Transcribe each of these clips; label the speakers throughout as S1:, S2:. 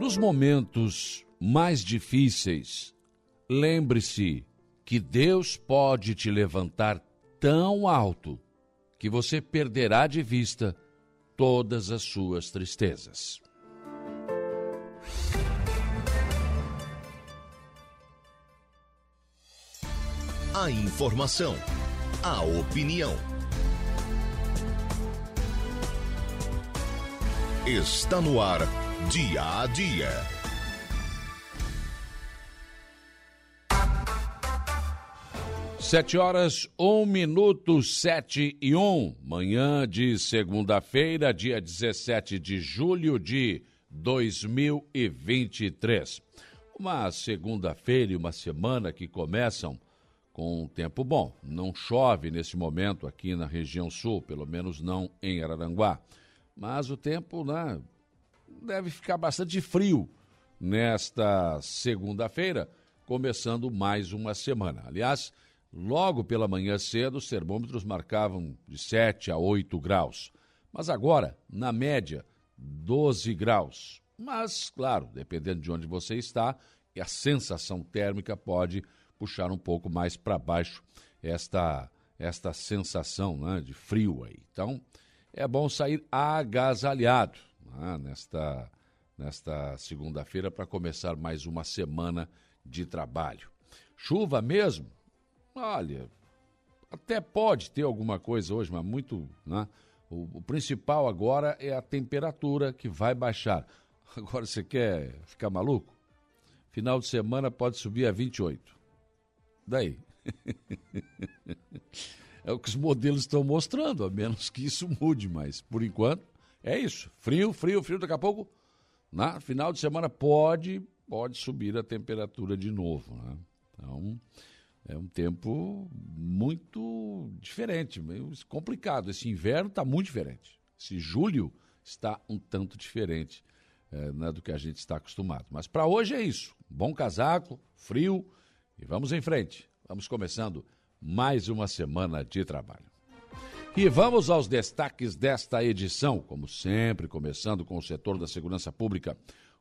S1: Nos momentos mais difíceis, lembre-se que Deus pode te levantar tão alto que você perderá de vista todas as suas tristezas.
S2: A informação, a opinião. Está no ar, dia a dia.
S1: Sete horas, um minuto, sete e um. Manhã de segunda-feira, dia 17 de julho de 2023. Uma segunda-feira e uma semana que começam com um tempo bom. Não chove nesse momento aqui na região sul, pelo menos não em Araranguá. Mas o tempo né, deve ficar bastante frio nesta segunda-feira, começando mais uma semana. Aliás, logo pela manhã cedo, os termômetros marcavam de 7 a 8 graus. Mas agora, na média, 12 graus. Mas, claro, dependendo de onde você está, a sensação térmica pode puxar um pouco mais para baixo esta, esta sensação né, de frio aí. Então, é bom sair agasalhado nesta, nesta segunda-feira para começar mais uma semana de trabalho. Chuva mesmo? Olha, até pode ter alguma coisa hoje, mas muito. Né? O, o principal agora é a temperatura que vai baixar. Agora você quer ficar maluco? Final de semana pode subir a 28. Daí. é o que os modelos estão mostrando, a menos que isso mude, mas por enquanto é isso. Frio, frio, frio, daqui a pouco, na final de semana pode pode subir a temperatura de novo, né? Então, é um tempo muito diferente, meio complicado. Esse inverno está muito diferente. Esse julho está um tanto diferente é, né, do que a gente está acostumado. Mas para hoje é isso. Bom casaco, frio e vamos em frente. Vamos começando mais uma semana de trabalho. E vamos aos destaques desta edição, como sempre, começando com o setor da segurança pública.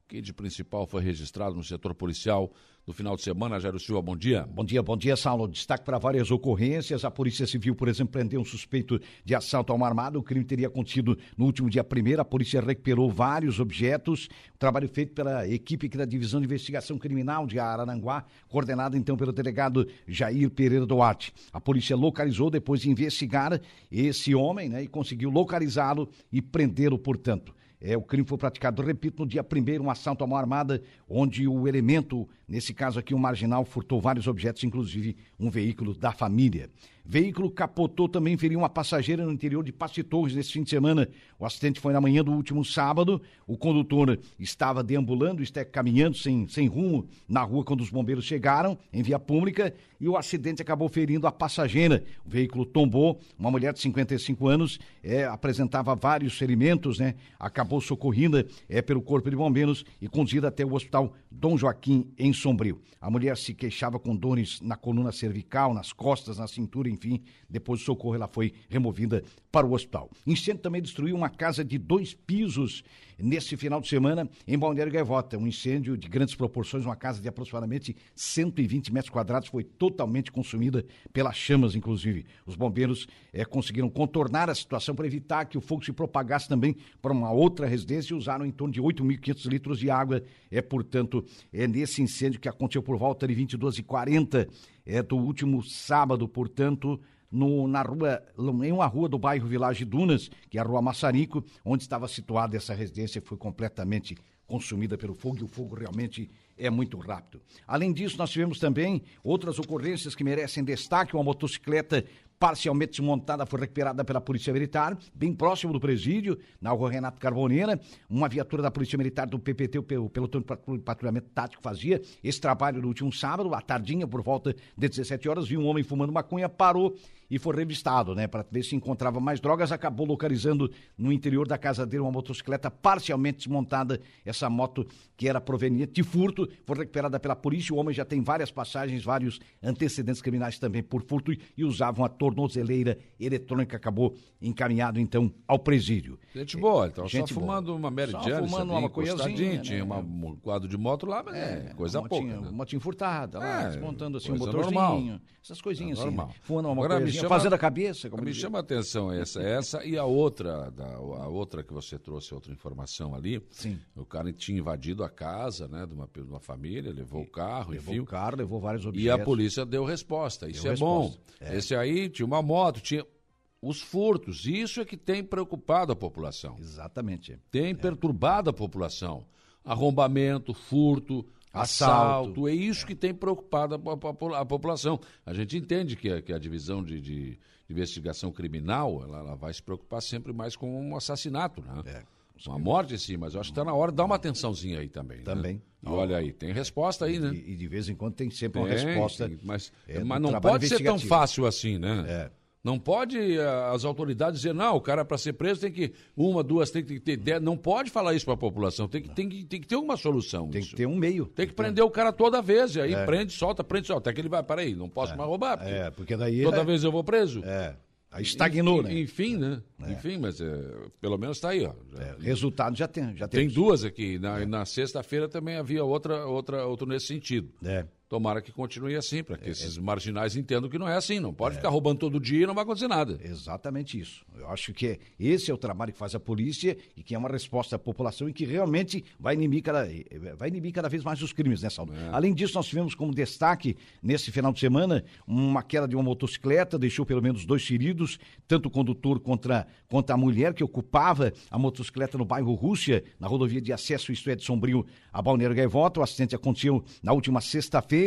S1: Que de principal foi registrado no setor policial no final de semana. Jairo Silva, bom dia.
S3: Bom dia, bom dia, Saulo. Destaque para várias ocorrências. A Polícia Civil, por exemplo, prendeu um suspeito de assalto a uma armada. O crime teria acontecido no último dia primeiro. A polícia recuperou vários objetos. O trabalho feito pela equipe da Divisão de Investigação Criminal de Araranguá, coordenada então pelo delegado Jair Pereira Duarte. A polícia localizou depois de investigar esse homem, né, e conseguiu localizá-lo e prendê-lo, portanto. É, o crime foi praticado, repito, no dia primeiro, um assalto à mão armada, onde o elemento, nesse caso aqui, um marginal, furtou vários objetos, inclusive um veículo da família. Veículo capotou também, feriu uma passageira no interior de Passe Torres nesse fim de semana. O acidente foi na manhã do último sábado. O condutor estava deambulando, está caminhando sem, sem rumo na rua quando os bombeiros chegaram, em via pública, e o acidente acabou ferindo a passageira. O veículo tombou, uma mulher de 55 anos, é, apresentava vários ferimentos, né? Acabou socorrida é, pelo Corpo de Bombeiros e conduzida até o Hospital Dom Joaquim, em Sombrio. A mulher se queixava com dores na coluna cervical, nas costas, na cintura, enfim depois do socorro ela foi removida para o hospital. Incêndio também destruiu uma casa de dois pisos nesse final de semana em Balneário Gaivota. Um incêndio de grandes proporções, uma casa de aproximadamente 120 metros quadrados foi totalmente consumida pelas chamas, inclusive. Os bombeiros é, conseguiram contornar a situação para evitar que o fogo se propagasse também para uma outra residência e usaram em torno de 8.500 litros de água. É, portanto, é nesse incêndio que aconteceu por volta de 22h40 é, do último sábado, portanto, no, na rua, em uma rua do bairro Village Dunas, que é a rua Maçarico, onde estava situada essa residência, foi completamente consumida pelo fogo e o fogo realmente é muito rápido. Além disso, nós tivemos também outras ocorrências que merecem destaque. Uma motocicleta parcialmente desmontada foi recuperada pela Polícia Militar, bem próximo do presídio, na rua Renato Carboneira. Uma viatura da Polícia Militar do PPT, o pelotão de patrulhamento tático, fazia esse trabalho no último sábado, à tardinha, por volta de 17 horas, viu um homem fumando maconha, parou e foi revistado, né, para ver se encontrava mais drogas. Acabou localizando no interior da casa dele uma motocicleta parcialmente desmontada. Essa moto que era proveniente de furto foi recuperada pela polícia. O homem já tem várias passagens, vários antecedentes criminais também por furto e usava uma tornozeleira eletrônica acabou encaminhado então ao presídio.
S1: Gente boa, então
S3: Gente
S1: só fumando uma Mary Jane,
S3: fumando uma coisinha, né?
S1: tinha uma- um quadro de moto lá, mas é, coisa
S3: uma
S1: pouca.
S3: motinha,
S1: né?
S3: uma motinha furtada lá,
S1: É,
S3: desmontando assim um motorzinho,
S1: normal.
S3: essas coisinhas
S1: É
S3: assim,
S1: normal.
S3: né? fumando uma
S1: Agora
S3: coisinha,
S1: chama-
S3: fazendo a cabeça, como
S1: Me
S3: diz.
S1: chama a atenção essa, essa e a outra, da, a outra que você trouxe, outra informação ali.
S3: Sim.
S1: O cara tinha invadido a casa, né, de uma, de uma família, levou o carro,
S3: Levou
S1: enfim.
S3: o carro, levou vários objetos.
S1: E a polícia deu resposta. Isso
S3: Deu
S1: é bom.
S3: resposta.
S1: Esse aí tinha uma moto, tinha os furtos. Isso é que tem preocupado a população.
S3: Exatamente.
S1: Tem perturbado a população. Arrombamento, furto,
S3: Assalto.
S1: assalto. É isso que tem preocupado a, po- a população. A gente entende que a, que a divisão de, de- investigação criminal ela, ela vai se preocupar sempre mais com um assassinato, né?
S3: É.
S1: Com a morte, sim, mas eu acho que está na hora de dar uma atençãozinha aí também. né?
S3: Também.
S1: E olha aí, tem resposta aí, né?
S3: E, e de vez em quando tem sempre uma
S1: Tem,
S3: resposta.
S1: tem, mas
S3: é,
S1: mas não pode ser tão fácil assim, né?
S3: É.
S1: Não pode eh, as autoridades dizer, não, o cara para ser preso tem que uma, duas, tem que ter dez. Não pode falar isso para a população. Tem que, tem, que, tem que ter uma solução.
S3: Tem
S1: disso.
S3: que ter um meio.
S1: Tem que prender o cara toda vez. E aí prende, solta, prende, solta. Até que ele vai, peraí, não posso mais roubar. porque
S3: É, porque daí.
S1: Toda
S3: é,
S1: vez eu vou preso.
S3: É. Aí estagnou,
S1: enfim,
S3: né?
S1: Enfim, né? Enfim, mas é, pelo menos está aí, ó. Já-
S3: É, resultado já tem. Já
S1: Tem
S3: temos.
S1: duas aqui. Na, na sexta-feira também havia outra, outra, outro nesse sentido.
S3: É.
S1: Tomara que continue assim, para que esses marginais entendam que não é assim. Não pode ficar roubando todo dia e não vai acontecer nada.
S3: Exatamente isso. Eu acho que é- esse é o trabalho que faz a polícia e que é uma resposta à população e que realmente vai inibir cada, vai inibir cada vez mais os crimes, né, Saulo? Além disso, nós tivemos como destaque, nesse final de semana, uma queda de uma motocicleta, deixou pelo menos dois feridos, tanto o condutor contra, contra a mulher que ocupava a motocicleta no bairro Rússia, na rodovia de acesso, isto é, de Sombrio a Balneário Gaivota. O acidente aconteceu na última sexta-feira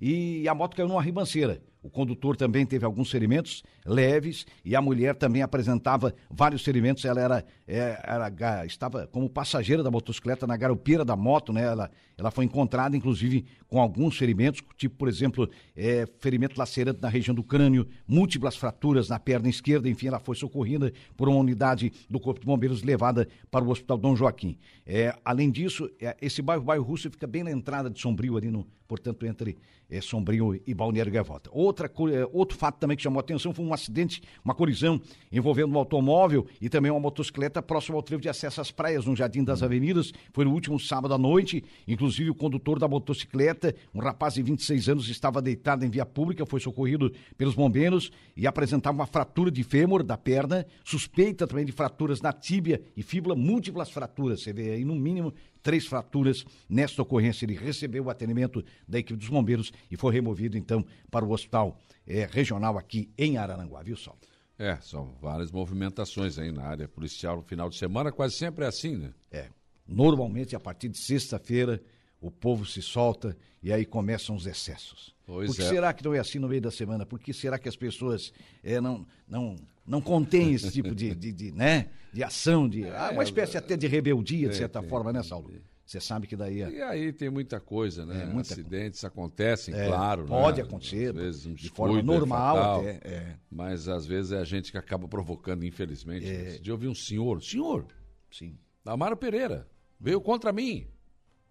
S3: e a moto caiu numa ribanceira. O condutor também teve alguns ferimentos leves e a mulher também apresentava vários ferimentos. Ela era, é, era estava como passageira da motocicleta na garupeira da moto, né? Ela, ela foi encontrada, inclusive, com alguns ferimentos, tipo, por exemplo, é, ferimento lacerante na região do crânio, múltiplas fraturas na perna esquerda. Enfim, ela foi socorrida por uma unidade do Corpo de Bombeiros levada para o Hospital Dom Joaquim. É, além disso, é, esse bairro, bairro Russo, fica bem na entrada de Sombrio, ali no, portanto, entre é, Sombrio e Balneário Gaivota. Outra, co- é, outro fato também que chamou a atenção foi um acidente, uma colisão envolvendo um automóvel e também uma motocicleta próximo ao trevo de acesso às praias, no Jardim das Avenidas. Foi no último sábado à noite. Inclusive, o condutor da motocicleta, um rapaz de 26 anos, estava deitado em via pública, foi socorrido pelos bombeiros e apresentava uma fratura de fêmur da perna, suspeita também de fraturas na tíbia e fíbula, múltiplas fraturas. Você vê aí, no mínimo, três fraturas nesta ocorrência. Ele recebeu o atendimento da equipe dos bombeiros e foi removido, então, para o hospital eh, regional aqui em Araranguá, viu, Sol?
S1: É, são várias movimentações aí na área policial no final de semana, quase sempre é assim, né?
S3: É. Normalmente, a partir de sexta-feira, o povo se solta e aí começam os excessos.
S1: Pois
S3: Por que
S1: é.
S3: será que não é assim no meio da semana? Por que será que as pessoas eh, não, não, não contêm esse tipo de, de, de, né, de ação, de, ah, uma espécie até de rebeldia, de certa forma, né, Saulo? Você sabe que daí é,
S1: E aí tem muita coisa, né?
S3: É, muita
S1: Acidentes acontecem,
S3: é,
S1: claro.
S3: pode
S1: né?
S3: acontecer,
S1: Às vezes um
S3: de forma
S1: é
S3: normal
S1: fatal,
S3: até. É,
S1: Mas às vezes é a gente que acaba provocando, infelizmente.
S3: É.
S1: Esse dia eu vi um senhor, senhor,
S3: sim.
S1: Amaro Pereira, veio contra mim,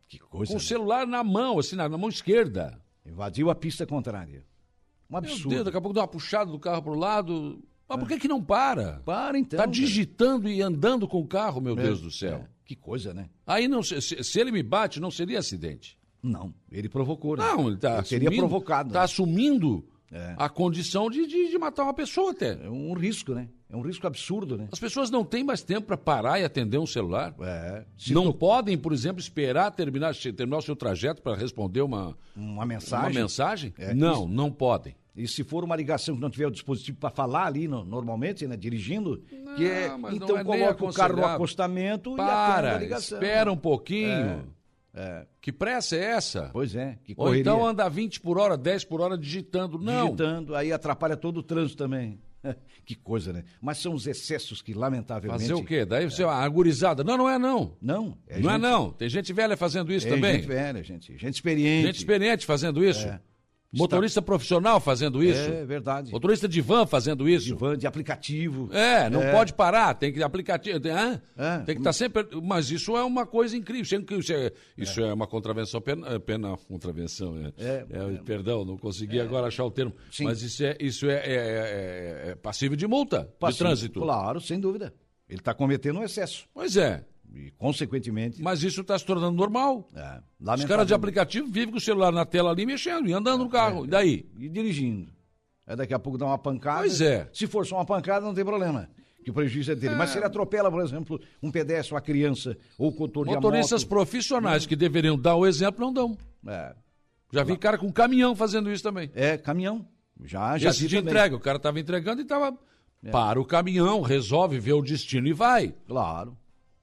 S3: Que coisa.
S1: com o
S3: né?
S1: celular na mão, assim, na, na mão esquerda.
S3: Invadiu a pista contrária. Um
S1: Meu
S3: absurdo.
S1: Deus, daqui a pouco dá uma puxada do carro pro lado. Mas por que que não para?
S3: Para então.
S1: Tá
S3: cara.
S1: digitando e andando com o carro, meu Deus do céu.
S3: É, Que coisa, né?
S1: Aí não, se, se- ele me bate, não seria acidente.
S3: Não, ele provocou. né?
S1: Não, ele tá assumindo,
S3: provocado.
S1: Tá
S3: né?
S1: assumindo
S3: É.
S1: a condição de, de, de matar uma pessoa até.
S3: É um risco, né? É um risco absurdo, né?
S1: As pessoas não têm mais tempo para parar e atender um celular.
S3: É. Se
S1: não
S3: to-
S1: podem, por exemplo, esperar terminar, terminar o seu trajeto para responder uma,
S3: uma
S1: uma
S3: mensagem.
S1: mensagem?
S3: É,
S1: não, não podem.
S3: E se for uma ligação que não tiver o dispositivo para falar ali no- normalmente, né? Dirigindo, que é,
S1: não
S3: então
S1: é
S3: coloca o carro no acostamento e atende a
S1: Para,
S3: ligação.
S1: espera um pouquinho.
S3: É.
S1: Que pressa é essa?
S3: Pois é, que
S1: Ou então anda 20 por hora, 10 por hora digitando. Não.
S3: digitando, aí atrapalha todo o trânsito também. que coisa, né? Mas são os excessos que, lamentavelmente...
S1: Fazer o quê? Daí você, ah, agorizada. Não, não é não.
S3: Não, é
S1: não é
S3: gente-
S1: não. Tem gente velha fazendo isso
S3: é
S1: também.
S3: gente velha, gente, gente experiente.
S1: Gente experiente fazendo isso.
S3: É.
S1: Motorista profissional fazendo isso.
S3: É verdade.
S1: Motorista de van fazendo isso.
S3: De van, de aplicativo.
S1: É, não
S3: É.
S1: pode parar, tem que aplicativo, tem?
S3: É.
S1: tem que estar sempre, mas isso é uma coisa incrível, isso é, isso é. uma contravenção penal, pena, contravenção, é,
S3: É.
S1: é, perdão, não consegui agora achar o termo,
S3: Sim.
S1: mas isso é, isso é, é, é- é passível de multa, de
S3: Passivo.
S1: trânsito.
S3: Claro, sem dúvida. Ele está cometendo um excesso.
S1: Pois é,
S3: E, consequentemente.
S1: mas isso está se tornando normal.
S3: É,
S1: Os caras de aplicativo vivem com o celular na tela ali mexendo e andando no carro, e daí?
S3: E dirigindo. Aí daqui a pouco dá uma pancada.
S1: Pois é.
S3: Se for só uma pancada, não tem problema. Que o prejuízo é dele. Mas se ele atropela, por exemplo, um pedestre, uma criança, ou o condutor de
S1: Motoristas
S3: moto...
S1: profissionais que deveriam dar o exemplo, não dão.
S3: É,
S1: Já vi cara com caminhão fazendo isso também.
S3: é caminhão. Já, já
S1: Esse
S3: vi
S1: de
S3: também.
S1: entrega, o cara estava entregando e estava.
S3: É.
S1: Para o caminhão, resolve, vê o destino e vai.
S3: Claro.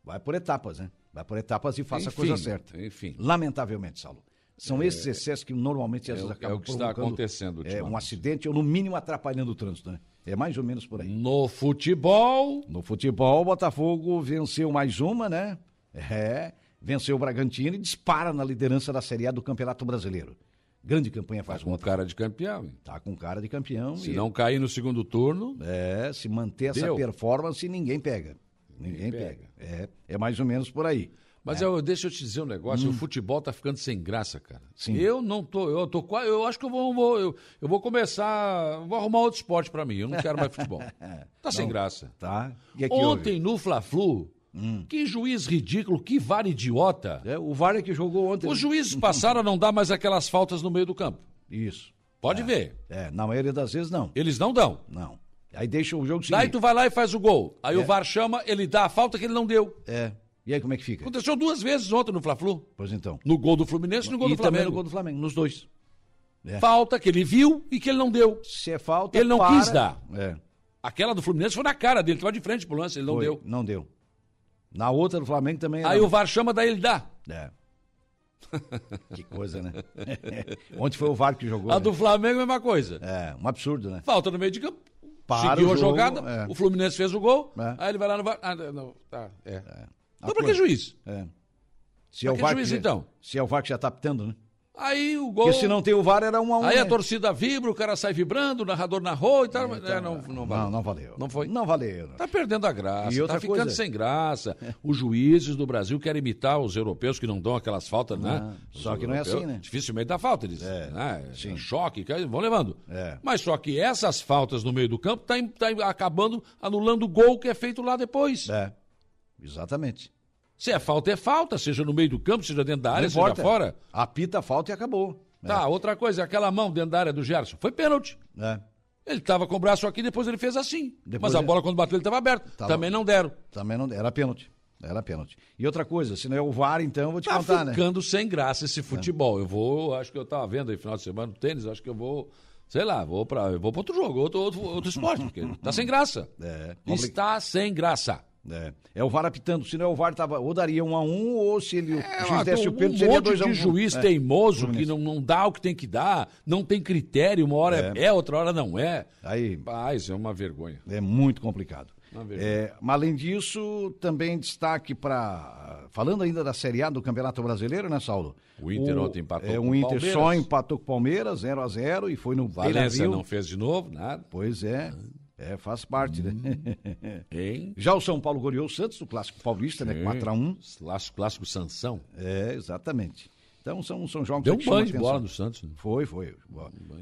S3: Vai por etapas, né? Vai por etapas e faça a
S1: Enfim,
S3: coisa certa.
S1: enfim.
S3: Lamentavelmente, Saulo. São esses excessos que normalmente às
S1: é
S3: vezes
S1: é
S3: acabam
S1: o que está acontecendo
S3: É, um acidente ou, no mínimo, atrapalhando o trânsito, né? É mais ou menos por aí.
S1: No futebol,
S3: No futebol, o Botafogo venceu mais uma, né? É, venceu o Bragantino e dispara na liderança da Série A do Campeonato Brasileiro. Grande campanha faz
S1: com
S3: o
S1: cara de campeão. hein?
S3: Tá com cara de campeão.
S1: Se
S3: e-
S1: não cair no segundo turno,
S3: É, se manter essa
S1: Deu.
S3: performance, ninguém pega. Ninguém pega. É, é mais ou menos por aí.
S1: Mas eu, deixa eu te dizer um negócio, o futebol tá ficando sem graça, cara.
S3: Hum. Sim.
S1: Eu não tô, eu tô quase, eu acho que eu vou, vou- eu, eu vou começar, vou arrumar outro esporte pra mim, eu não quero mais futebol. Tá sem graça.
S3: Tá? Aqui
S1: Ontem no Fla-Flu,
S3: Hum.
S1: que juiz ridículo, que VAR idiota.
S3: É, o VAR é que jogou ontem.
S1: Os juízes passaram a não dar mais aquelas faltas no meio do campo.
S3: Isso.
S1: Pode ver.
S3: É, na maioria das vezes não.
S1: Eles não dão.
S3: Não. Aí deixa o jogo seguir.
S1: Daí tu vai lá e faz o gol. Aí o VAR chama, ele dá a falta que ele não deu.
S3: É. E aí como é que fica?
S1: Aconteceu duas vezes ontem no Fla-Flu.
S3: Pois então.
S1: No gol do Fluminense e no gol
S3: e
S1: do
S3: também
S1: Flamengo.
S3: no gol do Flamengo, nos dois. É.
S1: Falta que ele viu e que ele não deu.
S3: Se é falta,
S1: Ele não
S3: para.
S1: quis dar.
S3: É.
S1: Aquela do Fluminense foi na cara dele, tava de frente pro lance, ele não
S3: Foi.
S1: deu.
S3: Não deu. Na outra do Flamengo também.
S1: Aí
S3: não.
S1: o VAR chama, daí ele dá.
S3: É. que coisa, né? Ontem foi o VAR que jogou.
S1: A
S3: né?
S1: do Flamengo, a mesma coisa.
S3: É, um absurdo, né?
S1: Falta no meio de campo.
S3: Para
S1: Seguiu
S3: o
S1: a
S3: jogo,
S1: jogada,
S3: é.
S1: o Fluminense fez o gol,
S3: É.
S1: aí ele vai lá no VAR. Ah, não, tá, é.
S3: A
S1: Então pra que juiz?
S3: É. Se é o
S1: que
S3: VAR
S1: juiz,
S3: já-
S1: então?
S3: Se é o VAR que já tá apitando, né?
S1: Aí o gol.
S3: Porque se não tem o VAR era um a um.
S1: Aí a
S3: né?
S1: torcida vibra, o cara sai vibrando, o narrador narrou e tal. mas, é, não, não valeu.
S3: Não, não valeu.
S1: Não foi?
S3: Não valeu.
S1: Tá perdendo a graça,
S3: E outra
S1: tá ficando
S3: coisa-
S1: sem graça. Os juízes do Brasil querem imitar os europeus que não dão aquelas faltas, né?
S3: Só que não é assim, né?
S1: Dificilmente dá falta, eles.
S3: É,
S1: né?
S3: sim.
S1: Choque, que- vão levando.
S3: É.
S1: Mas só que essas faltas no meio do campo tá, tá acabando anulando o gol que é feito lá depois.
S3: É. Exatamente.
S1: Se é falta, é falta, seja no meio do campo, seja dentro da área, seja fora.
S3: Apita a falta e acabou.
S1: Tá, outra coisa, aquela mão dentro da área do Gerson, foi pênalti.
S3: É.
S1: Ele tava com o braço aqui, depois ele fez assim.
S3: Depois
S1: Mas a
S3: ele-
S1: bola, quando bateu, ele estava aberto.
S3: Tava-
S1: Também não deram.
S3: Também não era pênalti. Era pênalti. E outra coisa, se não é o VAR, então, eu vou te
S1: Tá
S3: contar, né?
S1: ficando sem graça esse futebol. Eu vou, acho que eu tava vendo aí final de semana no tênis, acho que eu vou, sei lá, vou para, vou para outro jogo, outro, outro, outro esporte, porque tá sem graça.
S3: É,
S1: Está sem graça.
S3: É. É o VAR apitando. Se não é o VAR, tava, ou daria um a um, ou se ele, o
S1: É,
S3: juiz desse
S1: um,
S3: o pênalti,
S1: um
S3: seria
S1: monte
S3: dois a um.
S1: de juiz
S3: É.
S1: teimoso que não, não dá o que tem que dar, não tem critério, uma hora é, é outra hora não é.
S3: Aí,
S1: Ah, isso é uma vergonha.
S3: É muito complicado. É, mas além disso, também destaque para. Falando ainda da Série A do Campeonato Brasileiro, né, Saulo?
S1: O Inter ontem empatou
S3: é,
S1: com
S3: O
S1: o
S3: Inter
S1: Palmeiras.
S3: só empatou com o Palmeiras, 0 a 0 e foi no
S1: Valência
S3: Beira-Rio.
S1: não fez de novo, nada.
S3: Pois é. É, faz parte, né?
S1: Hein?
S3: Já o São Paulo goleou o Santos, o clássico paulista, né? 4x1.
S1: Clássico, clássico Sansão.
S3: É, exatamente. Então são, são jogos
S1: Deu um
S3: que chamam
S1: banho de
S3: atenção.
S1: bola no Santos. né?
S3: Foi, foi.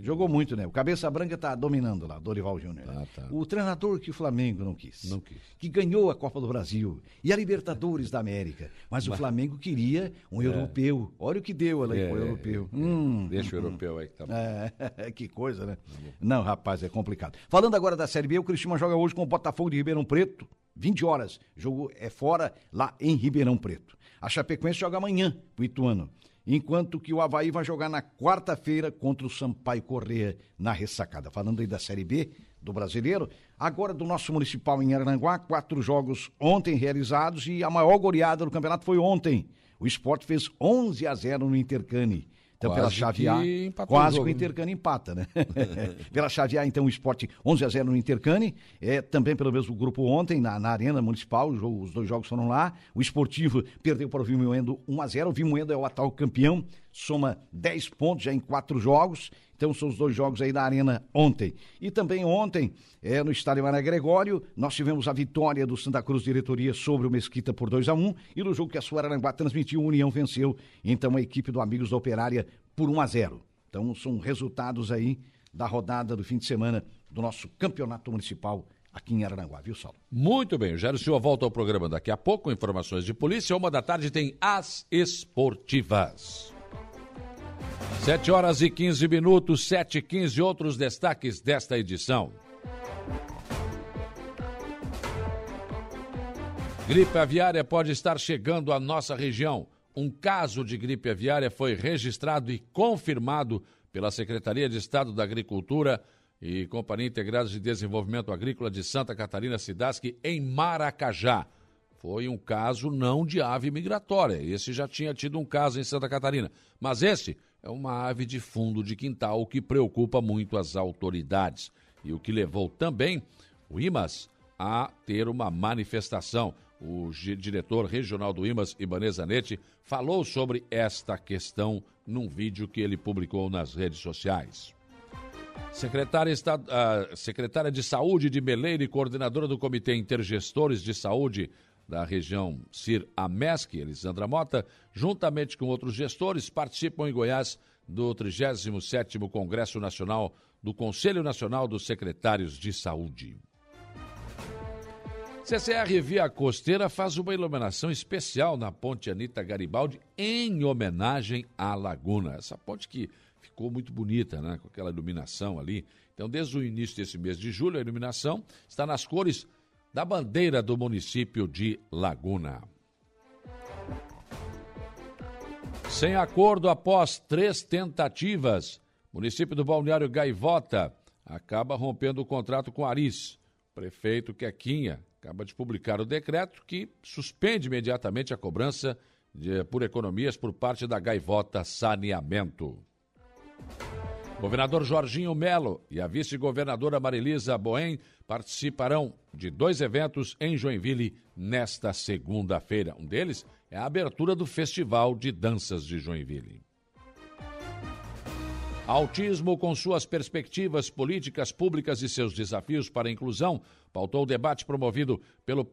S3: Jogou muito, né? O Cabeça Branca tá dominando lá, Dorival Júnior. né?
S1: Ah, tá.
S3: O treinador que o Flamengo não quis.
S1: Não quis.
S3: Que ganhou a Copa do Brasil e a Libertadores da América. Mas o Flamengo queria um europeu. Olha o que deu lá
S1: É,
S3: com o europeu. Hum,
S1: Deixa o europeu aí que tá bom.
S3: é, que coisa, né? Não, rapaz, é complicado. Falando agora da Série B, o Cristiano joga hoje com o Botafogo de Ribeirão Preto, 20 horas. Jogo é fora, lá em Ribeirão Preto. A Chapecoense joga amanhã, o Ituano. Enquanto que o Havaí vai jogar na quarta-feira contra o Sampaio Correia na ressacada. Falando aí da Série B do brasileiro, agora do nosso municipal em Aranguá, quatro jogos ontem realizados e a maior goleada do campeonato foi ontem. O esporte fez 11 a 0 no Intercane. Então, pela
S1: Quase
S3: chave
S1: que
S3: A,
S1: o
S3: quase que o
S1: né?
S3: Intercane empata, né? pela chave A, então, o esporte 11 a 0 no Intercane. É, também pelo mesmo grupo ontem, na, na Arena Municipal, o jogo- os dois jogos foram lá. O esportivo perdeu para o Vimoendo 1 a 0 O Vimoendo é o atual campeão. soma 10 pontos já em quatro jogos. Então são os dois jogos aí da Arena ontem. E também ontem, é, no estádio Mané Gregório, nós tivemos a vitória do Santa Cruz Diretoria sobre o Mesquita por 2 a 1 e no jogo que a Suaranguá transmitiu, o União venceu, então a equipe do Amigos da Operária por 1 a 0. Então são resultados aí da rodada do fim de semana do nosso campeonato municipal aqui em Araranguá, viu, Saulo?
S1: Muito bem, o Jairo Silva volta ao programa daqui a pouco, informações de polícia. Uma da tarde tem as esportivas. 7 horas e 15 minutos, 7 e 15, outros destaques desta edição. Gripe aviária pode estar chegando à nossa região. Um caso de gripe aviária foi registrado e confirmado pela Secretaria de Estado da Agricultura e Companhia Integrada de Desenvolvimento Agrícola de Santa Catarina, Cidasc, em Maracajá. Foi um caso não de ave migratória. Esse já tinha tido um caso em Santa Catarina. Mas esse é uma ave de fundo de quintal que preocupa muito as autoridades. E o que levou também o IMAS a ter uma manifestação. O diretor regional do IMAS, Ibanez Zanetti, falou sobre esta questão num vídeo que ele publicou nas redes sociais. Secretária, secretária de Saúde de Meleira e coordenadora do Comitê Intergestores de Saúde da região CIR AMESC, Elisandra Mota, juntamente com outros gestores, participam em Goiás do 37º Congresso Nacional do Conselho Nacional dos Secretários de Saúde. CCR Via Costeira faz uma iluminação especial na ponte Anita Garibaldi em homenagem à Laguna. Essa ponte que ficou muito bonita, né? Com aquela iluminação ali. Então, desde o início desse mês de julho, a iluminação está nas cores da bandeira do município de Laguna. Sem acordo após três tentativas, município do Balneário Gaivota acaba rompendo o contrato com Aris. Prefeito Quequinha acaba de publicar o decreto que suspende imediatamente a cobrança de, por economias por parte da Gaivota Saneamento. Governador Jorginho Melo e a vice-governadora Marilisa Boen participarão de dois eventos em Joinville nesta segunda-feira. Um deles é a abertura do Festival de Danças de Joinville. Autismo com suas perspectivas políticas públicas e seus desafios para a inclusão pautou o debate promovido pelo,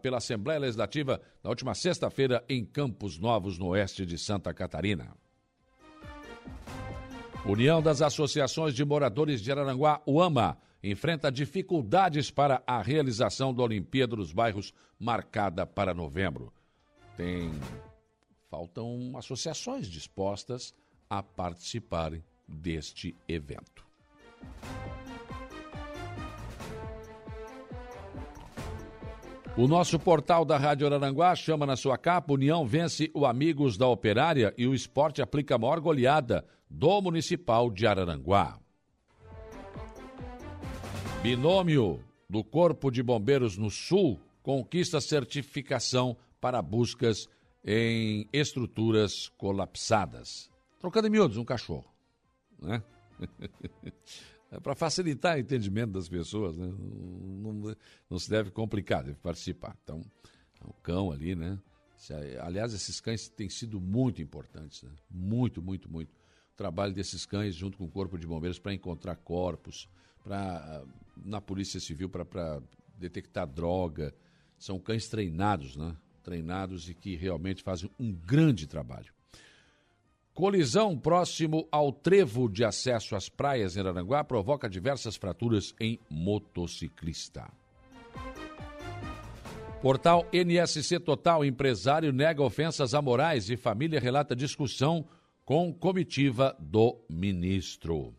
S1: pela Assembleia Legislativa na última sexta-feira em Campos Novos, no oeste de Santa Catarina. União das Associações de Moradores de Araranguá, UAMA, enfrenta dificuldades para a realização da Olimpíada dos Bairros marcada para novembro. Tem faltam associações dispostas a participarem deste evento. O nosso portal da Rádio Araranguá chama na sua capa União vence o Amigos da Operária e o esporte aplica a maior goleada do Municipal de Araranguá. Binômio do Corpo de Bombeiros no Sul conquista certificação para buscas em estruturas colapsadas. Trocando em miúdos, um cachorro. Né? é para facilitar o entendimento das pessoas, né? não, não, não, se deve complicar, deve participar. Então, o cão ali, né? Aliás, esses cães têm sido muito importantes, né? muito, muito, muito trabalho desses cães junto com o Corpo de Bombeiros para encontrar corpos, para na Polícia Civil para detectar droga. São cães treinados, né? Treinados e que realmente fazem um grande trabalho. Colisão próximo ao trevo de acesso às praias em Aranguá provoca diversas fraturas em motociclista. Portal NSC Total Empresário nega ofensas a morais e família relata discussão com comitiva do ministro.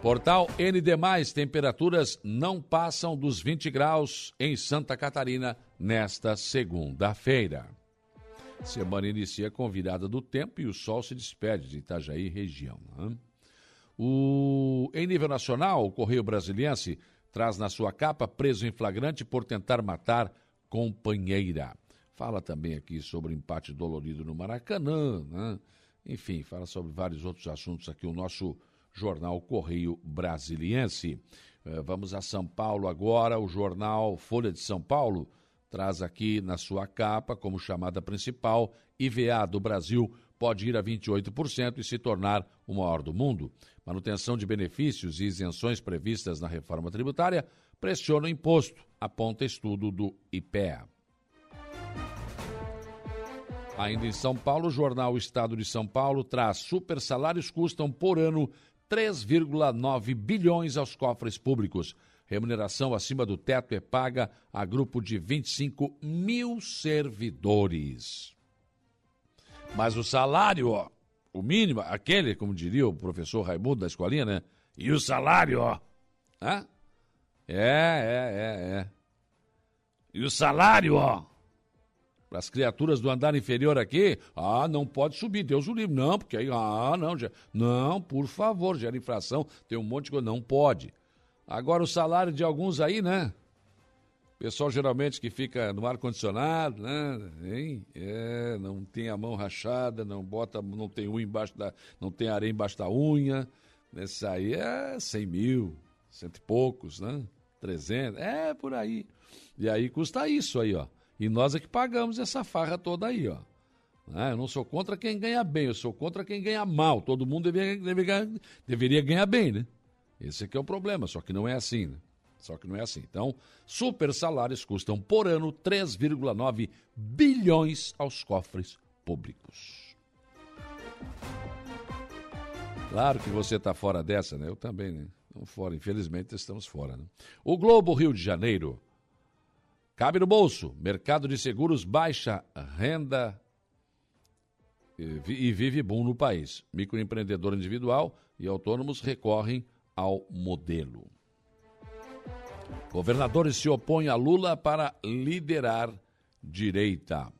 S1: Portal ND+, temperaturas não passam dos 20 graus em Santa Catarina nesta segunda-feira. Semana inicia com virada do tempo e o sol se despede de Itajaí região. Né? O, em nível nacional, o Correio Brasiliense traz na sua capa preso em flagrante por tentar matar companheira. Fala também aqui sobre o empate dolorido no Maracanã, né? enfim, fala sobre vários outros assuntos aqui o nosso jornal Correio Brasiliense. Eh, vamos a São Paulo agora, o jornal Folha de São Paulo traz aqui na sua capa, como chamada principal, IVA do Brasil pode ir a 28% e se tornar o maior do mundo. Manutenção de benefícios e isenções previstas na reforma tributária pressiona o imposto, aponta estudo do IPEA. Ainda em São Paulo, o jornal Estado de São Paulo traz super salários custam por ano 3,9 bilhões aos cofres públicos. Remuneração acima do teto é paga a grupo de 25 mil servidores. Mas o salário, ó, o mínimo, aquele, como diria o professor Raimundo da escolinha, né? E o salário, ó. Hã? É, é, é, é. E o salário, ó. Para as criaturas do andar inferior aqui, ah, não pode subir, Deus o livre. Não, porque aí, ah, não, já, não, por favor, gera infração, tem um monte de coisa, não pode. Agora o salário de alguns aí, né? Pessoal geralmente que fica no ar-condicionado, né? Hein? É, não tem a mão rachada, não bota, não tem unha embaixo da. não tem areia embaixo da unha. Esse aí é 100 mil, cento e poucos, né? 300, é por aí. E aí custa isso aí, ó. E nós é que pagamos essa farra toda aí, ó. Né? Eu não sou contra quem ganha bem, eu sou contra quem ganha mal. Todo mundo deveria, deveria, deveria ganhar bem, né? Esse aqui é o problema, só que não é assim, né? Só que não é assim. Então, super salários custam por ano 3,9 bilhões aos cofres públicos. Claro que você está fora dessa, né? Eu também, né? Estamos fora, infelizmente estamos fora. Né? O Globo Rio de Janeiro cabe no bolso. Mercado de seguros baixa renda e vive bom no país. Microempreendedor individual e autônomos recorrem ao modelo. Governadores se opõem a Lula para liderar direita.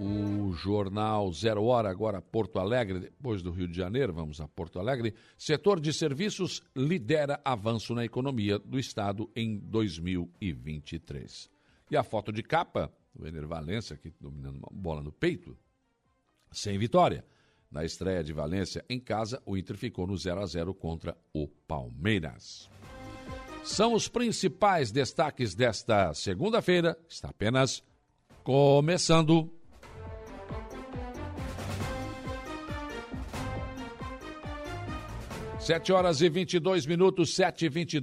S1: O jornal Zero Hora, agora Porto Alegre, depois do Rio de Janeiro, vamos a Porto Alegre. Setor de serviços lidera avanço na economia do Estado em 2023. E a foto de capa, o Ener aqui dominando uma bola no peito, sem vitória. Na estreia de Valência em casa, o Inter ficou no 0 a 0 contra o Palmeiras. São os principais destaques desta segunda-feira. Está apenas começando. Sete horas e 22 minutos, sete e vinte.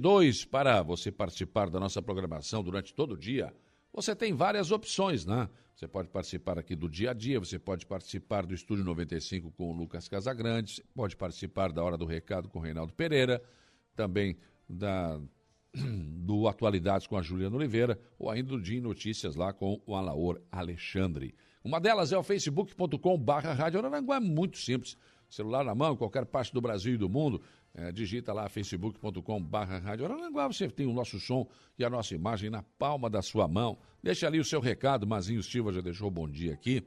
S1: Para você participar da nossa programação durante todo o dia, você tem várias opções, né? Você pode participar aqui do dia a dia, você pode participar do Estúdio 95 com o Lucas Casagrande, pode participar da Hora do Recado com o Reinaldo Pereira, também da, do Atualidades com a Juliana Oliveira, ou ainda do Dia em Notícias lá com o Alaor Alexandre. Uma delas é o facebook.com barra Rádio é muito simples. Celular na mão, qualquer parte do Brasil e do mundo, é, digita lá facebook.com barra Rádio você tem o nosso som e a nossa imagem na palma da sua mão. Deixa ali o seu recado, Mazinho Silva já deixou bom dia aqui.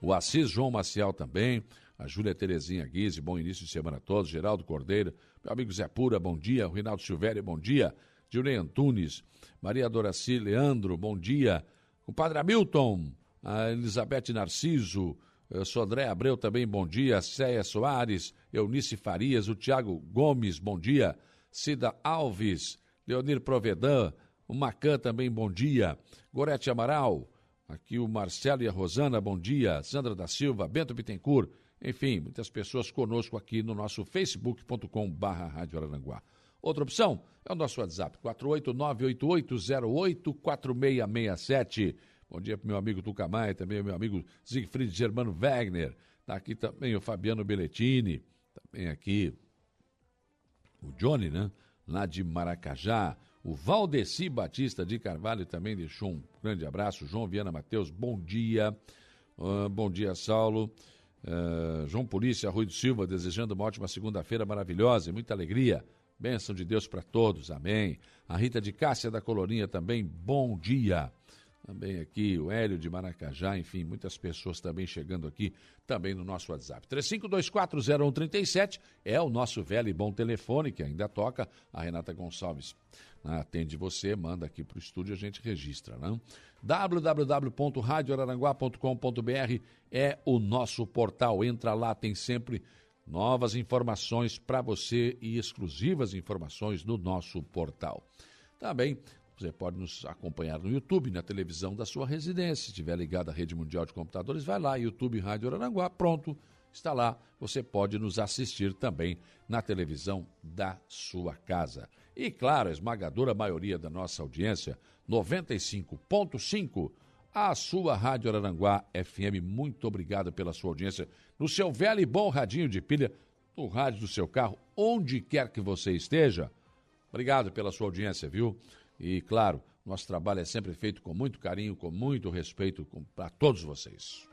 S1: O Assis João Maciel também, a Júlia Terezinha Guise, bom início de semana a todos, Geraldo Cordeiro, meu amigo Zé Pura, bom dia, o Rinaldo Silvério, bom dia, Dilnei Antunes, Maria Doraci Leandro, bom dia, o Padre Hamilton, a Elizabeth Narciso, eu sou André Abreu também, bom dia. Céia Soares, Eunice Farias, o Tiago Gomes, bom dia. Cida Alves, Leonir Provedan, o Macan também, bom dia. Gorete Amaral, aqui o Marcelo e a Rosana, bom dia. Sandra da Silva, Bento Bittencourt, enfim, muitas pessoas conosco aqui no nosso facebook.com barra Rádio. Outra opção é o nosso WhatsApp, 48988084667. Bom dia para meu amigo Tucamai, também meu amigo Siegfried Germano Wegner. Está aqui também o Fabiano Belletini, também aqui o Johnny, né? Lá de Maracajá. O Valdeci Batista de Carvalho também deixou um grande abraço. João Viana Mateus, bom dia. Uh, bom dia, Saulo. Uh, João Polícia, Rui do Silva, desejando uma ótima segunda-feira maravilhosa e muita alegria. Bênção de Deus para todos, amém. A Rita de Cássia da Colorinha também, bom dia também aqui, o Hélio de Maracajá, enfim, muitas pessoas também chegando aqui, também no nosso WhatsApp. 35240137 é o nosso velho e bom telefone, que ainda toca, a Renata Gonçalves né, atende você, manda aqui para o estúdio, a gente registra, né? www.radioararanguá.com.br é o nosso portal, entra lá, tem sempre novas informações para você e exclusivas informações no nosso portal. Também Você pode nos acompanhar no YouTube, na televisão da sua residência. Se estiver ligado à rede mundial de computadores, vai lá, YouTube Rádio Aranguá, pronto, está lá. Você pode nos assistir também na televisão da sua casa. E claro, a esmagadora maioria da nossa audiência, 95.5, a sua Rádio Aranguá FM. Muito obrigado pela sua audiência no seu velho e bom radinho de pilha, no rádio do seu carro, onde quer que você esteja. Obrigado pela sua audiência, viu? E, claro, nosso trabalho é sempre feito com muito carinho, com muito respeito para todos vocês.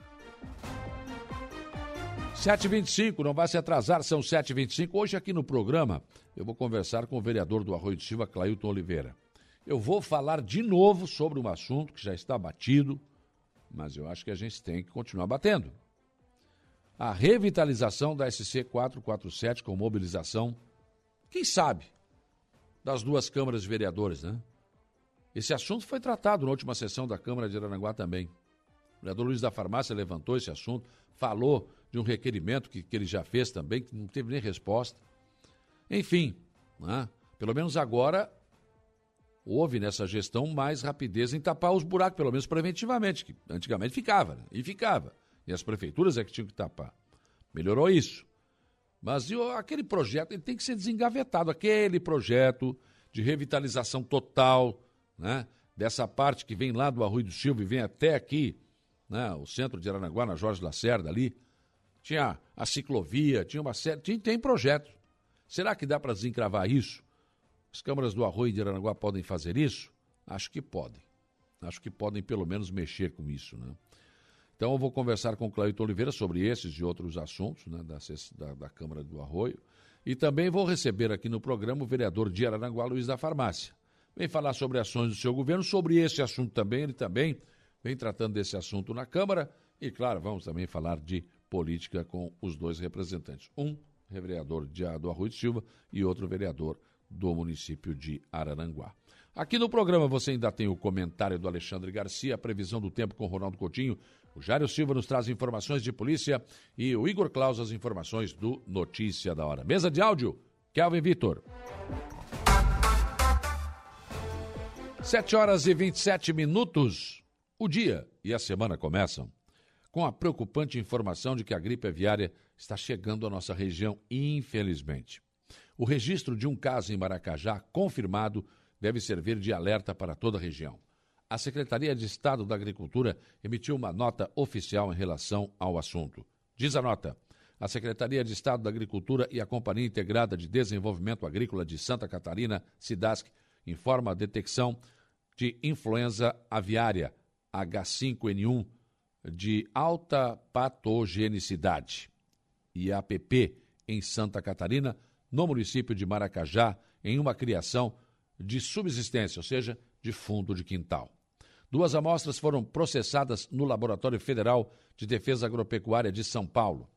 S1: 7h25, não vai se atrasar, são 7h25. Hoje aqui no programa eu vou conversar com o vereador do Arroio de Silva, Clailton Oliveira. Eu vou falar de novo sobre um assunto que já está batido, mas eu acho que a gente tem que continuar batendo. A revitalização da SC 447 com mobilização, quem sabe, das duas câmaras de vereadores, né? Esse assunto foi tratado na última sessão da Câmara de Aranaguá também. O vereador Luiz da Farmácia levantou esse assunto, falou de um requerimento que, que ele já fez também, que não teve nem resposta. Enfim, né? pelo menos agora houve nessa gestão mais rapidez em tapar os buracos, pelo menos preventivamente, que antigamente ficava, né? e ficava. E as prefeituras é que tinham que tapar. Melhorou isso. Mas aquele projeto ele tem que ser desengavetado. Aquele projeto de revitalização total né, dessa parte que vem lá do Arroio do Silva e vem até aqui, né, o centro de Aranaguá, na Jorge Lacerda ali. Tinha a ciclovia, tinha uma série. Tinha, tem projetos. Será que dá para desencravar isso? As câmaras do Arroio de Aranaguá podem fazer isso? Acho que podem. Acho que podem pelo menos mexer com isso, né? Então eu vou conversar com o Claudio Oliveira sobre esses e outros assuntos né, da, da, da, Câmara do Arroio. E também vou receber aqui no programa o vereador de Araranguá, Luiz da Farmácia. Vem falar sobre ações do seu governo, sobre esse assunto também. Ele também vem tratando desse assunto na Câmara. E, claro, vamos também falar de política com os dois representantes. Um vereador de, do Arroio de Silva e outro vereador do município de Araranguá. Aqui no programa você ainda tem o comentário do Alexandre Garcia, a previsão do tempo com Ronaldo Coutinho, o Jário Silva nos traz informações de polícia e o Igor Claus as informações do Notícia da Hora. Mesa de áudio, Kelvin Vitor. 7 horas e 27 minutos. O dia e a semana começam com a preocupante informação de que a gripe aviária está chegando à nossa região, infelizmente. O registro de um caso em Maracajá, confirmado, deve servir de alerta para toda a região a Secretaria de Estado da Agricultura emitiu uma nota oficial em relação ao assunto. Diz a nota: a Secretaria de Estado da Agricultura e a Companhia Integrada de Desenvolvimento Agrícola de Santa Catarina, SIDASC, informa a detecção de influenza aviária H5N1 de alta patogenicidade, IAPP, em Santa Catarina, no município de Maracajá, em uma criação de subsistência, ou seja, de fundo de quintal. Duas amostras foram processadas no Laboratório Federal de Defesa Agropecuária de São Paulo,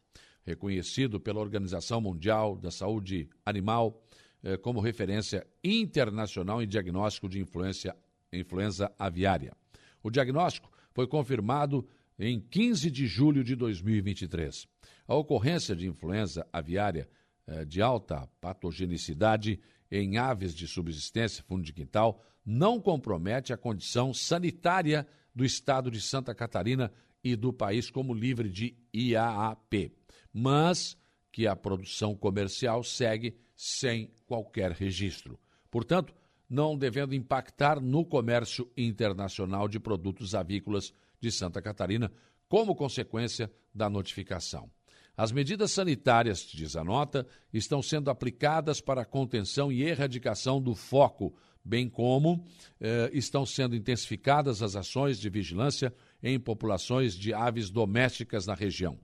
S1: reconhecido pela Organização Mundial da Saúde Animal eh, como referência internacional em diagnóstico de influenza aviária. O diagnóstico foi confirmado em 15 de julho de 2023. A ocorrência de influenza aviária eh, de alta patogenicidade em aves de subsistência, fundo de quintal, não compromete a condição sanitária do estado de Santa Catarina e do país como livre de IAAP, mas que a produção comercial segue sem qualquer registro. Portanto, não devendo impactar no comércio internacional de produtos avícolas de Santa Catarina, como consequência da notificação. As medidas sanitárias, diz a nota, estão sendo aplicadas para a contenção e erradicação do foco bem como eh, estão sendo intensificadas as ações de vigilância em populações de aves domésticas na região.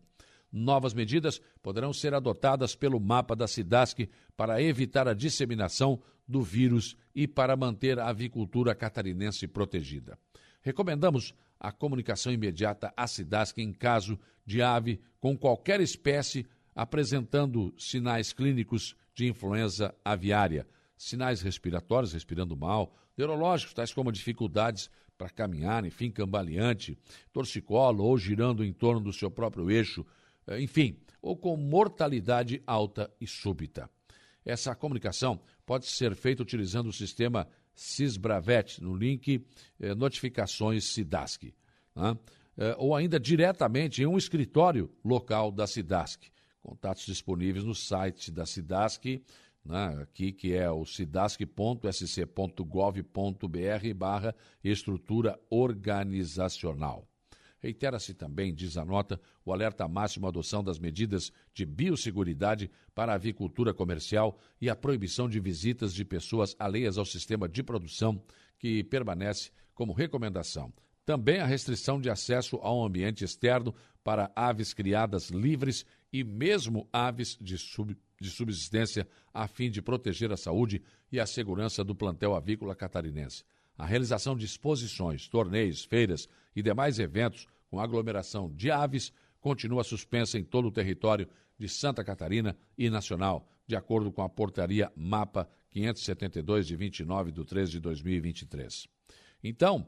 S1: Novas medidas poderão ser adotadas pelo mapa da SIDASC para evitar a disseminação do vírus e para manter a avicultura catarinense protegida. Recomendamos a comunicação imediata à SIDASC em caso de ave com qualquer espécie apresentando sinais clínicos de influenza aviária sinais respiratórios, respirando mal, neurológicos, tais como dificuldades para caminhar, enfim, cambaleante, torcicolo ou girando em torno do seu próprio eixo, enfim, ou com mortalidade alta e súbita. Essa comunicação pode ser feita utilizando o sistema Cisbravet, no link eh, Notificações Cidasc. Né? Eh, ou ainda diretamente em um escritório local da Cidasc. Contatos disponíveis no site da Cidasc, né, aqui que é o cidasc.sc.gov.br barra estrutura organizacional. Reitera-se também, diz a nota, o alerta máximo à adoção das medidas de biosseguridade para a avicultura comercial e a proibição de visitas de pessoas alheias ao sistema de produção, que permanece como recomendação. Também a restrição de acesso ao ambiente externo para aves criadas livres e mesmo aves de, de subsistência, a fim de proteger a saúde e a segurança do plantel avícola catarinense. A realização de exposições, torneios, feiras e demais eventos com aglomeração de aves continua suspensa em todo o território de Santa Catarina e nacional, de acordo com a portaria MAPA 572 de 29 de 13 de 2023. Então,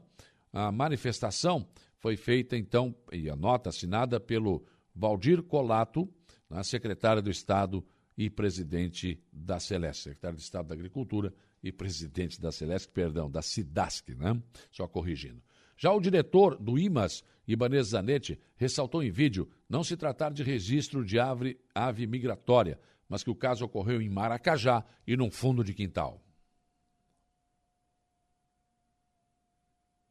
S1: a manifestação foi feita então e a nota assinada pelo Valdir Colato, né, secretário do Estado e presidente da Celeste, secretário de Estado da Agricultura e presidente da Celeste, perdão, da Cidasc, né? Só corrigindo. Já o diretor do IMAS, Ibanez Zanetti, ressaltou em vídeo não se tratar de registro de ave, ave migratória, mas que o caso ocorreu em Maracajá e num fundo de quintal.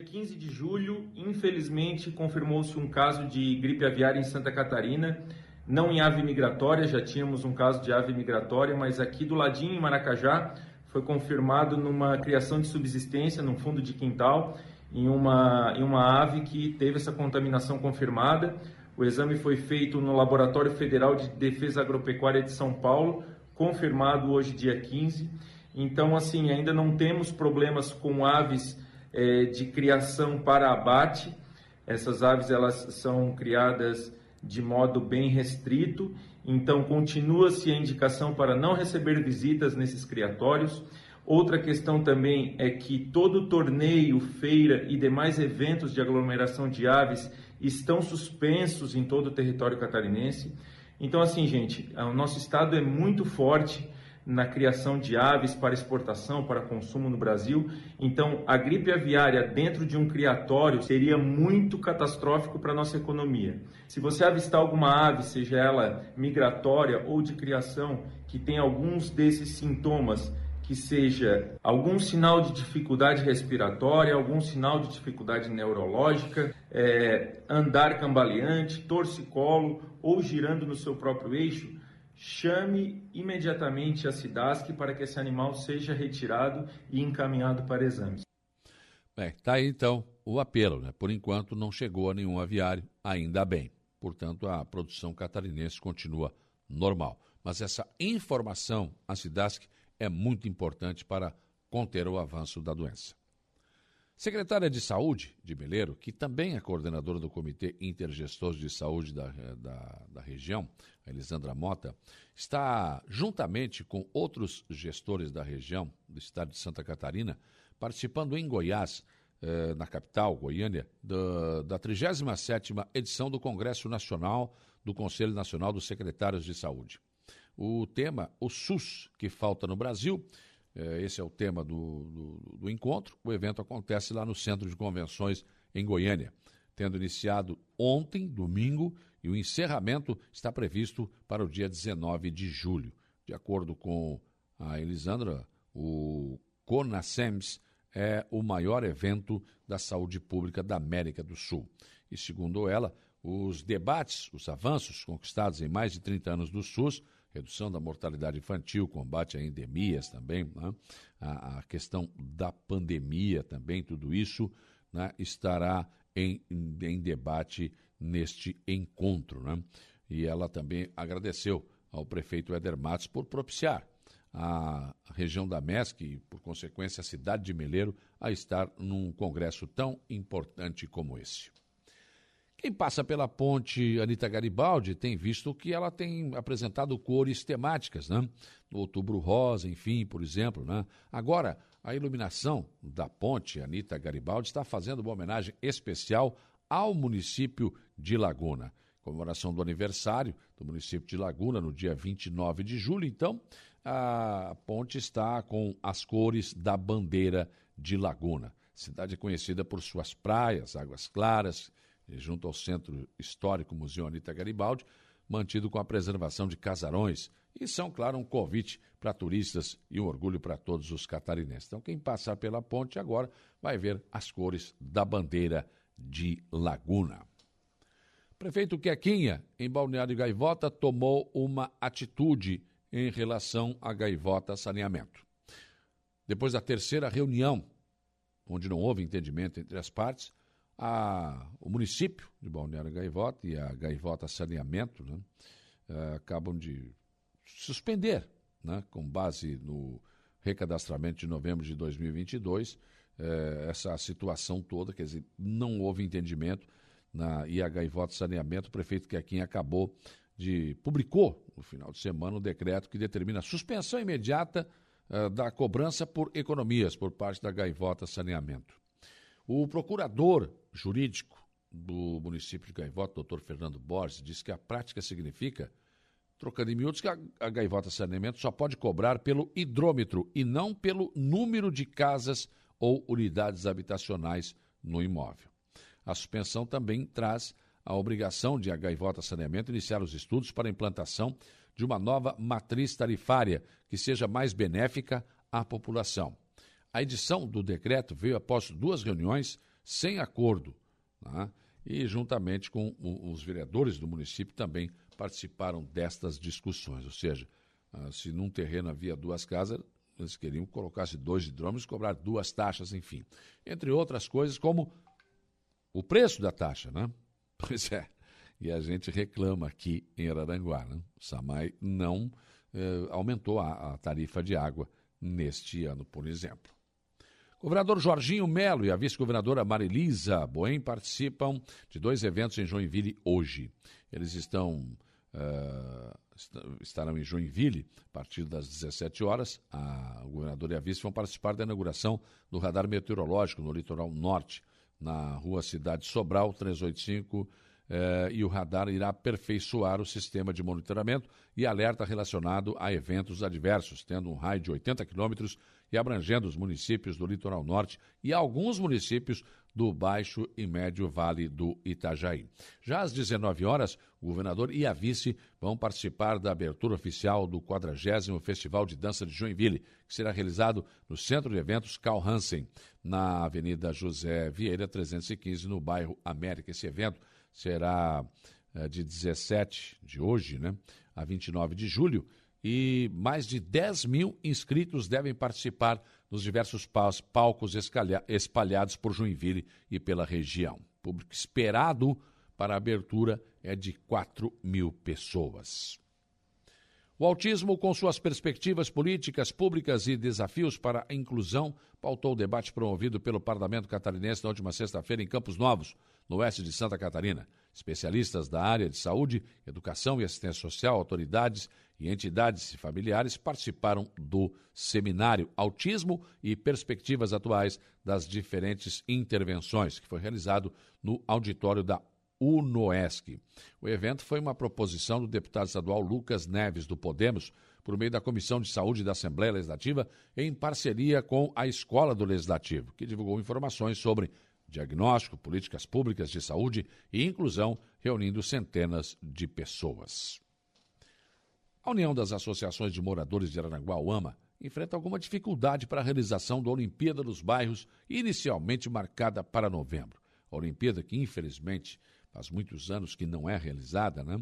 S4: 15 de julho, infelizmente, confirmou-se um caso de gripe aviária em Santa Catarina, não em ave migratória, já tínhamos um caso de ave migratória, mas aqui do ladinho, em Maracajá, foi confirmado numa criação de subsistência, num fundo de quintal, em uma, em uma ave que teve essa contaminação confirmada. O exame foi feito no Laboratório Federal de Defesa Agropecuária de São Paulo, confirmado hoje, dia 15. Então, assim, ainda não temos problemas com aves é, de criação para abate. Essas aves elas são criadas de modo bem restrito, então continua-se a indicação para não receber visitas nesses criatórios. Outra questão também é que todo torneio, feira e demais eventos de aglomeração de aves estão suspensos em todo o território catarinense. Então, assim, gente, o nosso estado é muito forte na criação de aves para exportação, para consumo no Brasil. Então, a gripe aviária dentro de um criatório seria muito catastrófico para a nossa economia. Se você avistar alguma ave, seja ela migratória ou de criação, que tem alguns desses sintomas, que seja algum sinal de dificuldade respiratória, algum sinal de dificuldade neurológica, é, andar cambaleante, torcicolo ou girando no seu próprio eixo, chame imediatamente a SIDASC para que esse animal seja retirado e encaminhado para exames.
S1: Bem, tá aí então o apelo, né? Por enquanto não chegou a nenhum aviário, ainda bem. Portanto, a produção catarinense continua normal. Mas essa informação à SIDASC é muito importante para conter o avanço da doença. Secretária de Saúde de Meleiro, que também é coordenadora do Comitê Intergestor de Saúde da, da, da região, a Elisandra Mota, está, juntamente com outros gestores da região do estado de Santa Catarina, participando em Goiás, eh, na capital, Goiânia, da, da 37ª edição do Congresso Nacional do Conselho Nacional dos Secretários de Saúde. O tema, o SUS, que falta no Brasil, eh, esse é o tema do, do, do encontro. O evento acontece lá no Centro de Convenções, em Goiânia, tendo iniciado ontem, domingo, e o encerramento está previsto para o dia 19 de julho. De acordo com a Elisandra, o CONASEMS é o maior evento da saúde pública da América do Sul. E segundo ela, os debates, os avanços conquistados em mais de 30 anos do SUS redução da mortalidade infantil, combate a endemias também, né? a, a, questão da pandemia também, tudo isso né? estará em, em, debate neste encontro. Né? E ela também agradeceu ao prefeito Éder Matos por propiciar a região da MESC e, por consequência, a cidade de Meleiro a estar num congresso tão importante como esse. Quem passa pela ponte Anita Garibaldi tem visto que ela tem apresentado cores temáticas, né? No outubro rosa, enfim, por exemplo, né? Agora, a iluminação da ponte Anita Garibaldi está fazendo uma homenagem especial ao município de Laguna. Comemoração do aniversário do município de Laguna no dia 29 de julho, então, a ponte está com as cores da bandeira de Laguna. Cidade conhecida por suas praias, águas claras, junto ao Centro Histórico Museu Anita Garibaldi, mantido com a preservação de casarões, e são, claro, um convite para turistas e um orgulho para todos os catarinenses. Então, quem passar pela ponte agora vai ver as cores da bandeira de Laguna. Prefeito Quequinha, em Balneário Gaivota, tomou uma atitude em relação à Gaivota Saneamento. Depois da terceira reunião, onde não houve entendimento entre as partes, a, o município de Balneário Gaivota e a Gaivota Saneamento né, uh, acabam de suspender, né, com base no recadastramento de novembro de 2022, eh, essa situação toda, quer dizer, não houve entendimento na e a Gaivota Saneamento, o prefeito Quequim acabou de publicou no final de semana um decreto que determina a suspensão imediata uh, da cobrança por economias por parte da Gaivota Saneamento. O procurador jurídico do município de Gaivota, doutor Fernando Borges, disse que a prática significa trocando em miúdos, que a, a gaivota saneamento só pode cobrar pelo hidrômetro e não pelo número de casas ou unidades habitacionais no imóvel. A suspensão também traz a obrigação de a Gaivota Saneamento iniciar os estudos para a implantação de uma nova matriz tarifária que seja mais benéfica à população. A edição do decreto veio após duas reuniões sem acordo, né? e juntamente com os vereadores do município também participaram destas discussões. Ou seja, ah, se num terreno havia duas casas, eles queriam colocar-se dois hidrômetros, cobrar duas taxas, enfim. Entre outras coisas, como o preço da taxa, né? Pois é. E a gente reclama aqui em Araranguá, né? O SAMAI não eh, aumentou a, a tarifa de água neste ano, por exemplo. Governador Jorginho Melo e a vice-governadora Marilisa Boem participam de dois eventos em Joinville hoje. Eles estão uh, estarão em Joinville a partir das 17 horas. A, o governador e a vice vão participar da inauguração do radar meteorológico no litoral norte, na rua Cidade Sobral, 385. Eh, e o radar irá aperfeiçoar o sistema de monitoramento e alerta relacionado a eventos adversos, tendo um raio de 80 quilômetros e abrangendo os municípios do litoral norte e alguns municípios do Baixo e Médio Vale do Itajaí. Já às 19 horas, o governador e a vice vão participar da abertura oficial do 40 Festival de Dança de Joinville, que será realizado no Centro de Eventos Carl Hansen, na Avenida José Vieira 315, no bairro América. Esse evento será é, de 17 de hoje, né, a 29 de julho, e mais de 10 mil inscritos devem participar nos diversos palcos espalhados por Joinville e pela região. O público esperado para a abertura é de 4 mil pessoas. O autismo, com suas perspectivas políticas, públicas e desafios para a inclusão, pautou o debate promovido pelo Parlamento Catarinense na última sexta-feira em Campos Novos, no oeste de Santa Catarina. Especialistas da área de saúde, educação e assistência social, autoridades e entidades familiares participaram do seminário Autismo e Perspectivas Atuais das Diferentes Intervenções, que foi realizado no auditório da UNOESC. O evento foi uma proposição do deputado estadual Lucas Neves, do Podemos, por meio da Comissão de Saúde da Assembleia Legislativa, em parceria com a Escola do Legislativo, que divulgou informações sobre diagnóstico, políticas públicas de saúde e inclusão, reunindo centenas de pessoas. A União das Associações de Moradores de Araranguá, UAMA, enfrenta alguma dificuldade para a realização da Olimpíada dos Bairros, inicialmente marcada para novembro. A Olimpíada, que infelizmente faz muitos anos que não é realizada, né,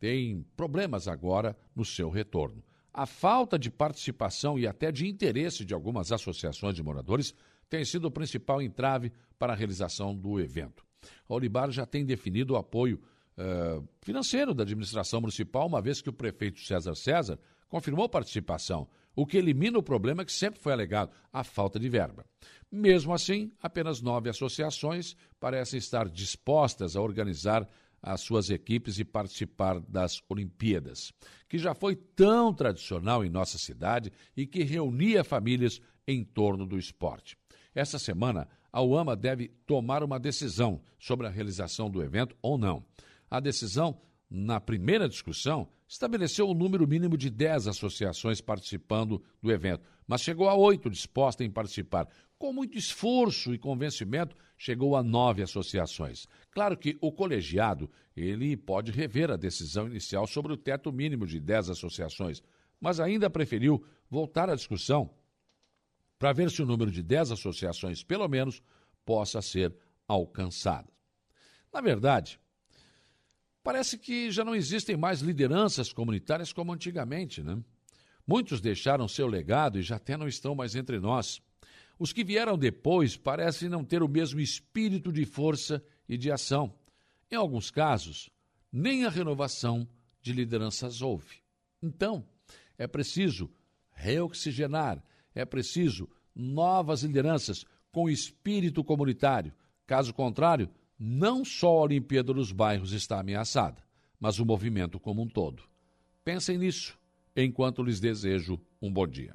S1: tem problemas agora no seu retorno. A falta de participação e até de interesse de algumas associações de moradores tem sido o principal entrave para a realização do evento. A Olibar já tem definido o apoio uh, financeiro da administração municipal, uma vez que o prefeito César César confirmou participação, o que elimina o problema que sempre foi alegado, a falta de verba. Mesmo assim, apenas nove associações parecem estar dispostas a organizar as suas equipes e participar das Olimpíadas, que já foi tão tradicional em nossa cidade e que reunia famílias em torno do esporte. Essa semana, a UAMA deve tomar uma decisão sobre a realização do evento ou não. A decisão na primeira discussão, estabeleceu o número mínimo de 10 associações participando do evento, mas chegou a oito dispostas em participar. Com muito esforço e convencimento, chegou a nove associações. Claro que o colegiado ele pode rever a decisão inicial sobre o teto mínimo de 10 associações, mas ainda preferiu voltar à discussão para ver se o número de 10 associações, pelo menos, possa ser alcançado. Na verdade, parece que já não existem mais lideranças comunitárias como antigamente, né? Muitos deixaram seu legado e já até não estão mais entre nós. Os que vieram depois parecem não ter o mesmo espírito de força e de ação. Em alguns casos, nem a renovação de lideranças houve. Então, é preciso reoxigenar, é preciso novas lideranças com espírito comunitário. Caso contrário, não só a Olimpíada dos Bairros está ameaçada, mas o movimento como um todo. Pensem nisso enquanto lhes desejo um bom dia.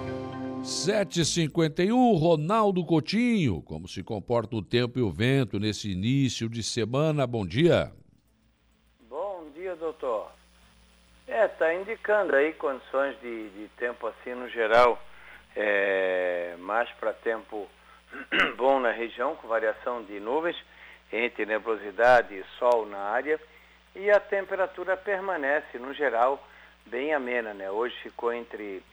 S1: 751, Ronaldo Coutinho. Como se comporta o tempo e o vento nesse início de semana? Bom dia.
S5: Bom dia, doutor. É, está indicando aí condições de, de, tempo assim no geral, é, mais para tempo bom na região, com variação de nuvens, entre nebulosidade e sol na área, e a temperatura permanece no geral bem amena, né? Hoje ficou entre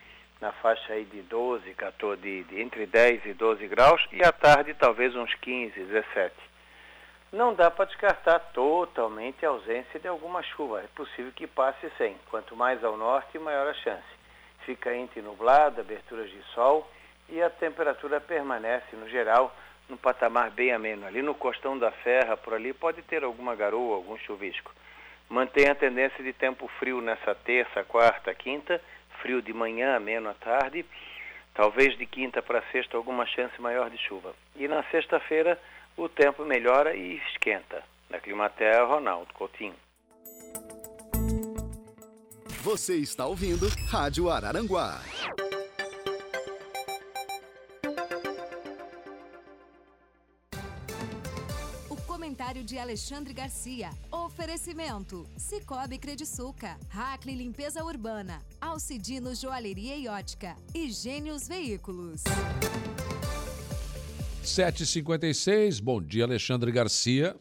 S5: na faixa aí de 12, 14, de, de, entre 10 e 12 graus, e à tarde talvez uns 15, 17. Não dá para descartar totalmente a ausência de alguma chuva. É possível que passe sem. Quanto mais ao norte, maior a chance. Fica entre nublado, aberturas de sol e a temperatura permanece, no geral, no patamar bem ameno. Ali no costão da Serra, por ali, pode ter alguma garoa, algum chuvisco. Mantém a tendência de tempo frio nessa terça, quarta, quinta frio de manhã, ameno à tarde, talvez de quinta para sexta alguma chance maior de chuva. E na sexta-feira o tempo melhora e esquenta. Na Climaterra, Ronaldo Coutinho.
S2: Você está ouvindo Rádio Araranguá.
S6: Comentário de Alexandre Garcia. Oferecimento: Cicobi Crediçuca, Hackley Limpeza Urbana, Alcidino Joalheria e Ótica e Gênios Veículos.
S1: 7h56, bom dia Alexandre Garcia.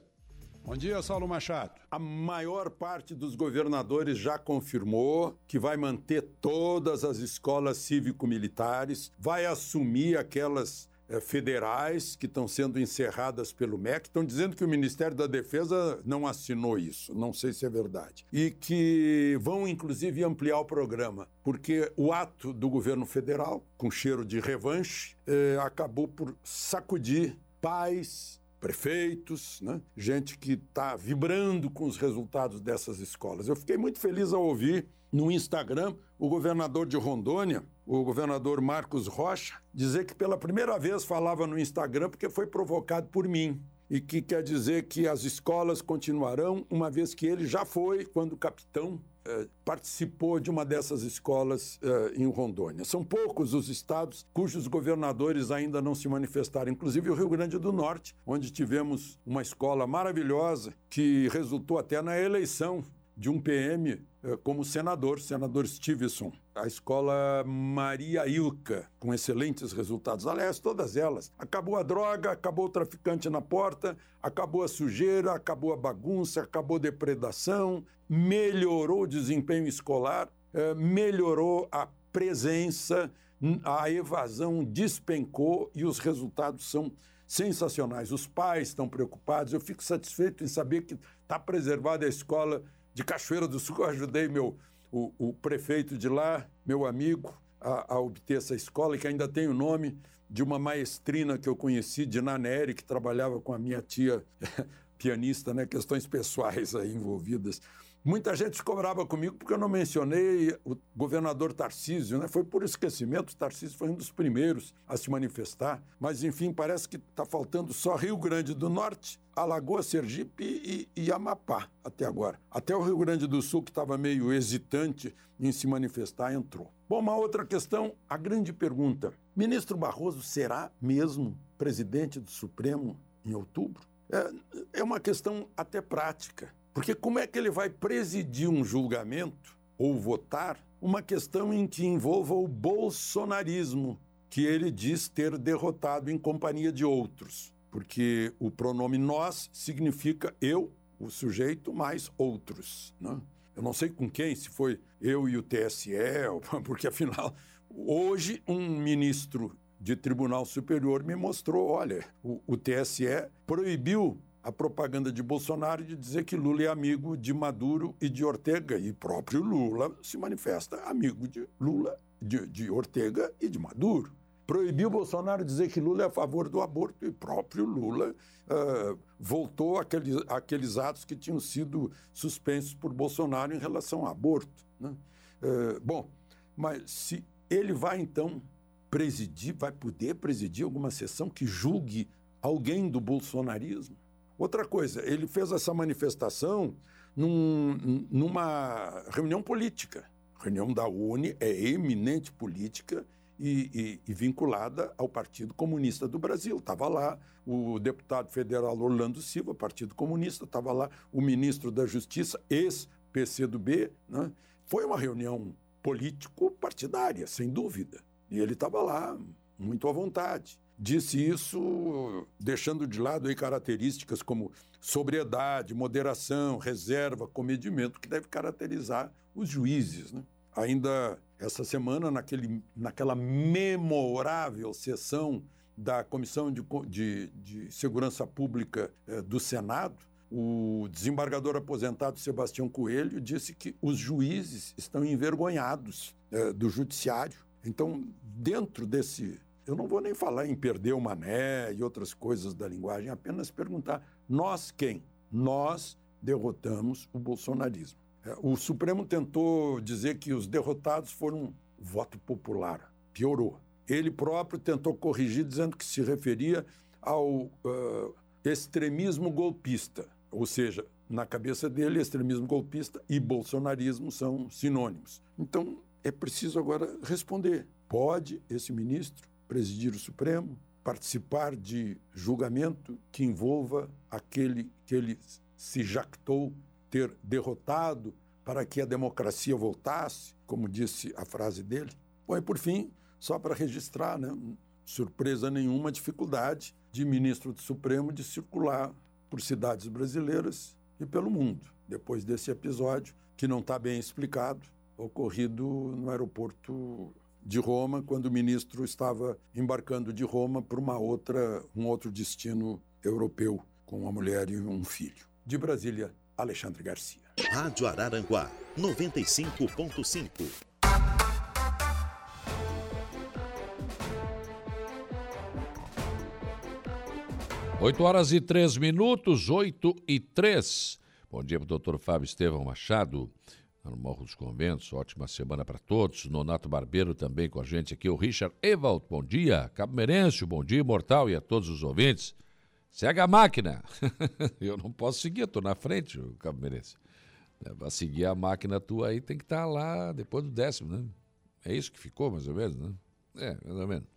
S7: Bom dia, Saulo Machado. A maior parte dos governadores já confirmou que vai manter todas as escolas cívico-militares, vai assumir aquelas federais que estão sendo encerradas pelo MEC estão dizendo que o Ministério da Defesa não assinou isso, não sei se é verdade. E que vão, inclusive, ampliar o programa, porque o ato do governo federal, com cheiro de revanche, é, acabou por sacudir pais, prefeitos, né? gente que está vibrando com os resultados dessas escolas. Eu fiquei muito feliz ao ouvir no Instagram o governador de Rondônia, o governador Marcos Rocha, dizer que pela primeira vez falava no Instagram porque foi provocado por mim. E que quer dizer que as escolas continuarão, uma vez que ele já foi, quando capitão, eh, participou de uma dessas escolas eh, em Rondônia. São poucos os estados cujos governadores ainda não se manifestaram, inclusive o Rio Grande do Norte, onde tivemos uma escola maravilhosa que resultou até na eleição de um PM como senador, senador Stevenson. A escola Maria Ilka, com excelentes resultados. Aliás, todas elas. Acabou a droga, acabou o traficante na porta, acabou a sujeira, acabou a bagunça, acabou a depredação, melhorou o desempenho escolar, eh, melhorou a presença, a evasão despencou e os resultados são sensacionais. Os pais estão preocupados. Eu fico satisfeito em saber que está preservada a escola de Cachoeira do Sul, eu ajudei meu, o, o prefeito de lá, meu amigo, a, a, obter essa escola, que ainda tem o nome de uma maestrina que eu conheci, de Naneri, que trabalhava com a minha tia pianista, né? Questões pessoais aí envolvidas. Muita gente cobrava comigo porque eu não mencionei o governador Tarcísio, né? Foi por esquecimento, Tarcísio foi um dos primeiros a se manifestar. Mas, enfim, parece que está faltando só Rio Grande do Norte, Alagoas, Sergipe e, e, Amapá até agora. Até o Rio Grande do Sul, que estava meio hesitante em se manifestar, entrou. Bom, uma outra questão, a grande pergunta: ministro Barroso será mesmo presidente do Supremo em outubro? É, é uma questão até prática. Porque como é que ele vai presidir um julgamento ou votar uma questão em que envolva o bolsonarismo, que ele diz ter derrotado em companhia de outros? Porque o pronome nós significa eu, o sujeito, mais outros. Né? Eu não sei com quem, se foi eu e o TSE, porque afinal, hoje um ministro de Tribunal Superior me mostrou: olha, o, o TSE proibiu a propaganda de Bolsonaro de dizer que Lula é amigo de Maduro e de Ortega, e próprio Lula se manifesta amigo de Lula, de, de Ortega e de Maduro. Proibiu Bolsonaro dizer que Lula é a favor do aborto e próprio Lula uh, voltou àqueles, àqueles atos que tinham sido suspensos por Bolsonaro em relação ao aborto. Né? Uh, bom, mas se ele vai então presidir, vai poder presidir alguma sessão que julgue alguém do bolsonarismo? Outra coisa, ele fez essa manifestação num, numa reunião política. A reunião da UNE é eminente política e, e, e, vinculada ao Partido Comunista do Brasil. Estava lá o deputado federal Orlando Silva, Partido Comunista, estava lá o ministro da Justiça, ex-PCdoB. Né? Foi uma reunião político-partidária, sem dúvida. E ele estava lá, muito à vontade disse isso deixando de lado aí características como sobriedade, moderação, reserva, comedimento, que deve caracterizar os juízes. Né? Ainda essa semana, naquele, naquela memorável sessão da Comissão de, de, de Segurança Pública eh, do Senado, o desembargador aposentado Sebastião Coelho disse que os juízes estão envergonhados eh, do judiciário. Então, dentro desse eu não vou nem falar em perder o mané e outras coisas da linguagem, apenas perguntar: nós quem? Nós derrotamos o bolsonarismo. É, o Supremo tentou dizer que os derrotados foram voto popular. Piorou. Ele próprio tentou corrigir, dizendo que se referia ao uh, extremismo golpista. Ou seja, na cabeça dele, extremismo golpista e bolsonarismo são sinônimos. Então, é preciso agora responder. Pode esse ministro presidir o Supremo, participar de julgamento que envolva aquele que ele se jactou ter derrotado para que a democracia voltasse, como disse a frase dele. Bom, e por fim, só para registrar, né, surpresa nenhuma, dificuldade de ministro do Supremo de circular por cidades brasileiras e pelo mundo, depois desse episódio que não está bem explicado, ocorrido no aeroporto de Roma quando o ministro estava embarcando de Roma para uma outra, um outro destino europeu com uma mulher e um filho. De Brasília, Alexandre Garcia.
S2: Rádio Araranguá 95.5.
S1: Oito horas e três minutos, oito e três. Bom dia para o doutor Fábio Estevão Machado no Morro dos Conventos. Ótima semana para todos. Nonato Barbeiro também com a gente aqui. O Richard Evald, bom dia. Cabo Merencio, bom dia, Mortal e a todos os ouvintes. Segue a máquina. eu não posso seguir, estou na frente, Cabo Merencio. É, Para seguir a máquina tua aí tem que estar tá lá depois do décimo, né? É isso que ficou, mais ou menos, né? É, mais ou menos.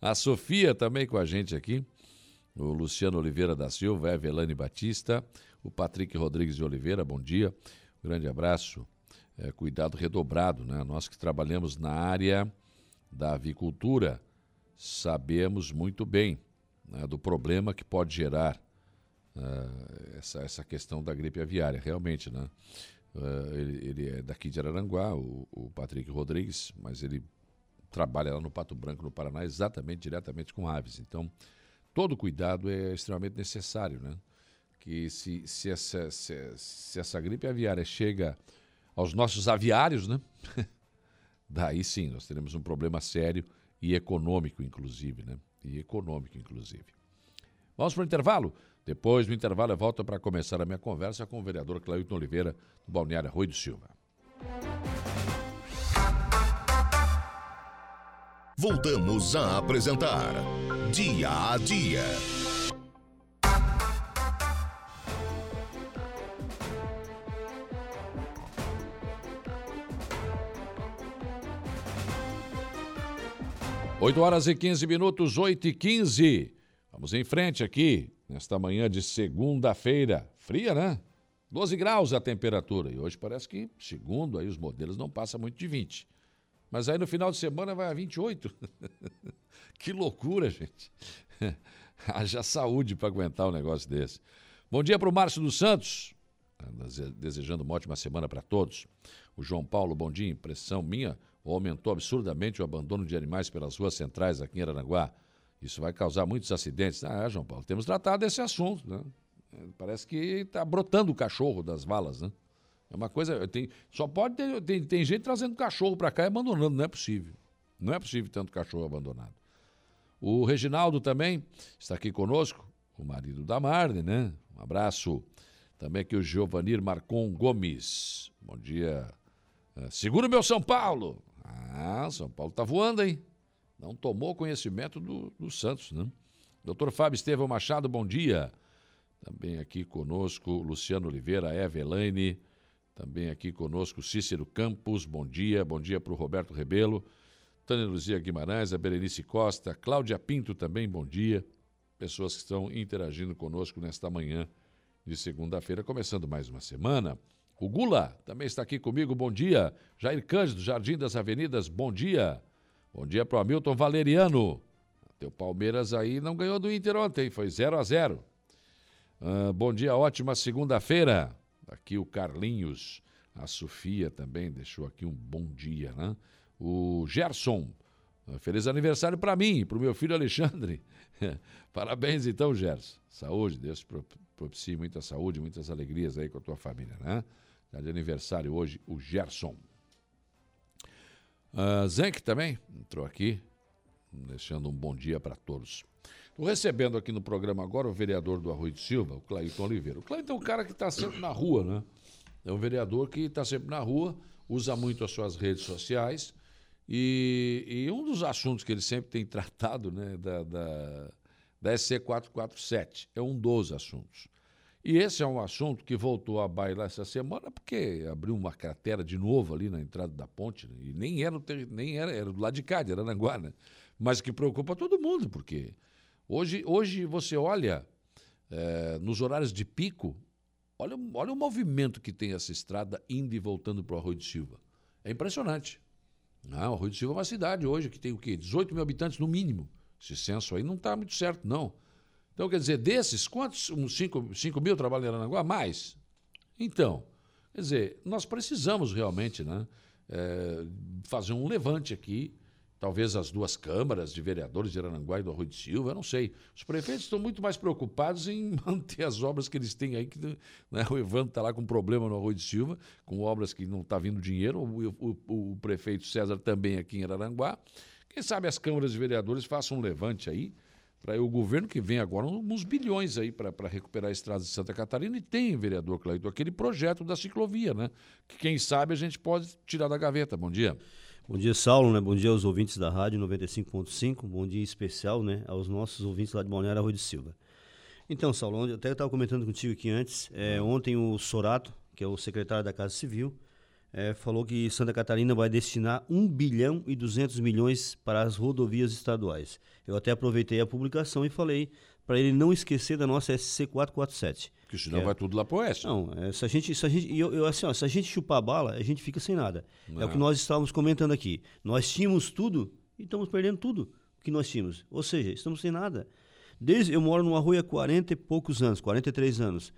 S1: A Sofia também com a gente aqui. O Luciano Oliveira da Silva, a Evelane Batista, o Patrick Rodrigues de Oliveira, bom dia. Grande abraço. É, cuidado redobrado, né? Nós que trabalhamos na área da avicultura sabemos muito bem né, do problema que pode gerar uh, essa, essa questão da gripe aviária, realmente, né? Uh, ele, ele, é daqui de Araranguá, o, o, Patrick Rodrigues, mas ele trabalha lá no Pato Branco, no Paraná, exatamente, diretamente com aves. Então, todo cuidado é extremamente necessário, né? Que se, se, essa, se, se essa gripe aviária chega aos nossos aviários, né? Daí sim, nós teremos um problema sério e econômico, inclusive, né? E econômico, inclusive. Vamos para o intervalo? Depois do intervalo, eu volto para começar a minha conversa com o vereador Cláudio Oliveira, do Balneário Rui do Silva.
S2: Voltamos a apresentar Dia a Dia.
S1: Oito horas e 15 minutos, 8 e 15. Vamos em frente aqui, nesta manhã de segunda-feira. Fria, né? 12 graus a temperatura. E hoje parece que, segundo aí os modelos, não passa muito de 20. Mas aí no final de semana vai a 28. que loucura, gente. Haja saúde para aguentar um negócio desse. Bom dia para o Márcio dos Santos. Desejando uma ótima semana para todos. O João Paulo, bom dia. Impressão minha, aumentou absurdamente o abandono de animais pelas ruas centrais aqui em Aranaguá. Isso vai causar muitos acidentes. Ah, João Paulo, temos tratado esse assunto. Né? Parece que está brotando o cachorro das valas, né? É uma coisa. Tem, só pode ter. Tem, tem gente trazendo cachorro para cá e abandonando. Não é possível. Não é possível tanto cachorro abandonado. O Reginaldo também está aqui conosco, o marido da Marne, né? Um abraço. Também aqui o Giovanir Marcon Gomes. Bom dia. É, segura o meu São Paulo. Ah, São Paulo está voando, hein? Não tomou conhecimento do, do Santos, né? Doutor Fábio Estevão Machado, bom dia. Também aqui conosco Luciano Oliveira, Eva Elaine. Também aqui conosco Cícero Campos, bom dia. Bom dia para o Roberto Rebelo. Tânia Luzia Guimarães, a Berenice Costa, Cláudia Pinto também, bom dia. Pessoas que estão interagindo conosco nesta manhã de segunda-feira, começando mais uma semana. O Gula também está aqui comigo, bom dia. Jair Cândido, Jardim das Avenidas, bom dia. Bom dia para o Hamilton Valeriano. Teu Palmeiras aí não ganhou do Inter ontem, foi 0 a 0 uh, Bom dia, ótima segunda-feira. Aqui o Carlinhos, a Sofia também deixou aqui um bom dia, né? O Gerson, feliz aniversário para mim para o meu filho Alexandre. Parabéns então, Gerson. Saúde, Deus propicie muita saúde, muitas alegrias aí com a tua família, né? Tá de aniversário hoje, o Gerson. Uh, Zenk também entrou aqui, deixando um bom dia para todos. Estou recebendo aqui no programa agora o vereador do Arroio de Silva, o Clayton Oliveira. O Clayton é um cara que está sempre na rua, né? É um vereador que está sempre na rua, usa muito as suas redes sociais. E, e, um dos assuntos que ele sempre tem tratado, né, da, da, da SC447, é um dos assuntos. E esse é um assunto que voltou a bailar essa semana, porque abriu uma cratera de novo ali na entrada da ponte, né? e nem era, nem era, era do lado de cá, de Arananguá, né? mas que preocupa todo mundo, porque Hoje, hoje você olha é, nos horários de pico, olha, olha o movimento que tem essa estrada indo e voltando para o Arroio de Silva. É impressionante. Não, o Arroio de Silva é uma cidade hoje que tem o quê? 18 mil habitantes no mínimo. Esse censo aí não está muito certo, não. Então, quer dizer, desses, quantos? Uns 5, 5 mil trabalham em Aranaguá? Mais. Então, quer dizer, nós precisamos realmente né, é, fazer um levante aqui talvez as duas câmaras de vereadores de Arananguá e do Arroio de Silva, eu não sei. Os prefeitos estão muito mais preocupados em manter as obras que eles têm aí, que né, o Evandro está lá com problema no Arroio de Silva, com obras que não está vindo dinheiro, o, o, o, prefeito César também aqui em Arananguá. Quem sabe as câmaras de vereadores façam um levante aí, para o governo que vem agora uns bilhões aí para recuperar a estrada de Santa Catarina e tem, vereador Cleiton, aquele projeto da ciclovia, né? Que quem sabe a gente pode tirar da gaveta. Bom dia.
S8: Bom dia, Saulo, né? Bom dia aos ouvintes da Rádio 95.5. Bom dia especial, né, aos nossos ouvintes lá de Balneário Arroio de Silva. Então, Saulo, eu até estava comentando contigo aqui antes, é, ontem o Sorato, que é o secretário da Casa Civil, é, falou que Santa Catarina vai destinar 1 bilhão e 200 milhões para as rodovias estaduais. Eu até aproveitei a publicação e falei para ele não esquecer da nossa SC 447.
S1: Porque senão é, vai tudo lá pro oeste.
S8: Não, é, se a gente, se a gente, eu, eu, assim, ó, se a gente chupar a bala, a gente fica sem nada. Não. É o que nós estávamos comentando aqui. Nós tínhamos tudo e estamos perdendo tudo que nós tínhamos. Ou seja, estamos sem nada. Desde eu moro numa rua há 40 e poucos anos, 43 anos.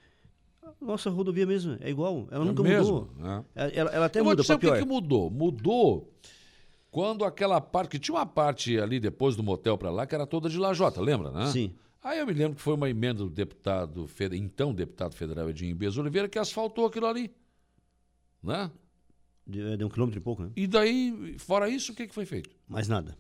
S8: Nossa rodovia mesmo é igual, ela é nunca mesmo, mudou. Né? Ela, ela, até eu muda para
S1: pior. O que, que mudou? Mudou quando aquela parte que tinha uma parte ali depois do motel para lá que era toda de lajota, lembra, né?
S8: Sim.
S1: Aí eu me lembro que foi uma emenda do deputado, então deputado federal Edinho Bez Oliveira, que asfaltou aquilo ali. Né?
S8: De, de, um quilômetro e pouco, né?
S1: E daí, fora isso, o que, que foi feito?
S8: Mais nada.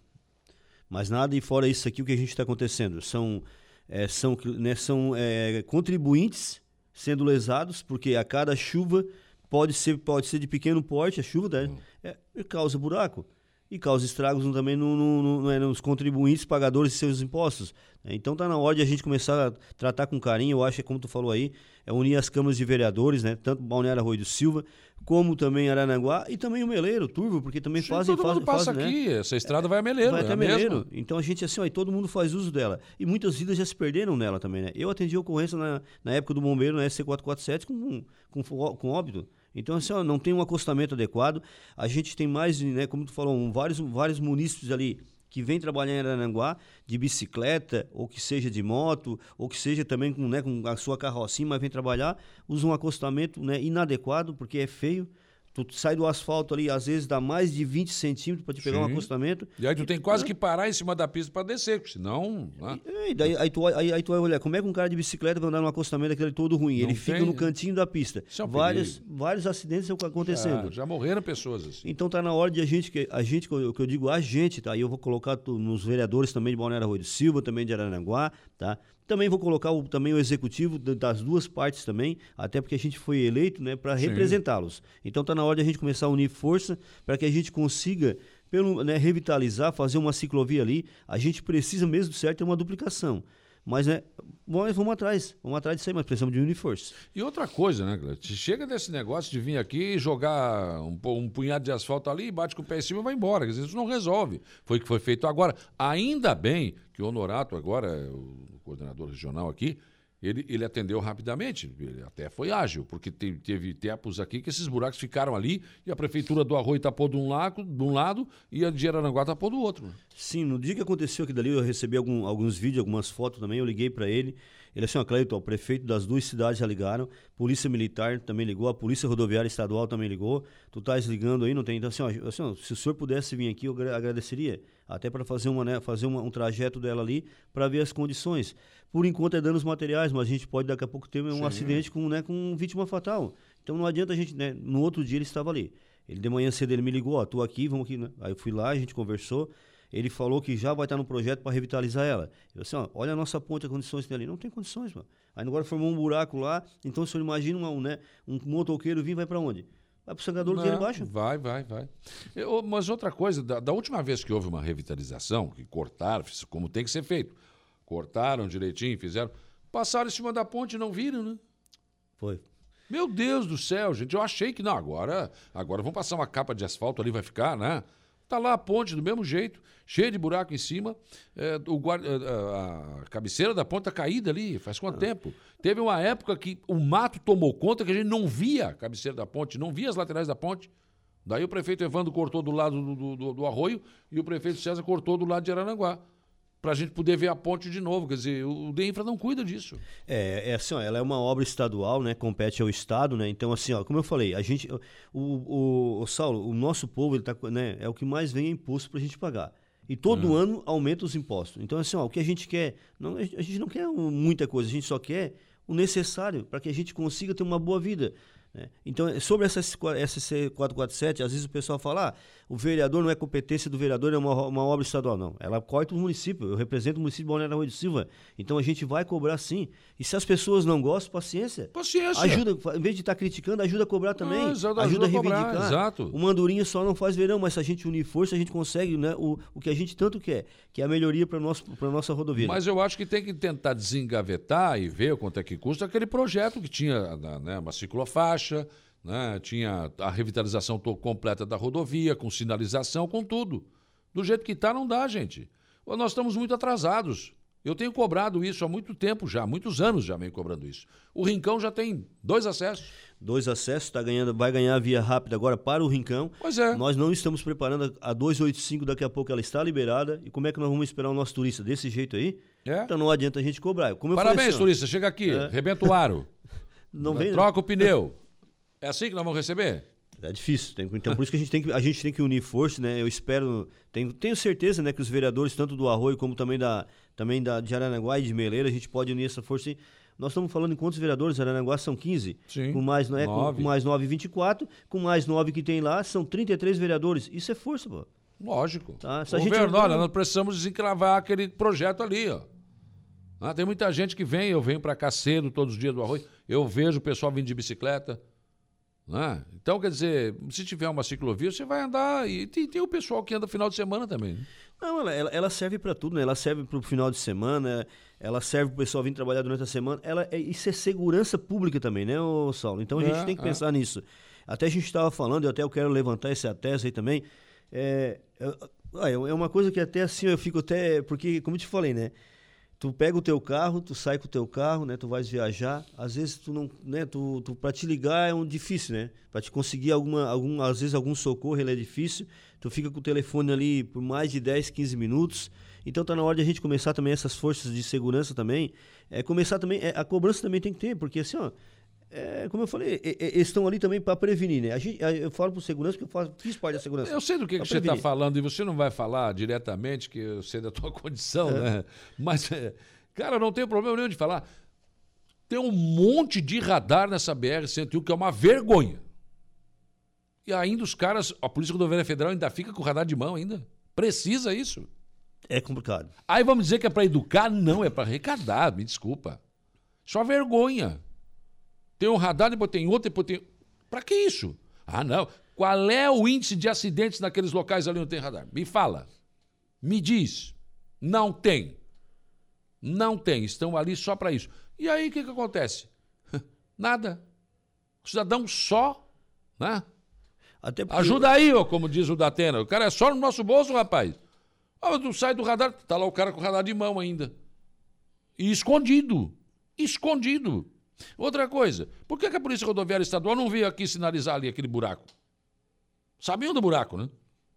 S8: Mas nada e fora isso aqui, o que a gente está acontecendo? São, é, são, né, são é, contribuintes sendo lesados, porque a cada chuva pode ser, pode ser de pequeno porte, a chuva né, é, causa buraco e causa estragos também no, no, no, é, nos contribuintes pagadores de seus impostos. Né? Então está na hora de a gente começar a tratar com carinho, eu acho que como tu falou aí, é unir as câmaras de vereadores, né? tanto Balneário Arroio do Silva, como também Aranaguá e também o Meleiro, Turvo, porque também Sim, fazem...
S1: Todo
S8: fazem,
S1: mundo passa
S8: fazem, né?
S1: aqui, né? essa estrada vai a Meleiro,
S8: Vai
S1: é
S8: até Meleiro. Então a gente assim, ó, todo mundo faz uso dela. E muitas vidas já se perderam nela também, né? Eu atendi a ocorrência na, na época do bombeiro, na SC447, com, com, com óbito. Então, assim, ó, não tem um acostamento adequado. A gente tem mais, né, como tu falou, vários, vários munícipes ali que vêm trabalhar em Arananguá de bicicleta, ou que seja de moto, ou que seja também com, né, com a sua carrocinha, mas vem trabalhar, usam um acostamento né, inadequado, porque é feio. Tu sai do asfalto ali, às vezes dá mais de 20 centímetros para te pegar Sim. um acostamento.
S1: E aí tu tem quase que parar em cima da pista para descer, senão.
S8: Né? E, e daí, aí, tu, aí, aí tu vai olhar, como é que um cara de bicicleta vai andar num acostamento daquele todo ruim? Não Ele tem. fica no cantinho da pista. É um vários, vários acidentes acontecendo.
S1: Já, já, morreram pessoas assim.
S8: Então tá na hora de a gente, que a gente, que eu digo a gente, tá? E eu vou colocar tu, nos vereadores também de Balneário Rui do Silva, também de Aranaguá, tá? Também vou colocar o, também o executivo das duas partes também, até porque a gente foi eleito né, para representá-los. Então está na hora de a gente começar a unir força para que a gente consiga pelo, né, revitalizar, fazer uma ciclovia ali. A gente precisa mesmo certo ter uma duplicação. Mas, né, vamos atrás, vamos atrás disso aí, mas precisamos de Uniforce.
S1: E outra coisa, né, Cleiton? Chega desse negócio de vir aqui jogar um, um, punhado de asfalto ali, bate com o pé em cima e vai embora. Quer dizer, isso não resolve. Foi o que foi feito agora. Ainda bem que o Honorato, agora, o coordenador regional aqui, ele, ele atendeu rapidamente, ele até foi ágil, porque teve, teve tempos aqui que esses buracos ficaram ali e a prefeitura do Arroio tapou de um lado, de um lado e a de Araranguá tapou do outro.
S8: Sim, no dia que aconteceu aquilo dali, eu recebi algum, alguns vídeos, algumas fotos também, eu liguei para ele, ele assim, ó, Cleiton, o prefeito das duas cidades já ligaram, polícia militar também ligou, a polícia rodoviária estadual também ligou, tu estás ligando aí, não tem, então assim, ó, assim ó, se o senhor pudesse vir aqui, eu agradeceria, até para fazer, uma, né, fazer uma, um trajeto dela ali, para ver as condições. Por enquanto é danos materiais, mas a gente pode daqui a pouco ter um Sim. acidente com, né, com vítima fatal. Então não adianta a gente, né, no outro dia ele estava ali. Ele de manhã cedo ele me ligou, ó, tô aqui, vamos aqui, né? Aí eu fui lá, a gente conversou, ele falou que já vai estar no projeto para revitalizar ela. Eu disse, ó, olha a nossa ponte, as condições que tem ali. Não tem condições, mano. Aí agora formou um buraco lá, então se eu imagino um, né, um motoqueiro vir, vai para onde? Vai pro sangador que ele embaixo?
S1: Vai, vai, vai. Eu, mas outra coisa, da, da, última vez que houve uma revitalização, que cortaram, como tem que ser feito, cortaram direitinho, fizeram, passaram em cima da ponte e não viram, né?
S8: Foi.
S1: Meu Deus do céu, gente, eu achei que não, agora, agora vamos passar uma capa de asfalto ali, vai ficar, né? Tá lá a ponte do mesmo jeito, cheia de buraco em cima. É, o guarda, a, a, cabeceira da ponta caída ali, faz quanto ah. tempo? Teve uma época que o mato tomou conta que a gente não via a cabeceira da ponte, não via as laterais da ponte. Daí o prefeito Evandro cortou do lado do, do, do arroio e o prefeito César cortou do lado de Arananguá para a gente poder ver a ponte de novo. Quer dizer, o DEINFRA não cuida disso.
S8: É, é assim, ó, ela é uma obra estadual, né? Compete ao Estado, né? Então, assim, ó, como eu falei, a gente. O, o, o Saulo, o nosso povo, ele tá, né, é o que mais vem imposto para a gente pagar. E todo hum. ano aumenta os impostos. Então, assim, ó, o que a gente quer. Não, a gente não quer muita coisa, a gente só quer o necessário para que a gente consiga ter uma boa vida. Né? Então, sobre essa SC 447, às vezes o pessoal fala, ah, o vereador não é competência do vereador, é uma, uma obra estadual. Não, ela corta o município, eu represento o município de Balneário Rui de Silva, então a gente vai cobrar sim. E se as pessoas não gostam, paciência.
S1: Paciência.
S8: Ajuda, em vez de estar tá criticando, ajuda a cobrar também. Ah, ajuda, ajuda, a reivindicar. Cobrar,
S1: exato.
S8: O mandurinha só não faz verão, mas se a gente unir força, a gente consegue né, o, o que a gente tanto quer, que é a melhoria para a nossa rodovia.
S1: Mas eu acho que tem que tentar desengavetar e ver quanto é que custa aquele projeto que tinha né, uma ciclofaixa, né? Tinha a revitalização completa da rodovia, com sinalização, com tudo. Do jeito que está, não dá, gente. Nós estamos muito atrasados. Eu tenho cobrado isso há muito tempo já, muitos anos já venho cobrando isso. O Rincão já tem dois acessos.
S8: Dois acessos, tá ganhando, vai ganhar a via rápida agora para o Rincão.
S1: Pois é.
S8: Nós não estamos preparando a 285, daqui a pouco ela está liberada. E como é que nós vamos esperar o nosso turista desse jeito aí? É. Então não adianta a gente cobrar. Como
S1: Parabéns,
S8: assim,
S1: turista, chega aqui, é. rebenta o aro. não vem, Troca o pneu. É assim que nós vamos receber?
S8: É difícil. Tem, então, por isso que a gente tem que, a gente tem que unir força, né? Eu espero, tenho, tenho certeza, né, que os vereadores, tanto do Arroio como também da, também da, de Aranaguá e de Meleira, a gente pode unir essa força. Nós estamos falando em quantos vereadores? Aranaguá são 15.
S1: Sim.
S8: Com mais, né, com, com, mais 9, 24. Com mais 9 que tem lá, são 33 vereadores. Isso é força, pô.
S1: Lógico.
S8: Tá, se gente
S1: Governo,
S8: andar-
S1: olha, nós precisamos desencravar aquele projeto ali, ó. Ah, tem muita gente que vem, eu venho para cá cedo, todos os dias do arroz, eu vejo o pessoal vindo de bicicleta. Né? Então, quer dizer, se tiver uma ciclovia, você vai andar. E tem, tem o pessoal que anda final de semana também. né?
S8: Não, ela, ela, serve para tudo, né? Ela serve para o final de semana, ela serve para o pessoal vir trabalhar durante a semana. Ela, é- isso é segurança pública também, né, ô Saulo? Então a gente
S1: É,
S8: tem que
S1: é.
S8: pensar nisso. Até a gente estava falando, eu até eu quero levantar essa tese aí também. É, é, é uma coisa que até assim eu fico até. Porque, como eu te falei, né? Tu pega o teu carro, tu sai com o teu carro, né? Tu vais viajar. Às vezes tu não, né? Tu, tu para te ligar é um difícil, né? Para te conseguir alguma, algum, às vezes algum socorro ele é difícil. Tu fica com o telefone ali por mais de 10, 15 minutos. Então tá na hora de a gente começar também essas forças de segurança também. É começar também, é, a cobrança também tem que ter, porque assim, ó, é, como eu falei, é, é, eles estão ali também para prevenir, né? A gente, eu falo por segurança porque eu faço, fiz parte da segurança.
S1: Eu sei do que, que você está falando e você não vai falar diretamente, que eu sei da tua condição, né? Mas, é, cara, eu não tenho problema nenhum de falar. Tem um monte de radar nessa BR-101 que é uma vergonha. E ainda os caras, a Polícia Rodoviária Federal ainda fica com o radar de mão ainda. Precisa isso.
S8: É complicado.
S1: Aí vamos dizer que é para educar? Não, é para arrecadar, me desculpa. Isso é uma vergonha. Tem um radar, depois tem outro, depois tem. Para que isso? Ah, não. Qual é o índice de acidentes naqueles locais ali onde tem radar? Me fala. Me diz. Não tem. Não tem. Estão ali só para isso. E aí o que, que acontece? Nada. O cidadão só. Né?
S8: Porque
S1: Ajuda aí, ó, como diz o Datena. O cara é só no nosso bolso, rapaz. Ah, mas tu sai do radar, tá lá o cara com o radar de mão ainda. E escondido. Escondido. Outra coisa, por que, que a Polícia Rodoviária Estadual não veio aqui sinalizar ali aquele buraco? Sabiam do buraco, né?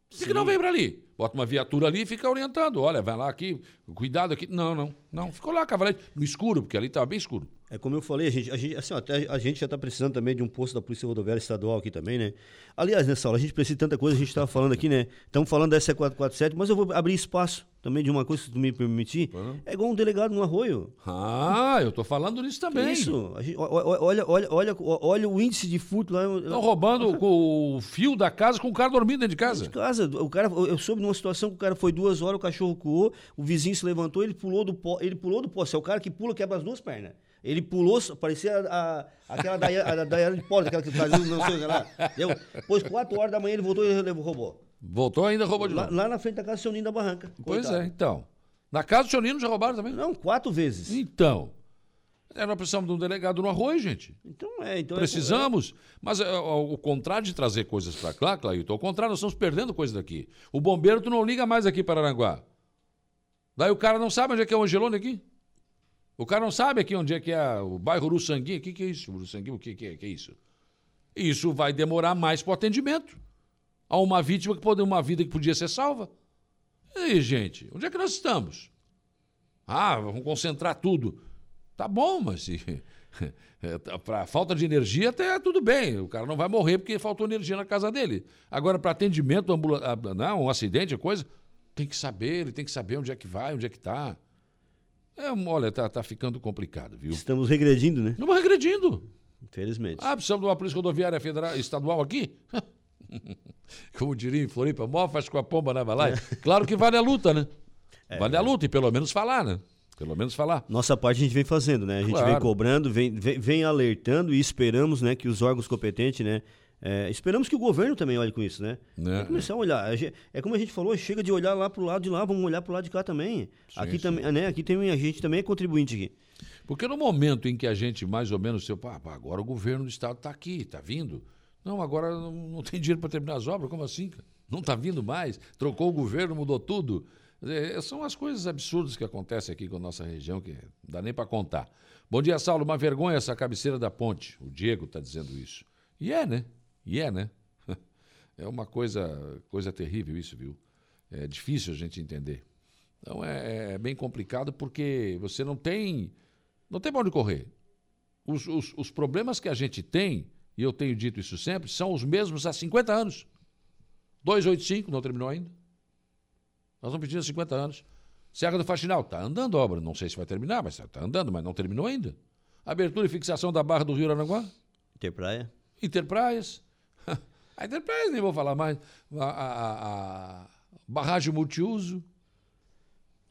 S1: Por que, que não veio para ali? Bota uma viatura ali e fica orientando. Olha, vai lá aqui, cuidado aqui. Não, não, não. Ficou lá, cavalete, no escuro, porque ali estava bem escuro.
S8: É como eu falei, a gente, a gente, assim, até a gente já está precisando também de um posto da Polícia Rodoviária Estadual aqui também, né? Aliás, nessa aula, a gente precisa de tanta coisa, a gente estava falando aqui, né? Estamos falando da SC447, mas eu vou abrir espaço também de uma coisa, se tu me permitir. É igual um delegado no arroio.
S1: Ah, eu tô falando nisso também.
S8: Isso. Gente- olha, olha, olha, olha o índice de furto lá.
S1: Estão roubando o fio da casa com o cara dormindo dentro de casa.
S8: De casa, o cara, eu soube numa situação que o cara foi duas horas, o cachorro coou, o vizinho se levantou, ele pulou do pó, ele pulou do poste. É o cara que pula, quebra as duas pernas. Ele pulou, parecia a, a- aquela Daiane Daiane de Polo, aquela que fazia não sei o que lá. Depois, quatro horas da manhã, ele voltou e levou, roubou.
S1: Voltou ainda roubou de
S8: Lá,
S1: novo.
S8: lá na frente da casa do seu Ninho da Barranca.
S1: Pois
S8: Coitado.
S1: é, então. Na casa do seu Nino já roubaram também?
S8: Não, quatro vezes.
S1: Então. É, nós precisamos de um delegado no arroio, gente.
S8: Então é. Então é-
S1: Precisamos. Mas é, ao contrário de trazer coisas para cá, Clailton, ao contrário, nós estamos perdendo coisas daqui. O bombeiro, tu não liga mais aqui para Aranguá. Daí o cara não sabe onde é que é o Angelone aqui. O cara não sabe aqui onde é que é o bairro Uruçangui. O que, que é isso? Uruçangui, o que, que, é, que é isso? Isso vai demorar mais para o atendimento. A uma vítima que pode uma vida que podia ser salva. E aí, gente, onde é que nós estamos? Ah, vamos concentrar tudo. Tá bom, mas se para falta de energia até tudo bem. O cara não vai morrer porque faltou energia na casa dele. Agora para atendimento ambula- ah, não, um acidente, coisa, tem que saber, ele tem que saber onde é que vai, onde é que tá. É, olha, tá, tá ficando complicado, viu?
S8: Estamos regredindo, né?
S1: Vai regredindo.
S8: Infelizmente.
S1: Ah, precisamos de uma polícia rodoviária federal, estadual aqui? Como diria em Floripa, mó faz com a pomba na balai. Claro que vale a luta, né? Vale a luta e pelo menos falar, né? Pelo menos falar.
S8: Nossa parte a gente vem fazendo, né? A gente vem
S1: Claro.
S8: cobrando, vem, vem, vem alertando e esperamos, né, que os órgãos competentes, né, é, esperamos que o governo também olhe com isso, né? Que começar a olhar. É como a gente falou, chega de olhar lá pro lado de lá, vamos olhar pro lado de cá também. aqui
S1: sim.
S8: também, né? Aqui tem a gente também é contribuinte aqui.
S1: Porque no momento em que a gente mais ou menos, pá, pá, agora o governo do estado está aqui, está vindo. Não, agora não, não tem dinheiro para terminar as obras, como assim? Não está vindo mais, trocou o governo, mudou tudo. Dizer, são as coisas absurdas que acontecem aqui com a nossa região, que não dá nem para contar. Bom dia, Saulo. Uma vergonha essa cabeceira da ponte. O Diego está dizendo isso. E é, né? E é, né? É uma coisa, coisa terrível isso, viu? É difícil a gente entender. Então é, é bem complicado porque você não tem não tem para onde correr. Os, os, os problemas que a gente tem, e eu tenho dito isso sempre, são os mesmos há 50 anos. 285 não terminou ainda. Nós estamos pedindo há 50 anos. Serra do Faxinal, está andando a obra. Não sei se vai terminar, mas está andando, mas não terminou ainda. Abertura e fixação da Barra do Rio Aranaguá.
S8: Ter praia.
S1: Interpraias. A Interpraias nem vou falar mais. A, a, a, barragem multiuso.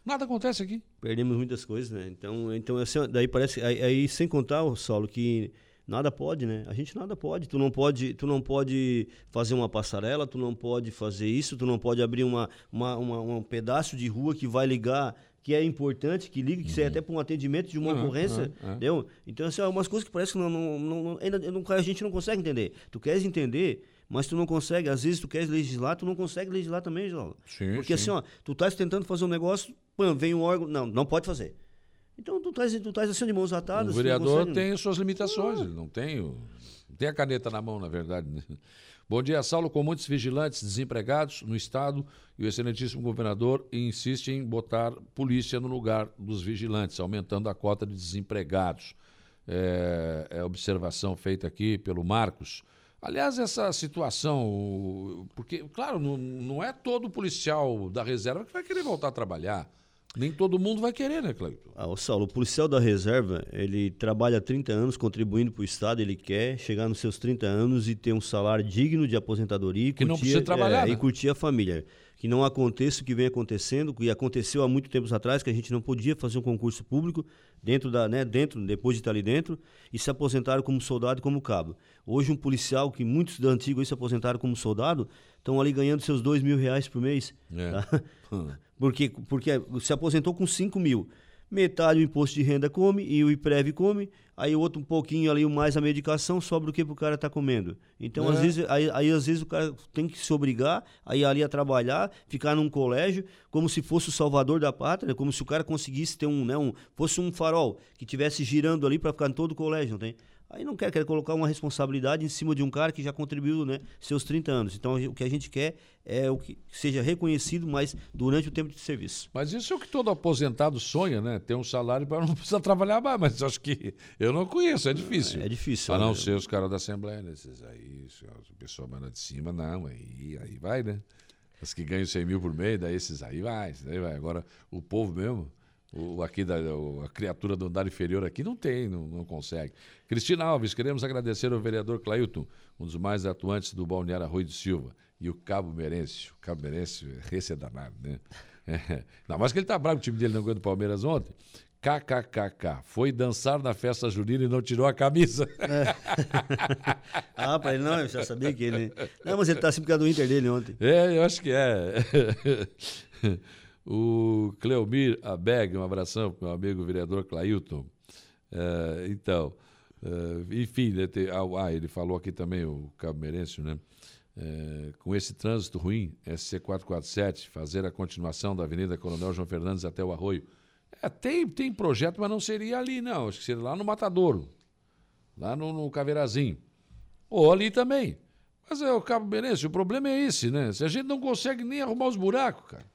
S1: Nada acontece aqui.
S8: Perdemos muitas coisas, né? Então, então assim, daí parece aí, aí sem contar o Saulo que nada pode, né? A gente nada pode. Tu não pode, tu não pode fazer uma passarela, tu não pode fazer isso, tu não pode abrir uma, uma, uma um pedaço de rua que vai ligar que é importante, que liga, que serve até para um atendimento de uma
S1: Uhum,
S8: ocorrência,
S1: uhum, uhum.
S8: entendeu? Então, assim, é umas coisas que parece que não, não, não- ainda não- a gente não consegue entender. Tu queres entender, mas tu não consegue. Às vezes tu queres legislar, tu não consegue legislar também, João.
S1: Sim,
S8: Porque
S1: sim.
S8: assim, ó, tu estás tentando fazer um negócio, pã, vem um órgão, não, não pode fazer. Então tu estás, tu assim de mãos atadas.
S1: O vereador
S8: consegue-
S1: tem suas limitações, ele não tem, o- não tem a caneta na mão, na verdade. né? Bom dia, Saulo. Com muitos vigilantes desempregados no estado e o excelentíssimo governador insiste em botar polícia no lugar dos vigilantes, aumentando a cota de desempregados. É, é observação feita aqui pelo Marcos. Aliás, essa situação, porque, claro, não, não é todo policial da reserva que vai querer voltar a trabalhar. Nem todo mundo vai querer, né, Cleiton?
S8: Ah, o Saulo, o policial da reserva, ele trabalha há 30 anos contribuindo para o Estado, ele quer chegar nos seus 30 anos e ter um salário digno de aposentadoria e
S1: Que não
S8: curtir,
S1: precisa trabalhar,
S8: é,
S1: né?
S8: e curtir a família. Que não aconteça o que vem acontecendo, que aconteceu há muito tempos atrás, que a gente não podia fazer um concurso público dentro da, né, dentro, depois de estar ali dentro, e se aposentaram como soldado e como cabo. Hoje um policial, que muitos da antiga se aposentaram como soldado, estão ali ganhando seus dois mil reais por mês.
S1: É.
S8: tá? Porque, porque se aposentou com 5 mil. Metade o imposto de renda come e o IPREV come, aí o outro um pouquinho ali, mais a medicação, sobra o que pro cara tá comendo. Então,
S1: É.
S8: às vezes, aí, aí, às vezes o cara tem que se obrigar a ir ali a trabalhar, ficar num colégio, como se fosse o salvador da pátria, como se o cara conseguisse ter um, né, um fosse um farol que tivesse girando ali para ficar em todo o colégio, não tem? Aí não quer, quer colocar uma responsabilidade em cima de um cara que já contribuiu, né, seus 30 anos. Então, o que a gente quer é o que seja reconhecido, mas durante o tempo de serviço.
S1: Mas isso é o que todo aposentado sonha, né? Ter um salário para não precisar trabalhar mais. Mas acho que eu não conheço, é difícil.
S8: É difícil.
S1: A não
S8: né?
S1: ser os caras da Assembleia, né? Esses aí, o pessoal manda de cima, não, aí, aí vai, né? Os que ganham 100 mil por mês, daí esses aí vai, esses aí vai. Agora, o povo mesmo, o, aqui da, o- a criatura do andar inferior aqui não tem, não, não consegue. Cristina Alves, queremos agradecer ao vereador Clailton, um dos mais atuantes do Balneário Arroio de Silva, e o Cabo Merencio. O Cabo Merencio, esse é danado, né? É. Não, mas que ele tá bravo, o time dele não ganhou do Palmeiras ontem. KKKK. Foi dançar na festa junina e não tirou a camisa.
S8: Ah, para ele não, eu já sabia que ele. Não, mas ele tá assim por causa do Inter dele ontem.
S1: É, eu acho que é. o Cleomir Abeg, um abração para meu amigo vereador Clailton. É, então, é, enfim, né, ah, ah, ele falou aqui também, o Cabo Merencio, né? É, com esse trânsito ruim, SC447, fazer a continuação da Avenida Coronel João Fernandes até o Arroio. É, tem, tem projeto, mas não seria ali, não. Acho que seria lá no Matadouro, lá no, no Caveirazinho. Ou ali também. Mas é o Cabo Merencio, o problema é esse, né? Se a gente não consegue nem arrumar os buracos, cara.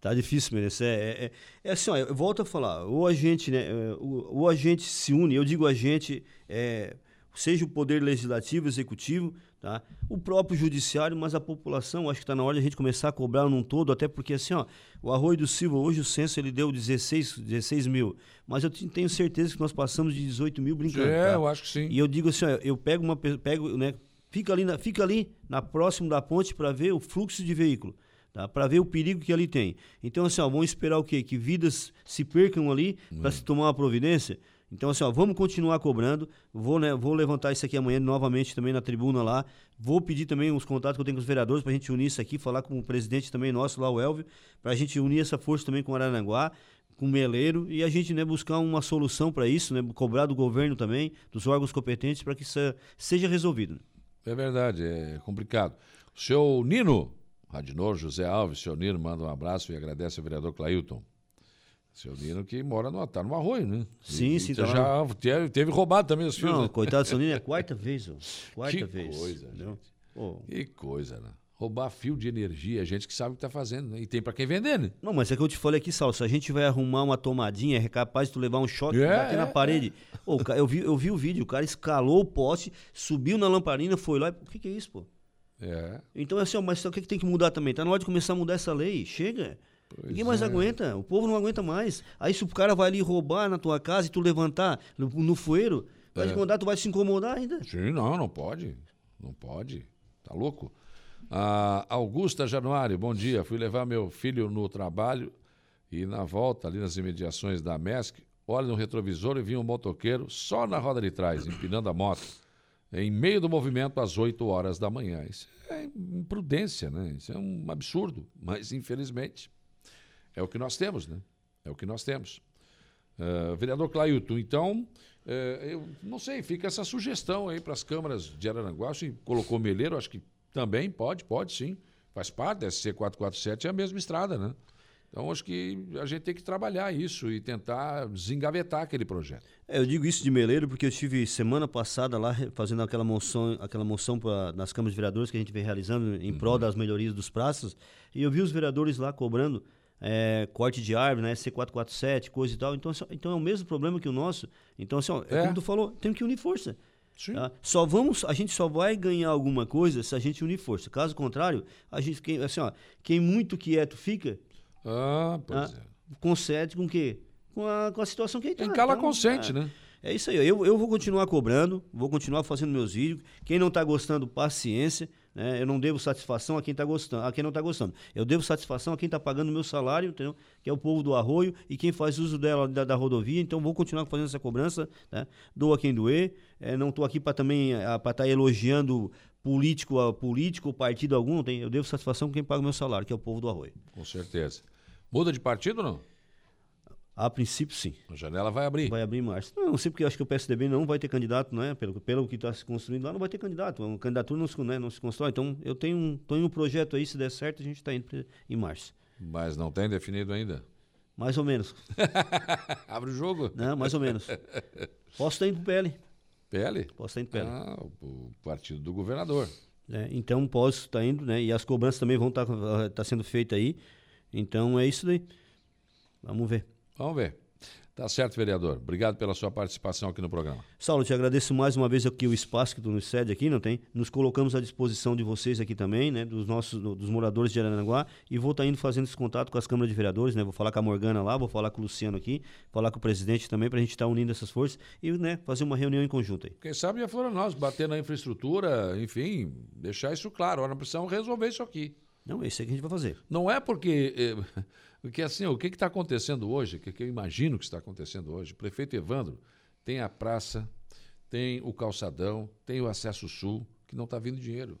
S8: Tá difícil, merecer. É, é, é, assim, ó, eu volto a falar. Ou a gente, né? é, ou a gente se une, eu digo a gente, é, seja o poder legislativo, executivo, tá? O próprio judiciário, mas a população, acho que está na hora de a gente começar a cobrar num todo, até porque assim, ó, o Arroio do Silva, hoje o censo ele deu 16, 16 mil, mas eu te- tenho certeza que nós passamos de 18 mil brincando.
S1: É,
S8: tá?
S1: eu acho que sim.
S8: E eu digo assim, ó, eu pego uma, pe- pego, né, fica ali, na, fica ali na próximo da ponte para ver o fluxo de veículo, tá? Para ver o perigo que ali tem. Então assim, ó, vamos esperar o quê? Que vidas se percam ali para se tomar uma providência. Então assim, ó, vamos continuar cobrando. Vou, né, vou levantar isso aqui amanhã novamente também na tribuna lá. Vou pedir também os contatos que eu tenho com os vereadores para a gente unir isso aqui, falar com o presidente também nosso lá, o Elvio, para a gente unir essa força também com o Araranguá com o Meleiro e a gente né, buscar uma solução para isso, né, cobrar do governo também, dos órgãos competentes, para que isso seja resolvido.
S1: É verdade, é complicado. O senhor Nino, Radinor José Alves, senhor Nino, manda um abraço e agradece ao vereador Clailton. Seu Nino que mora no, tá no arroio, né?
S8: Sim,
S1: E-
S8: sim, tá
S1: já teve, teve roubado também os filhos.
S8: Não,
S1: né?
S8: coitado do Sonino, é a quarta vez, ó. Quarta
S1: Que
S8: vez.
S1: coisa, gente.
S8: Pô,
S1: Que coisa, né? Roubar fio de energia, gente que sabe o que tá fazendo, né? E tem para quem vender, né?
S8: Não, mas é que eu te falei aqui, Sal, se a gente vai arrumar uma tomadinha, é capaz de tu levar um choque
S1: É,
S8: bater na
S1: é,
S8: parede. Ô, o ca- eu, vi, eu vi o vídeo, o cara escalou o poste, subiu na lamparina, foi lá. e- O que, que é isso, pô?
S1: É.
S8: Então, assim, ó, mas o que, que tem que mudar também? Tá na hora de começar a mudar essa lei. Chega. Ninguém mais
S1: é.
S8: aguenta. O povo não aguenta mais. Aí, se o cara vai ali roubar na tua casa e tu levantar no, no fueiro, vai
S1: É.
S8: te incomodar, tu vai se incomodar ainda.
S1: Sim, não, não pode. Não pode. Tá louco? A Augusta Januário, bom dia. Fui levar meu filho no trabalho e na volta, ali nas imediações da MESC, olho no retrovisor e vi um motoqueiro só na roda de trás, empinando a moto, em meio do movimento às 8 horas da manhã. Isso é imprudência, né? Isso é um absurdo, mas infelizmente é o que nós temos, né? É o que nós temos. Uh, vereador Clailton, então, uh, eu não sei, fica essa sugestão aí para as câmaras de Araranguá. Se colocou Meleiro, acho que também pode, pode sim. Faz parte, SC 447 é a mesma estrada, né? Então, acho que a gente tem que trabalhar isso e tentar desengavetar aquele projeto.
S8: É, eu digo isso de Meleiro porque eu estive semana passada lá fazendo aquela moção, aquela moção pra, nas câmaras de vereadores que a gente vem realizando em uhum. prol das melhorias dos praças, e eu vi os vereadores lá cobrando é, corte de árvore, né, C447, coisa e tal. Então, então é o mesmo problema que o nosso. Então, assim, ó, é. como tu falou, tem que unir força. Tá? Só vamos, a gente só vai ganhar alguma coisa se a gente unir força. Caso contrário, a gente, quem, assim, ó, quem muito quieto fica,
S1: ah, pois
S8: ah, é. Concede com o quê? Com a, com a situação que ele
S1: tá. Em cala então, consente,
S8: é,
S1: né?
S8: É isso aí. Eu, eu vou continuar cobrando, vou continuar fazendo meus vídeos. Quem não está gostando, paciência. Né? Eu não devo satisfação a quem está gostando, a quem não está gostando. Eu devo satisfação a quem está pagando meu salário, entendeu? Que é o povo do arroio e quem faz uso dela da, da rodovia. Então vou continuar fazendo essa cobrança. Né? Doa quem doer. É, não estou aqui para também para estar tá elogiando político a político, partido algum. Tem, eu devo satisfação a quem paga meu salário, que é o povo do arroio.
S1: Com certeza. Muda de partido ou não?
S8: A princípio, sim.
S1: A janela vai abrir.
S8: Vai abrir em março. Não, não sei porque eu acho que o PSDB não vai ter candidato, né? Pelo, pelo que está se construindo lá, não vai ter candidato. Uma candidatura não se, né, não se constrói. Então, eu tenho um, em um projeto aí, se der certo, a gente está indo em março.
S1: Mas não tem definido ainda?
S8: Mais ou menos.
S1: Abre o jogo?
S8: Não, mais ou menos. Posso estar indo pro PL.
S1: PL?
S8: Posso estar indo pro PL.
S1: Ah, o partido do governador.
S8: É, então, posso estar indo, né? E as cobranças também vão estar tá, tá sendo feitas aí. Então é isso daí. Vamos ver.
S1: Vamos ver. Tá certo, vereador. Obrigado pela sua participação aqui no programa.
S8: Saulo, te agradeço mais uma vez aqui o espaço que tu nos cede aqui, não tem? Nos colocamos à disposição de vocês aqui também, né? Dos nossos, dos moradores de Aranaguá e vou estar tá indo fazendo esse contato com as câmaras de vereadores, né? Vou falar com a Morgana lá, vou falar com o Luciano aqui, falar com o presidente também para a gente estar tá unindo essas forças e, né? Fazer uma reunião em conjunto aí.
S1: Quem sabe já foram nós, bater na infraestrutura, enfim, deixar isso claro. Nós precisamos resolver isso aqui.
S8: Não, é isso que a gente vai fazer.
S1: Não é porque. Eh, porque assim, o que está acontecendo hoje, que, que eu imagino que está acontecendo hoje? O prefeito Evandro tem a praça, tem o calçadão, tem o acesso sul, que não está vindo dinheiro.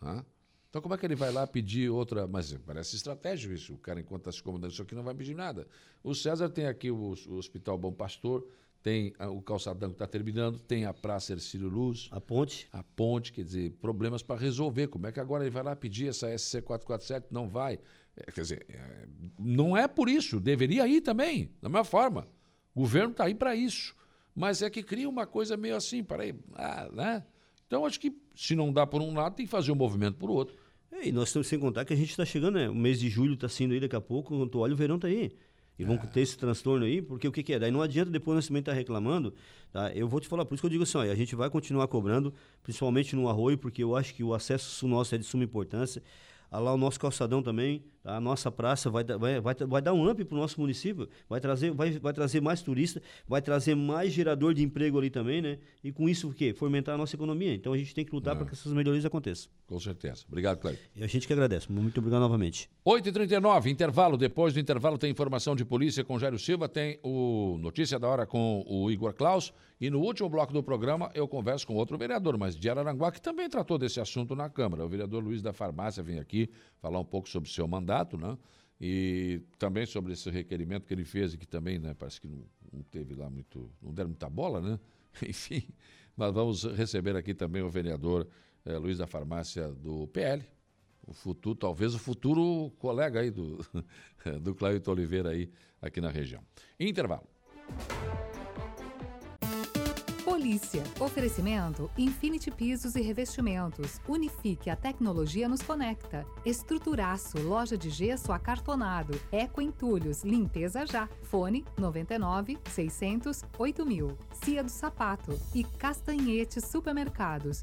S1: Tá? Então, como é que ele vai lá pedir outra. Mas parece estratégico isso. O cara, enquanto está se comandando isso aqui, não vai pedir nada. O César tem aqui o, o Hospital Bom Pastor, tem o calçadão que está terminando, tem a Praça Ercílio Luz.
S8: A ponte.
S1: A ponte, quer dizer, problemas para resolver. Como é que agora ele vai lá pedir essa SC447? Não vai. É, quer dizer, é, não é por isso, deveria ir também, da mesma forma. O governo está aí para isso. Mas é que cria uma coisa meio assim, peraí, ah, né? Então acho que se não dá por um lado, tem que fazer um movimento por outro.
S8: É, e nós estamos sem contar que a gente está chegando, né? O mês de julho está sendo aí daqui a pouco, quando tu olha o verão está aí. E vão ter esse transtorno aí, porque o que, que, é? Daí não adianta depois nós também estar tá reclamando. Tá? Eu vou te falar, por isso que eu digo assim, ó, a gente vai continuar cobrando, principalmente no arroio, porque eu acho que o acesso nosso é de suma importância. Ah, lá o nosso calçadão também? A nossa praça vai, vai, vai, vai dar um up para o nosso município, vai trazer, vai, vai trazer mais turista, vai trazer mais gerador de emprego ali também, né? E com isso o quê? Fomentar a nossa economia. Então a gente tem que lutar para que essas melhorias aconteçam.
S1: Com certeza. Obrigado, Cleber.
S8: E a gente que agradece. Muito obrigado novamente.
S1: 8h39, intervalo. Depois do intervalo tem informação de polícia com Jairo Silva, tem o Notícia da Hora com o Igor Klaus. E no último bloco do programa eu converso com outro vereador, mas de Araranguá, que também tratou desse assunto na Câmara. O vereador Luiz da Farmácia vem aqui falar um pouco sobre o seu mandato, né? E também sobre esse requerimento que ele fez que também, né, parece que não, não teve lá muito, não deram muita bola, né? Enfim, mas vamos receber aqui também o vereador eh, Luiz da Farmácia do PL, o futuro, talvez o futuro colega aí do, do Cláudio Oliveira aí aqui na região. Intervalo.
S9: Polícia. Oferecimento Infinity Pisos e Revestimentos. Unifique a tecnologia nos conecta. Estruturaço, loja de gesso acartonado. Eco Entulhos, limpeza já. Fone 99 600 8000. Cia do Sapato e Castanhete Supermercados.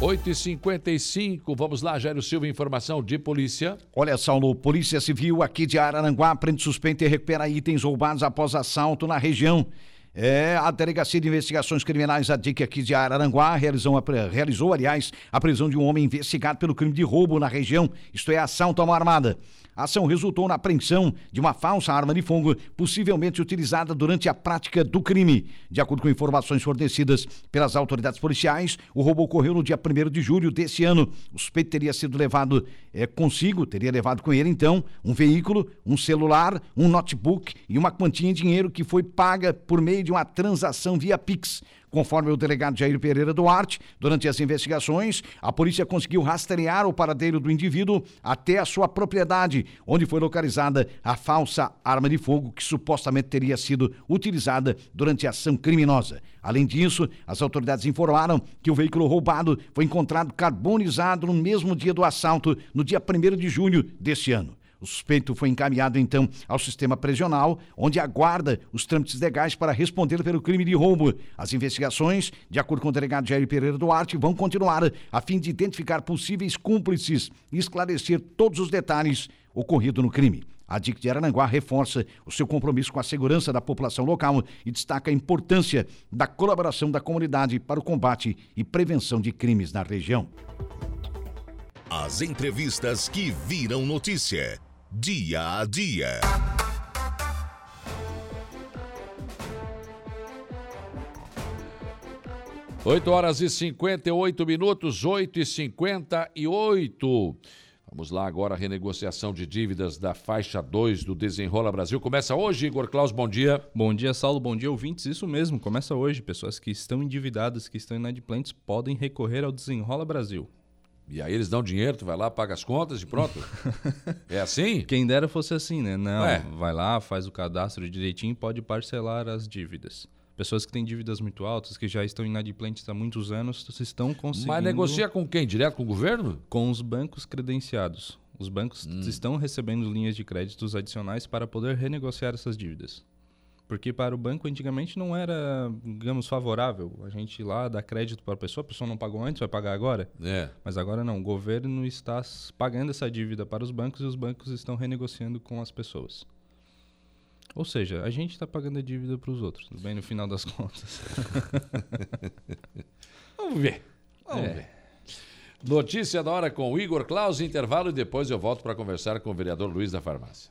S1: 8h55, vamos lá, Jairo Silva, informação de polícia.
S3: Olha, Saulo, Polícia Civil aqui de Araranguá prende suspeito e recupera itens roubados após assalto na região. É, a Delegacia de Investigações Criminais, a DIC aqui de Araranguá, realizou, realizou, aliás, a prisão de um homem investigado pelo crime de roubo na região, isto é, assalto a uma armada. A ação resultou na apreensão de uma falsa arma de fogo, possivelmente utilizada durante a prática do crime. De acordo com informações fornecidas pelas autoridades policiais, o roubo ocorreu no dia 1 de julho desse ano. O suspeito teria sido levado é, consigo, teria levado com ele, então, um veículo, um celular, um notebook e uma quantia em dinheiro que foi paga por meio de uma transação via Pix. Conforme o delegado Jair Pereira Duarte, durante as investigações, a polícia conseguiu rastrear o paradeiro do indivíduo até a sua propriedade, onde foi localizada a falsa arma de fogo que supostamente teria sido utilizada durante a ação criminosa. Além disso, as autoridades informaram que o veículo roubado foi encontrado carbonizado no mesmo dia do assalto, no dia 1 de junho deste ano. O suspeito foi encaminhado então ao sistema prisional, onde aguarda os trâmites legais para responder pelo crime de roubo. As investigações, de acordo com o delegado Jair Pereira Duarte, vão continuar a fim de identificar possíveis cúmplices e esclarecer todos os detalhes ocorridos no crime. A DIC de Arananguá reforça o seu compromisso com a segurança da população local e destaca a importância da colaboração da comunidade para o combate e prevenção de crimes na região.
S2: As entrevistas que viram notícia. Dia a dia.
S1: Oito horas e 58 minutos, oito e cinquenta e oito. Vamos lá agora, a renegociação de dívidas da faixa 2 do Desenrola Brasil. Começa hoje, Igor Klaus, bom dia.
S10: Bom dia, Saulo, bom dia, ouvintes. Isso mesmo, começa hoje. Pessoas que estão endividadas, que estão inadimplentes, podem recorrer ao Desenrola Brasil.
S1: E aí eles dão dinheiro, tu vai lá, paga as contas e pronto. é assim?
S10: Quem dera fosse assim, né? Não, é. vai lá, faz o cadastro direitinho e pode parcelar as dívidas. Pessoas que têm dívidas muito altas, que já estão inadimplentes há muitos anos, estão conseguindo...
S1: Mas negocia com quem? Direto com o governo?
S10: Com os bancos credenciados. Os bancos hum. estão recebendo linhas de créditos adicionais para poder renegociar essas dívidas. Porque para o banco antigamente não era, digamos, favorável a gente ir lá dar crédito para a pessoa, a pessoa não pagou antes, vai pagar agora.
S1: É.
S10: Mas agora não, o governo está pagando essa dívida para os bancos e os bancos estão renegociando com as pessoas. Ou seja, a gente está pagando a dívida para os outros, bem no final das contas.
S1: Vamos ver. Vamos é. ver. Notícia da hora com o Igor Claus, intervalo e depois eu volto para conversar com o vereador Luiz da Farmácia.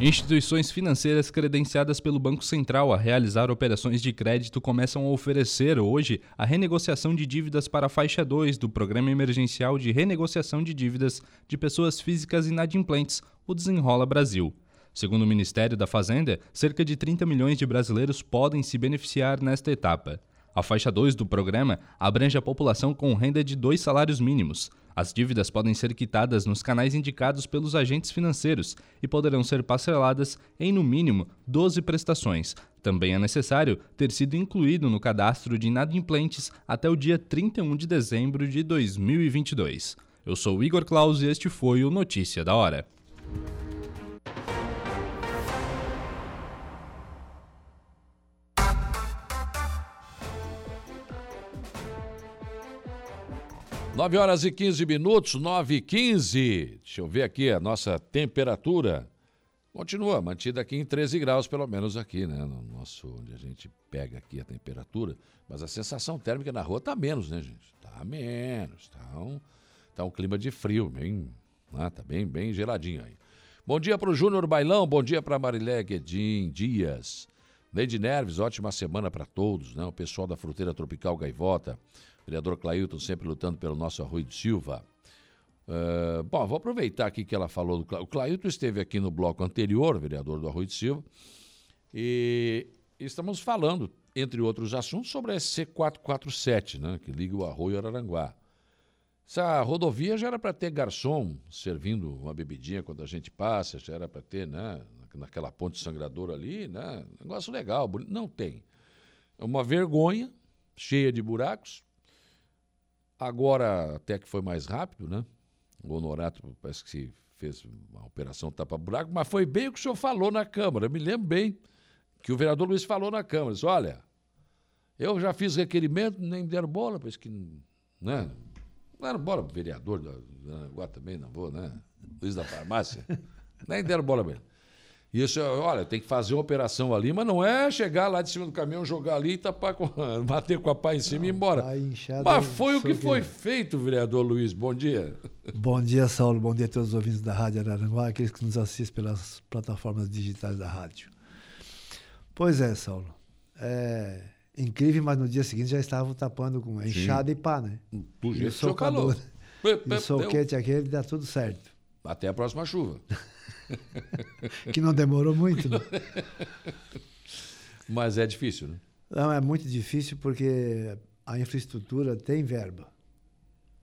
S10: Instituições financeiras credenciadas pelo Banco Central a realizar operações de crédito começam a oferecer hoje a renegociação de dívidas para a faixa 2 do Programa Emergencial de Renegociação de Dívidas de Pessoas Físicas Inadimplentes, o Desenrola Brasil. Segundo o Ministério da Fazenda, cerca de 30 milhões de brasileiros podem se beneficiar nesta etapa. A faixa 2 do programa abrange a população com renda de dois salários mínimos. As dívidas podem ser quitadas nos canais indicados pelos agentes financeiros e poderão ser parceladas em, no mínimo, 12 prestações. Também é necessário ter sido incluído no cadastro de inadimplentes até o dia 31 de dezembro de 2022. Eu sou Igor Claus e este foi o Notícia da Hora.
S1: 9 horas e 15 minutos, 9 e 15. Deixa eu ver aqui a nossa temperatura. Continua mantida aqui em 13 graus, pelo menos aqui, né? No nosso, onde a gente pega aqui a temperatura. Mas a sensação térmica na rua tá menos, né, gente? Tá menos. Tá um, tá um clima de frio, bem. Ah, tá bem, bem geladinho aí. Bom dia para o Júnior Bailão, bom dia para Marilé Guedin Dias. Neide Nerves, ótima semana para todos, né? O pessoal da Fruteira Tropical Gaivota. Vereador Clailton sempre lutando pelo nosso Arroio de Silva. Uh, bom, vou aproveitar aqui que ela falou do. O Clailton esteve aqui no bloco anterior, vereador do Arroio de Silva, e estamos falando, entre outros assuntos, sobre a SC447, né, que liga o Arroio Araranguá. Essa rodovia já era para ter garçom servindo uma bebidinha quando a gente passa, já era para ter, né, naquela ponte sangradora ali, né, negócio legal, bonito. não tem. É uma vergonha, cheia de buracos, Agora, até que foi mais rápido, né? O Honorato parece que fez uma operação tapa-buraco, mas foi bem o que o senhor falou na Câmara. Eu me lembro bem que o vereador Luiz falou na Câmara. Disse, olha, eu já fiz requerimento, nem deram bola, pois que. Né? Não deram bola pro vereador, agora também não vou, né? Luiz da farmácia. nem deram bola. E isso, olha, tem que fazer uma operação ali, mas não é chegar lá de cima do caminhão, jogar ali e tapar com, bater com a pá em cima não, e ir embora. Mas foi o que foi feito, vereador Luiz. Bom dia.
S11: Bom dia, Saulo. Bom dia a todos os ouvintes da Rádio Araranguá, aqueles que nos assistem pelas plataformas digitais da rádio. Pois é, Saulo. É incrível, mas no dia seguinte já estavam tapando com enxada e pá, né?
S1: Do jeito que o calor.
S11: E o soquete aquele dá tudo certo.
S1: Até a próxima chuva.
S11: que não demorou muito. Né?
S1: Mas é difícil, né?
S11: Não, é muito difícil porque a infraestrutura tem verba,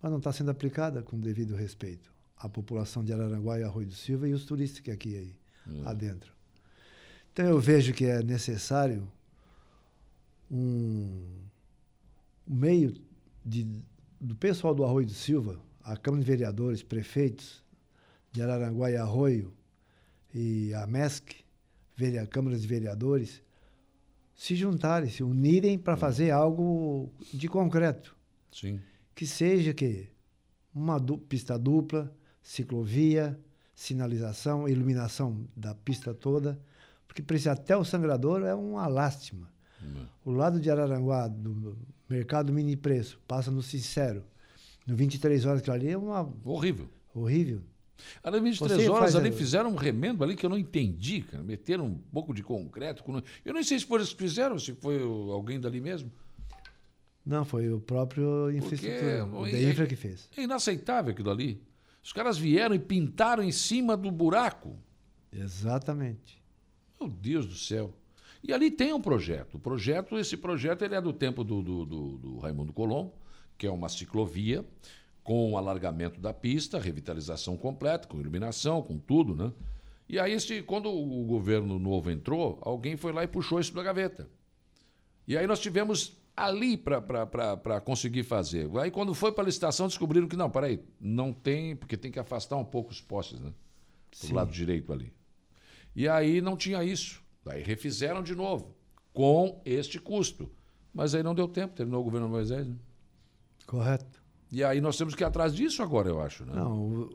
S11: mas não está sendo aplicada com devido respeito à população de Araranguá e Arroio do Silva e os turistas que aqui aí, hum. adentro. Então eu vejo que é necessário um, um meio de, do pessoal do Arroio do Silva, a Câmara de Vereadores, prefeitos de Araranguá e Arroio, e a MESC, a Câmara de Vereadores, se juntarem, se unirem para fazer algo de concreto.
S1: Sim.
S11: Que seja que uma du pista dupla, ciclovia, sinalização, iluminação da pista toda, porque precisa até o sangrador é uma lástima. Hum. O lado de Araranguá, do mercado mini preço, passa no Sincero, no 23 horas que ali é uma
S1: horrível.
S11: Horrível.
S1: Ali 23 horas ali fizeram um remendo ali que eu não entendi, cara. Meteram um pouco de concreto. Eu nem sei se foi eles que fizeram, se foi alguém dali mesmo.
S11: Não, foi o próprio infraestrutura, o da infra que fez.
S1: É inaceitável aquilo ali. Os caras vieram e pintaram em cima do buraco.
S11: Exatamente.
S1: Meu Deus do céu. E ali tem um projeto. O projeto, esse projeto ele é do tempo do, do, do, do Raimundo Colombo, que é uma ciclovia com o alargamento da pista, revitalização completa, com iluminação, com tudo, né? E aí, esse, quando o governo novo entrou, alguém foi lá e puxou isso da gaveta. E aí nós tivemos ali para conseguir fazer. Aí, quando foi para a licitação, descobriram que não, peraí, não tem, porque tem que afastar um pouco os postes, né? Do lado direito ali. E aí não tinha isso. Aí refizeram de novo, com este custo. Mas aí não deu tempo, terminou o governo Moisés. Né?
S11: Correto.
S1: E aí nós temos que ir atrás disso agora, eu acho. Né?
S11: Não,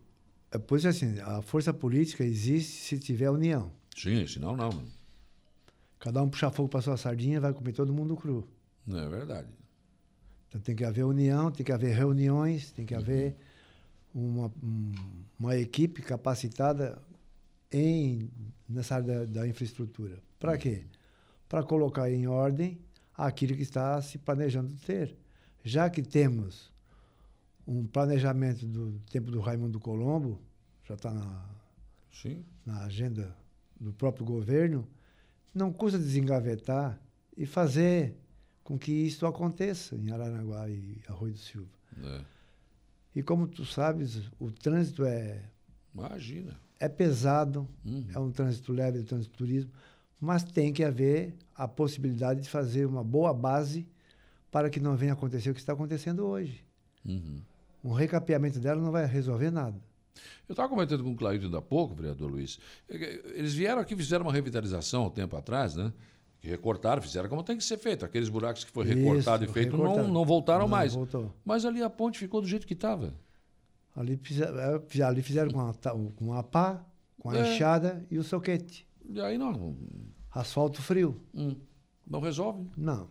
S11: pois é assim, a força política existe se tiver união.
S1: Sim, senão não.
S11: Cada um puxar fogo para sua sardinha, vai comer todo mundo cru.
S1: Não é verdade.
S11: Então tem que haver união, tem que haver reuniões, tem que uhum. haver uma, uma equipe capacitada em, nessa área da, da infraestrutura. Para uhum. quê? Para colocar em ordem aquilo que está se planejando ter. Já que temos um planejamento do tempo do Raimundo Colombo, já está na, na agenda do próprio governo, não custa desengavetar e fazer com que isso aconteça em Aranaguá e Arroio do Silva. É. E como tu sabes, o trânsito é.
S1: Imagina.
S11: É pesado, uhum. é um trânsito leve, é um trânsito turismo, mas tem que haver a possibilidade de fazer uma boa base para que não venha acontecer o que está acontecendo hoje.
S1: Uhum
S11: um recapeamento dela não vai resolver nada.
S1: Eu estava comentando com o Claudio ainda há pouco, vereador Luiz. Eles vieram aqui e fizeram uma revitalização há um tempo atrás, né? Que recortaram, fizeram como tem que ser feito. Aqueles buracos que foi recortado Isso, e feito não, não voltaram não, mais. Voltou. Mas ali a ponte ficou do jeito que estava.
S11: Ali, fizeram, é, ali fizeram com a, com pá, com a é. enxada e o soquete.
S1: E aí não.
S11: Asfalto frio.
S1: Hum. Não resolve?
S11: Não.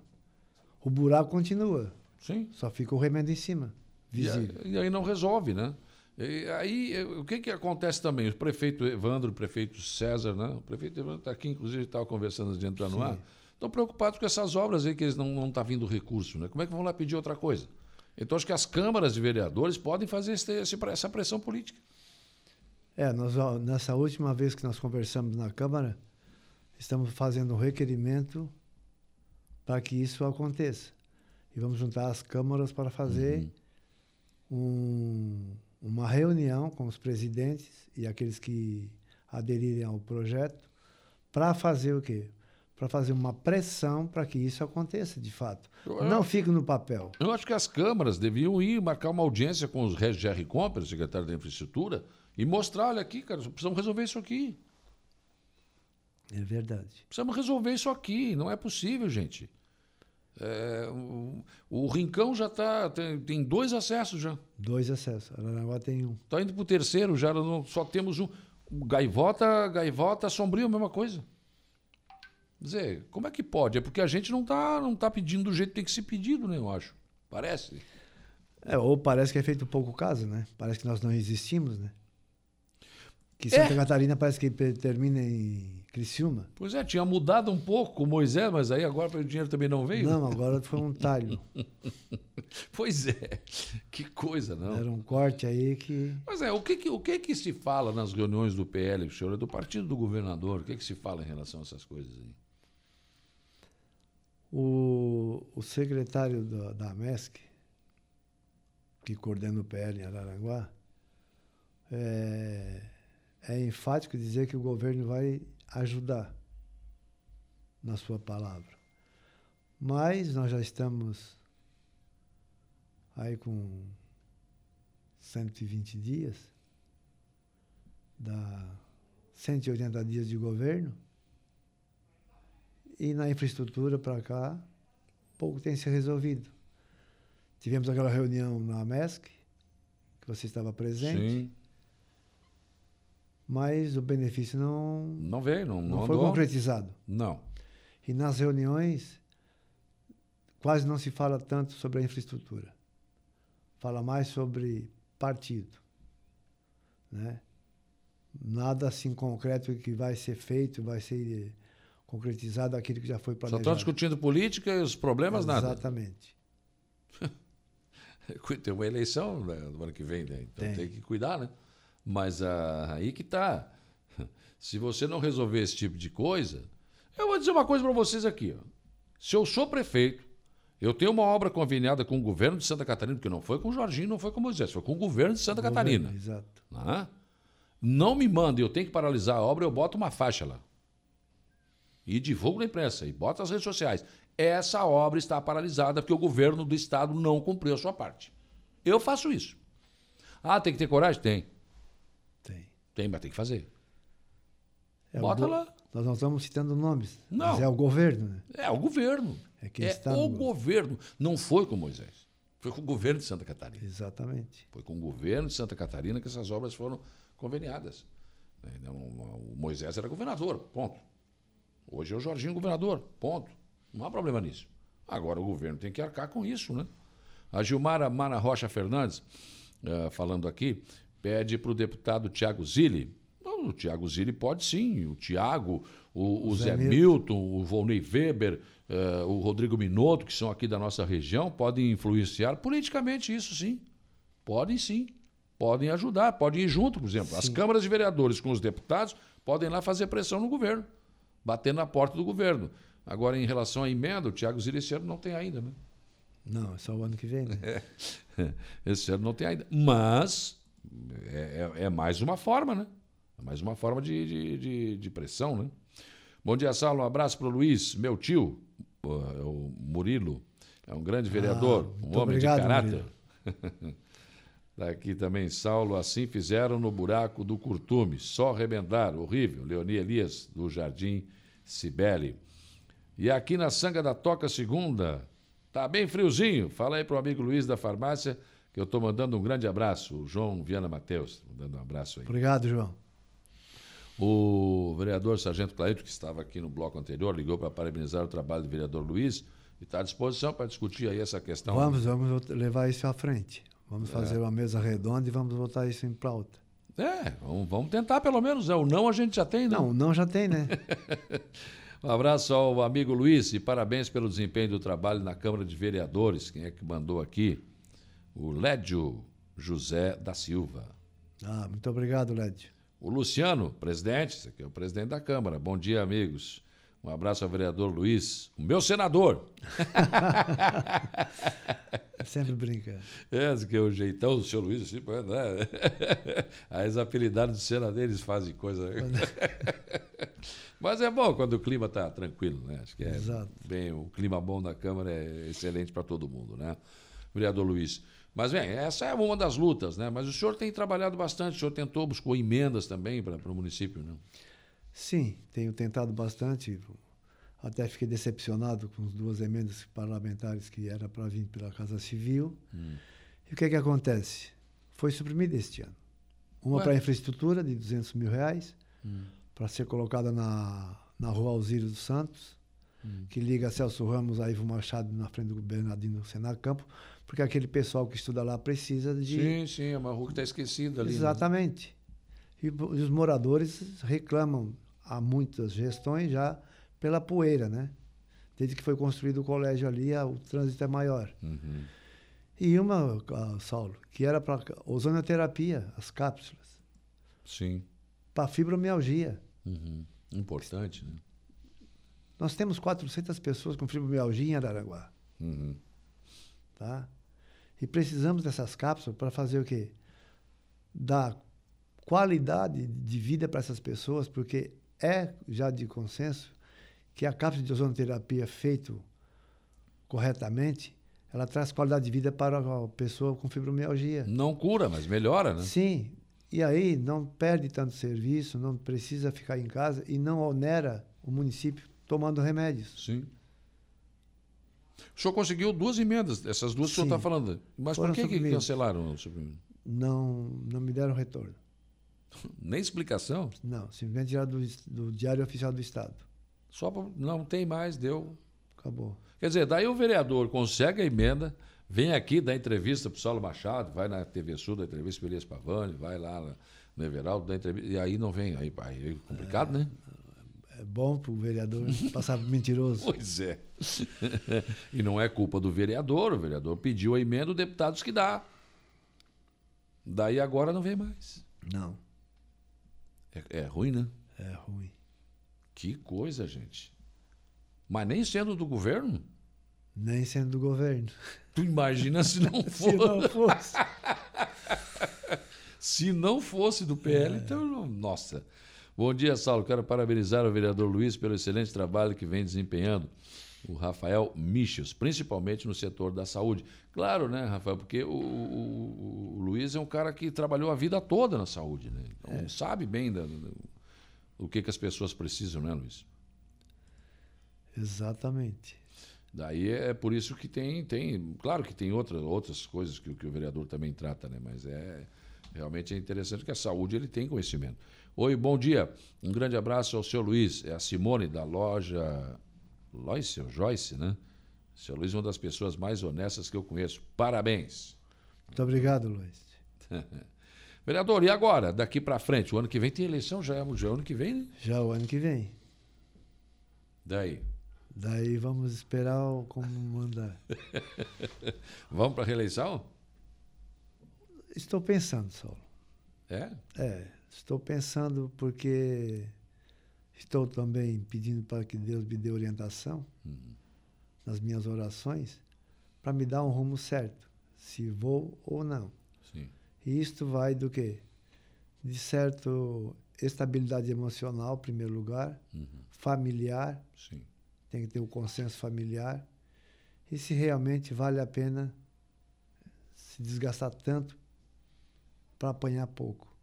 S11: O buraco continua.
S1: Sim.
S11: Só fica o remendo em cima.
S1: Visível. E, aí não resolve, né? E aí, o que, que acontece também? O prefeito Evandro, o prefeito César, né? O prefeito Evandro está aqui, inclusive, estava conversando antes de entrar no ar. Estão preocupados com essas obras aí que eles não estão tá vindo recurso, né? Como é que vão lá pedir outra coisa? Então, acho que as câmaras de vereadores podem fazer esse, esse, essa pressão política.
S11: É, nós, nessa última vez que nós conversamos na Câmara, estamos fazendo um requerimento para que isso aconteça. E vamos juntar as câmaras para fazer. Uhum um, uma reunião com os presidentes e aqueles que aderirem ao projeto para fazer o quê? Para fazer uma pressão para que isso aconteça de fato. Eu, Não fique no papel.
S1: Eu acho que as câmaras deviam ir marcar uma audiência com os Regis Compras, secretário da Infraestrutura, E mostrar, olha aqui, cara, precisamos resolver isso aqui.
S11: É verdade.
S1: Precisamos resolver isso aqui. Não é possível, gente. É, o, o, Rincão já está. Tem, tem, dois acessos já.
S11: Dois acessos. Aranaguá tem um.
S1: Está indo para o terceiro já. Não, só temos um. Gaivota, Gaivota, Sombrio, a mesma coisa. Quer dizer, como é que pode? É porque a gente não está não tá pedindo do jeito que tem que ser pedido, né? Eu acho. Parece.
S11: É, ou parece que é feito pouco caso, né? Parece que nós não existimos, né? Que Santa é. Catarina parece que termina em Criciúma.
S1: Pois é, tinha mudado um pouco com Moisés, mas aí agora o dinheiro também não veio.
S11: Não, agora foi um talho.
S1: pois é, que coisa, não?
S11: Era um corte aí que...
S1: Mas é, o que que, o que que se fala nas reuniões do PL, o senhor é do partido do governador, o que que se fala em relação a essas coisas aí?
S11: O, o secretário da, da MESC, que coordena o PL em Araranguá, é, é enfático dizer que o governo vai ajudar na sua palavra. Mas nós já estamos aí com 120 dias, dá 180 dias de governo, e na infraestrutura para cá, pouco tem se resolvido. Tivemos aquela reunião na MESC, que você estava presente. Sim. Mas o benefício não.
S1: Não veio, não,
S11: não, não foi concretizado.
S1: Não.
S11: E nas reuniões, quase não se fala tanto sobre a infraestrutura. Fala mais sobre partido. Né? Nada assim concreto que vai ser feito, vai ser concretizado aquilo que já foi planejado.
S1: Só estão discutindo política e os problemas
S11: Exatamente.
S1: nada.
S11: Exatamente.
S1: tem uma eleição né, no ano que vem, né? então tem. tem. que cuidar, né? Mas ah, aí que tá. Se você não resolver esse tipo de coisa, eu vou dizer uma coisa para vocês aqui. Ó. Se eu sou prefeito, eu tenho uma obra conveniada com o governo de Santa Catarina, porque não foi com o Jorginho, não foi com o Moisés, foi com o governo de Santa governo, Catarina.
S11: Exato.
S1: Ah? Não me manda, eu tenho que paralisar a obra, eu boto uma faixa lá e divulgo na imprensa e bota nas redes sociais. Essa obra está paralisada porque o governo do estado não cumpriu a sua parte. Eu faço isso. Ah, tem que ter coragem? Tem.
S11: Tem.
S1: Mas tem que fazer.
S11: É
S1: Bota lá.
S11: Nós não estamos citando nomes.
S1: Não.
S11: Mas é o governo, né?
S1: É o governo. É, quem é está o no... governo. Não foi com Moisés. Foi com o governo de Santa Catarina.
S11: Exatamente.
S1: Foi com o governo de Santa Catarina que essas obras foram conveniadas. O Moisés era governador, ponto. Hoje é o Jorginho governador, ponto. Não há problema nisso. Agora o governo tem que arcar com isso, né? A Gilmara Mara Rocha Fernandes, uh, falando aqui, pede para o deputado Tiago Zilli. o Tiago Zilli pode sim. O Tiago, o, o, Zé, Zé Milton, o Volney Weber, uh, o Rodrigo Minotto, que são aqui da nossa região, podem influenciar politicamente isso sim. Podem sim. Podem ajudar, podem ir junto, por exemplo. Sim. As câmaras de vereadores com os deputados podem lá fazer pressão no governo batendo na porta do governo. Agora, em relação à emenda, o Tiago Zira esse ano não tem ainda, né?
S11: Não, é só o ano que vem, né?
S1: É. Esse ano não tem ainda. Mas é, é, é, mais uma forma, né? É mais uma forma de, de, de, de pressão, né? Bom dia, Saulo. Um abraço para o Luiz, meu tio, o Murilo. É um grande vereador, ah, um homem obrigado, de caráter. Daqui também, Saulo, assim fizeram no buraco do Curtume, só remendar, horrível. Leoni Elias, do Jardim Cibele. E aqui na Sanga da Toca Segunda, tá bem friozinho. Fala aí pro amigo Luiz da farmácia que eu estou mandando um grande abraço. O João Viana Mateus, mandando um abraço aí.
S11: Obrigado, João.
S1: O vereador Sargento Claito, que estava aqui no bloco anterior, ligou para parabenizar o trabalho do vereador Luiz e está à disposição para discutir aí essa questão.
S11: Vamos, vamos levar isso à frente. Vamos fazer é. uma mesa redonda e vamos botar isso em pauta.
S1: É, vamos, vamos tentar pelo menos. É, o não a gente já tem,
S11: não? Não, o não já tem, né?
S1: um abraço ao amigo Luiz e parabéns pelo desempenho do trabalho na Câmara de Vereadores. Quem é que mandou aqui? O Lédio José da Silva.
S11: Ah, muito obrigado, Lédio.
S1: O Luciano, presidente, esse aqui é o presidente da Câmara. Bom dia, amigos. Um abraço ao vereador Luiz, o meu senador.
S11: Sempre brinca.
S1: É, que é o jeitão do seu Luiz, assim, né? As apelidados de senadores fazem coisa. Mas é bom quando o clima está tranquilo, né? Acho que é
S11: Exato.
S1: bem, o clima bom da Câmara é excelente para todo mundo, né? Vereador Luiz, Mas, bem, essa é uma das lutas, né? Mas o senhor tem trabalhado bastante, o senhor tentou, buscou emendas também para o município, né?
S11: Sim, tenho tentado bastante. Até fiquei decepcionado com as duas emendas parlamentares que era para vir pela Casa Civil.
S1: Hum.
S11: E o que é que acontece? Foi suprimida este ano. Uma para infraestrutura, de 200 mil reais,
S1: Hum.
S11: para ser colocada na, na rua Alzírio dos Santos,
S1: Hum.
S11: que liga Celso Ramos a Ivo Machado na frente do Bernardino Senar Campo, porque aquele pessoal que estuda lá precisa de.
S1: Sim, sim, é uma rua que está esquecida ali. né?
S11: Exatamente. E, bo- e os moradores reclamam há muitas gestões já pela poeira, né? Desde que foi construído o colégio ali, o trânsito é maior.
S1: Uhum.
S11: E uma, ah, Saulo, que era para ozonoterapia, as cápsulas,
S1: Sim.
S11: para fibromialgia.
S1: Uhum. Importante, né?
S11: Nós temos 400 pessoas com fibromialgia em Araranguá,
S1: Uhum.
S11: tá? E precisamos dessas cápsulas para fazer o quê? Dar qualidade de vida para essas pessoas, porque é já de consenso que a cápsula de ozonoterapia feito corretamente, ela traz qualidade de vida para a pessoa com fibromialgia.
S1: Não cura, mas melhora, né?
S11: Sim. E aí não perde tanto serviço, não precisa ficar em casa e não onera o município tomando remédios.
S1: Sim. O senhor conseguiu duas emendas, essas duas que o senhor está
S11: Sim.
S1: falando. Mas
S11: Foram
S1: por que, que cancelaram o suprimento?
S11: Não, não me deram retorno.
S1: Nem explicação?
S11: Não, simplesmente tiraram do, do Diário Oficial do Estado.
S1: Só pra, não tem mais, deu.
S11: Acabou.
S1: Quer dizer, daí o vereador consegue a emenda, vem aqui, dá entrevista para o Saulo Machado, vai na TV Sul, dá entrevista para o Elias Pavani, vai lá no Everaldo, dá entrevista, e aí não vem. Aí, aí é complicado, né?
S11: É bom para o vereador passar por mentiroso.
S1: Pois é. e não é culpa do vereador, o vereador pediu a emenda, o deputado disse que dá. Daí agora não vem mais.
S11: Não,
S1: É, é ruim, né?
S11: é ruim.
S1: Que coisa, gente. Mas nem sendo do governo?
S11: Nem sendo do governo.
S1: Tu imagina se não
S11: Se
S1: fosse.
S11: não fosse.
S1: Se não fosse do PL, então, não- nossa. Bom dia, Saulo. Quero parabenizar o vereador Luiz pelo excelente trabalho que vem desempenhando. O Rafael Michels, principalmente no setor da saúde. Claro, né, Rafael? Porque o, o- o Luiz é um cara que trabalhou a vida toda na saúde, né? Então sabe bem da- da- o que, que as pessoas precisam, né, Luiz?
S11: Exatamente.
S1: Daí é por isso que tem, tem claro que tem outras, outras coisas que, o- que o vereador também trata, né? Mas é realmente é interessante que a saúde ele tem conhecimento. Oi, bom dia. Um grande abraço ao seu Luiz. É a Simone da loja Loice, ou Joyce, né? Seu Luiz é uma das pessoas mais honestas que eu conheço. Parabéns.
S11: Muito obrigado, Luiz.
S1: Vereador, e agora? Daqui para frente, o ano que vem tem eleição, já é, já é o ano que vem, né?
S11: Já o ano que vem.
S1: Daí.
S11: Daí vamos esperar como mandar.
S1: Vamos para a reeleição?
S11: Estou pensando, Saulo.
S1: É?
S11: É, estou pensando porque estou também pedindo para que Deus me dê orientação nas minhas orações para me dar um rumo certo, se vou ou não.
S1: Sim.
S11: E isto vai do quê? De certo estabilidade emocional, em primeiro lugar, familiar,
S1: Sim.
S11: tem que ter o consenso familiar. E se realmente vale a pena se desgastar tanto para apanhar pouco.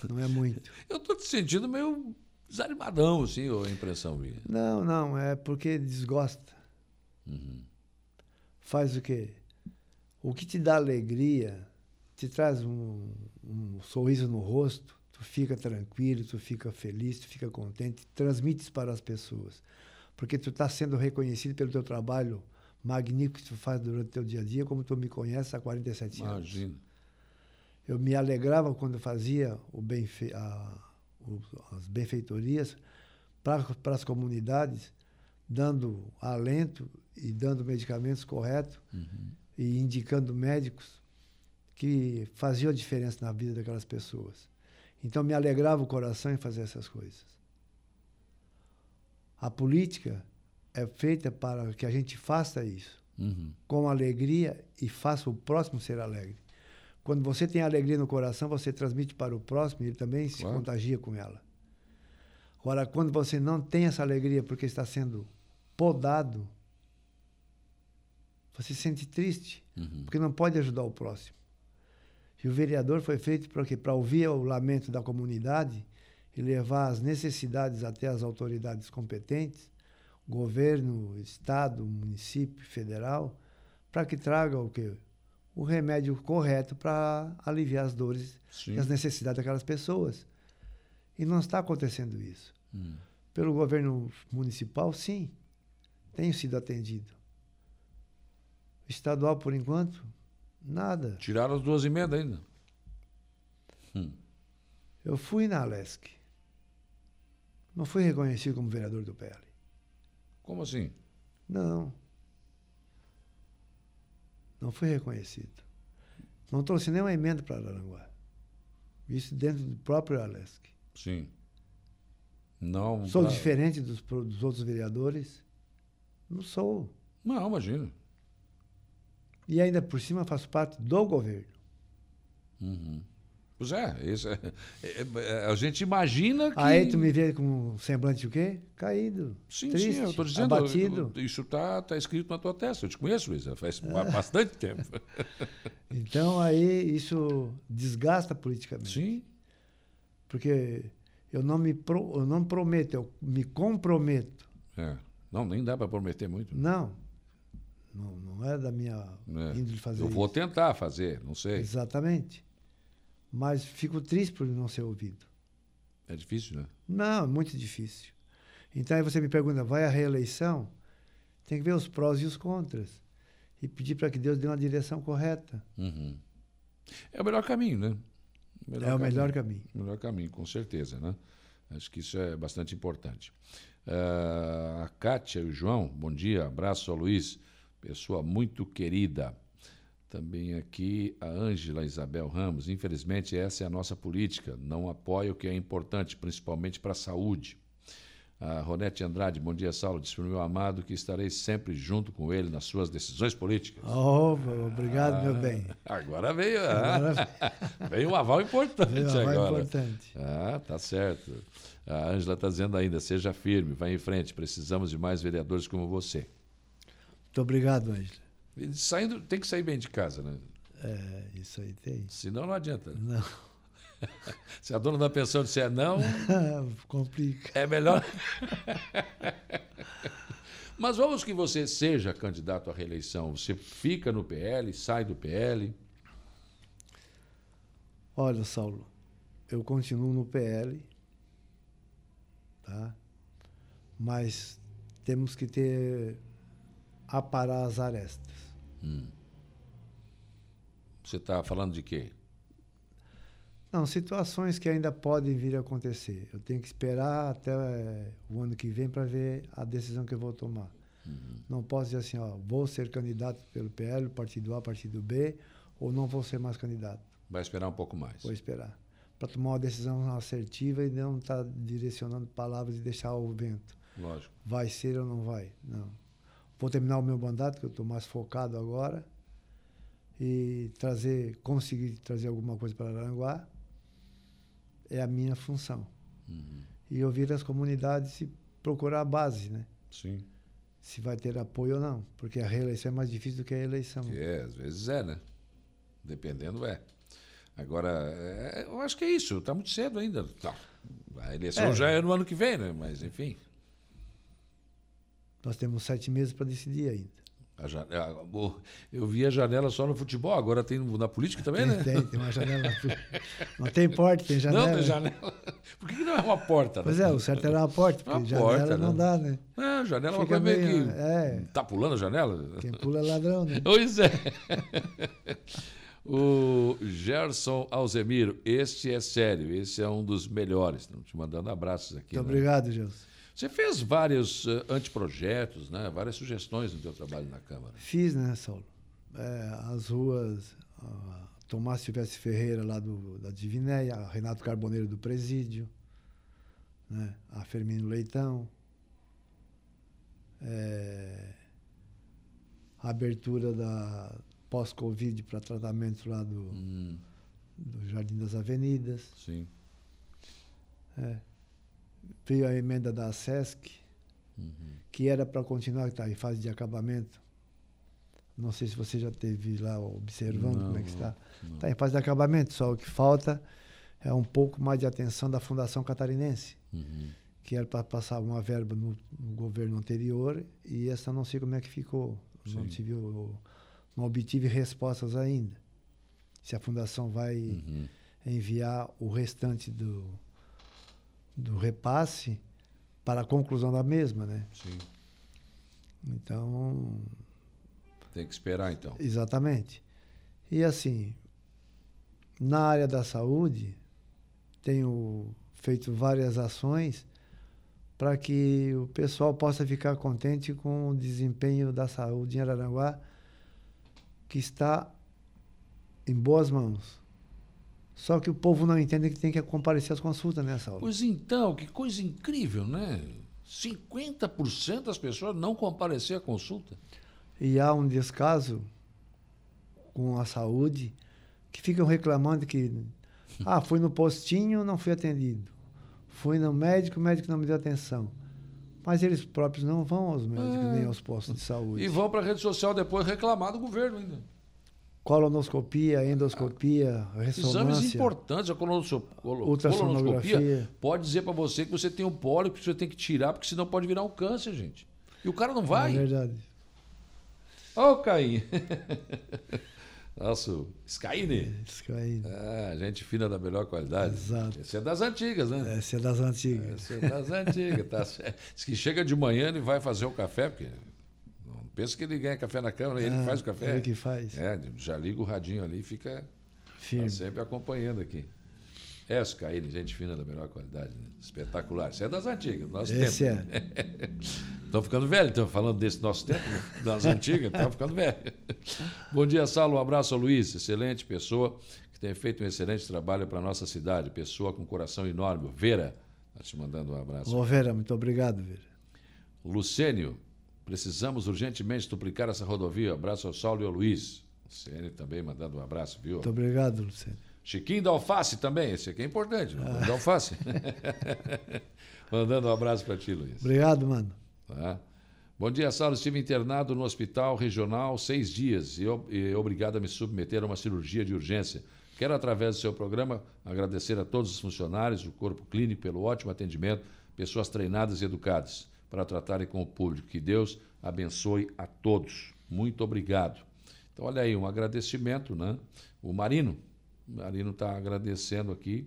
S11: Não é muito.
S1: Eu tô te sentindo meio desanimadão, assim, a impressão minha.
S11: Não, não, é porque desgosta. Faz o quê? O que te dá alegria, te traz um, um sorriso no rosto, tu fica tranquilo, tu fica feliz, tu fica contente, transmite isso para as pessoas. Porque tu está sendo reconhecido pelo teu trabalho magnífico que tu faz durante o teu dia a dia, como tu me conhece há 47 anos.
S1: Imagina.
S11: Eu me alegrava quando fazia benfe a, o- as benfeitorias para as comunidades, dando alento e dando medicamentos corretos e indicando médicos que faziam a diferença na vida daquelas pessoas. Então me alegrava o coração em fazer essas coisas. A política é feita para que a gente faça isso
S1: Uhum.
S11: com alegria e faça o próximo ser alegre. Quando você tem alegria no coração, você transmite para o próximo e ele também se
S1: Claro.
S11: contagia com ela. Agora, quando você não tem essa alegria porque está sendo podado, Você se sente triste,
S1: Uhum.
S11: porque não pode ajudar o próximo. E o vereador foi feito para quê? Para ouvir o lamento da comunidade e levar as necessidades até as autoridades competentes, governo, estado, município, federal, para que traga o quê? O remédio correto para aliviar as dores
S1: Sim.
S11: e as necessidades daquelas pessoas. E não está acontecendo isso.
S1: Hum.
S11: Pelo governo municipal, sim, tenho sido atendido. Estadual, por enquanto, nada.
S1: Tiraram as duas emendas ainda. Hum.
S11: Eu fui na Alesc. Não fui reconhecido como vereador do PL.
S1: Como assim?
S11: Não. Não fui reconhecido. Não trouxe nenhuma emenda para Araranguá. Isso dentro do próprio Alesc.
S1: Sim. Não.
S11: Sou
S1: pra-
S11: diferente dos, dos outros vereadores? Não sou.
S1: Não, imagina.
S11: E ainda por cima faço parte do governo.
S1: Uhum. Pois é, isso é, é- é- a gente imagina que.
S11: Aí tu me vê com semblante o quê? Caído.
S1: Sim,
S11: triste,
S1: sim, eu estou dizendo.
S11: abatido.
S1: Isso está tá escrito na tua testa. Eu te conheço, Luísa, faz ba- bastante tempo.
S11: Então aí isso desgasta politicamente.
S1: Sim.
S11: Porque eu não me pro- eu não prometo, eu me comprometo.
S1: É. Não, nem dá para prometer muito.
S11: Não. Não, não é da minha
S1: É.
S11: índole fazer
S1: Eu vou
S11: isso.
S1: tentar fazer, não sei.
S11: Exatamente. Mas fico triste por não ser ouvido.
S1: É difícil, né?
S11: Não, é muito difícil. Então aí você me pergunta, vai à reeleição? Tem que ver os prós e os contras. E pedir para que Deus dê uma direção correta.
S1: Uhum. É o melhor caminho, né?
S11: É o melhor caminho.
S1: O melhor caminho, com certeza, né? Acho que isso é bastante importante. Ah, a Kátia e o João, bom dia, abraço ao Luiz, pessoa muito querida. Também aqui a Ângela Isabel Ramos. Infelizmente, essa é a nossa política. Não apoia o que é importante, principalmente para a saúde. A Ronete Andrade, bom dia, Saulo. Disse para o meu amado que estarei sempre junto com ele nas suas decisões políticas.
S11: Oh, obrigado, meu
S1: Ah,
S11: bem.
S1: Agora veio, ah,
S11: Agora
S1: veio um aval importante
S11: Veio um aval
S1: agora.
S11: importante.
S1: Ah, tá certo. A Ângela está dizendo ainda, seja firme, vá em frente, precisamos de mais vereadores como você.
S11: Muito obrigado, Ângela.
S1: Saindo, tem que sair bem de casa, né?
S11: É, isso aí tem.
S1: Senão não adianta.
S11: Não.
S1: Se a dona da pensão disser não,
S11: Complica.
S1: é melhor. Mas vamos que você seja candidato à reeleição. Você fica no PL, sai do PL.
S11: Olha, Saulo, eu continuo no PL, tá? Mas temos que ter aparar as arestas.
S1: Hum. Você está falando de quê?
S11: Não, situações que ainda podem vir a acontecer. Eu tenho que esperar até eh, o ano que vem para ver a decisão que eu vou tomar. Não posso dizer assim, ó, vou ser candidato pelo PL, partido A, partido B, ou não vou ser mais candidato.
S1: Vai esperar um pouco mais.
S11: Vou esperar. Para tomar uma decisão assertiva e não estar direcionando palavras e deixar ao vento.
S1: Lógico.
S11: Vai ser ou não vai? Não. Vou terminar o meu mandato, que eu estou mais focado agora, e trazer, conseguir trazer alguma coisa para Aranguá é a minha função. E ouvir as comunidades e procurar a base, né?
S1: Sim.
S11: Se vai ter apoio ou não. Porque a reeleição é mais difícil do que a eleição.
S1: Que é, às vezes é, né? Dependendo, é. Agora, é, eu acho que é isso. Está muito cedo ainda. Tá. A eleição
S11: É.
S1: já é no ano que vem, né? Mas, enfim.
S11: Nós temos sete meses para decidir ainda.
S1: a ja- a- o- eu vi a janela só no futebol, agora tem na política também, né?
S11: Tem, tem uma janela. não tem porta, tem janela.
S1: Não, tem janela. Por que, não é uma porta?
S11: Pois
S1: né?
S11: é, o certo era uma porta, porque
S1: Uma
S11: janela
S1: porta,
S11: não
S1: né?
S11: dá, né?
S1: É, janela é uma
S11: Fica
S1: coisa meio que.
S11: é.
S1: Tá pulando a janela?
S11: Quem pula é ladrão, né?
S1: Pois é. o Gerson Alzemiro, este é sério, esse é um dos melhores. Estamos te mandando abraços aqui.
S11: Muito
S1: né?
S11: obrigado, Gilson.
S1: Você fez vários eh, anteprojetos, né? várias sugestões no teu trabalho na Câmara.
S11: Fiz, né, Saulo? É, as ruas, Tomás Silvestre Ferreira lá do, da Divinéia, a Renato Carboneiro do Presídio, né? a Fermino Leitão, é, a abertura da pós-Covid para tratamento lá do, do Jardim das Avenidas.
S1: Sim.
S11: É. Veio a emenda da SESC, que era para continuar, que está em fase de acabamento. Não sei se você já teve lá observando
S1: Não,
S11: como é que está. Está em fase de acabamento, só o que falta é um pouco mais de atenção da Fundação Catarinense,
S1: Uhum.
S11: que era para passar uma verba no, no governo anterior e essa não sei como é que ficou. Não, tive, não obtive respostas ainda. Se a Fundação vai
S1: Uhum.
S11: enviar o restante do, do repasse para a conclusão da mesma, né?
S1: Sim.
S11: Então,
S1: Tem que esperar então.
S11: exatamente. E assim, na área da saúde, tenho feito várias ações para que o pessoal possa ficar contente com o desempenho da saúde em Araranguá, que está em boas mãos. Só que o povo não entende que tem que comparecer às consultas, né, Saulo?
S1: Pois então, que coisa incrível, né? 50% das pessoas não comparecer à consulta.
S11: E há um descaso com a saúde que ficam reclamando que ah, fui no postinho, não fui atendido. Fui no médico, o médico não me deu atenção. Mas eles próprios não vão aos médicos nem aos postos de saúde.
S1: É. E vão para a rede social depois reclamar do governo ainda.
S11: Colonoscopia, endoscopia,
S1: Exames
S11: ressonância.
S1: importantes, a colonoscopia pode dizer para você que você tem um pólipo que você tem que tirar, porque senão pode virar um câncer, gente. E o cara não
S11: É
S1: vai.
S11: verdade.
S1: Ó, o Caim. Nosso Skyne.
S11: Skyne.
S1: Ah, gente fina da melhor qualidade.
S11: Exato.
S1: Esse é das antigas, né?
S11: Essa é das antigas.
S1: Esse é das antigas, tá certo. Diz que chega de manhã e vai fazer o café, porque pensa que ele ganha café na ele
S11: Ah,
S1: que faz o café.
S11: ele que faz.
S1: É, já liga o radinho ali e fica
S11: Firme.
S1: tá sempre acompanhando aqui. É, Caíne, gente fina da melhor qualidade, né? espetacular. Isso é das antigas, do nosso
S11: Esse
S1: tempo. Estão ficando velhos, estão falando desse nosso tempo, né? das antigas, estão ficando velhos. Bom dia, Saulo. Um abraço ao Luiz, excelente pessoa que tem feito um excelente trabalho para a nossa cidade. Pessoa com coração enorme. Vera, está te mandando um abraço.
S11: Ô, Vera, muito obrigado, Vera.
S1: Lucênio, precisamos urgentemente duplicar essa rodovia. Abraço ao Saulo e ao Luiz. Lucênio também mandando um abraço, viu?
S11: Muito obrigado, Luciano.
S1: Chiquinho da Alface também, esse aqui é importante, né? da Alface. Mandando um abraço para ti, Luiz.
S11: Obrigado, mano.
S1: Tá? Bom dia, Saulo. Estive internado no hospital regional seis dias e, e obrigado a me submeter a uma cirurgia de urgência. Quero, através do seu programa, agradecer a todos os funcionários do corpo clínico pelo ótimo atendimento, pessoas treinadas e educadas para tratarem com o público. Que Deus abençoe a todos. Muito obrigado. Então, olha aí, um agradecimento, né? O Marino, o Marino está agradecendo aqui,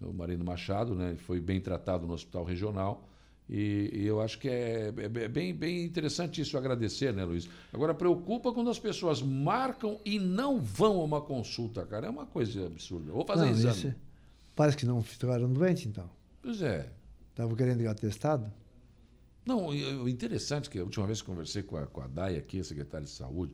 S1: o Marino Machado, né? Ele foi bem tratado no hospital regional. E, e eu acho que é, é- é bem, bem interessante isso, agradecer, né, Luiz? Agora, preocupa quando as pessoas marcam e não vão a uma consulta, cara. É uma coisa absurda. Vou fazer
S11: Não,
S1: exame.
S11: esse- Parece que não ficaram doentes, então.
S1: Pois é.
S11: Estavam querendo ir atestado?
S1: Não, o interessante é que a última vez que conversei com a, com a aqui, a secretária de saúde,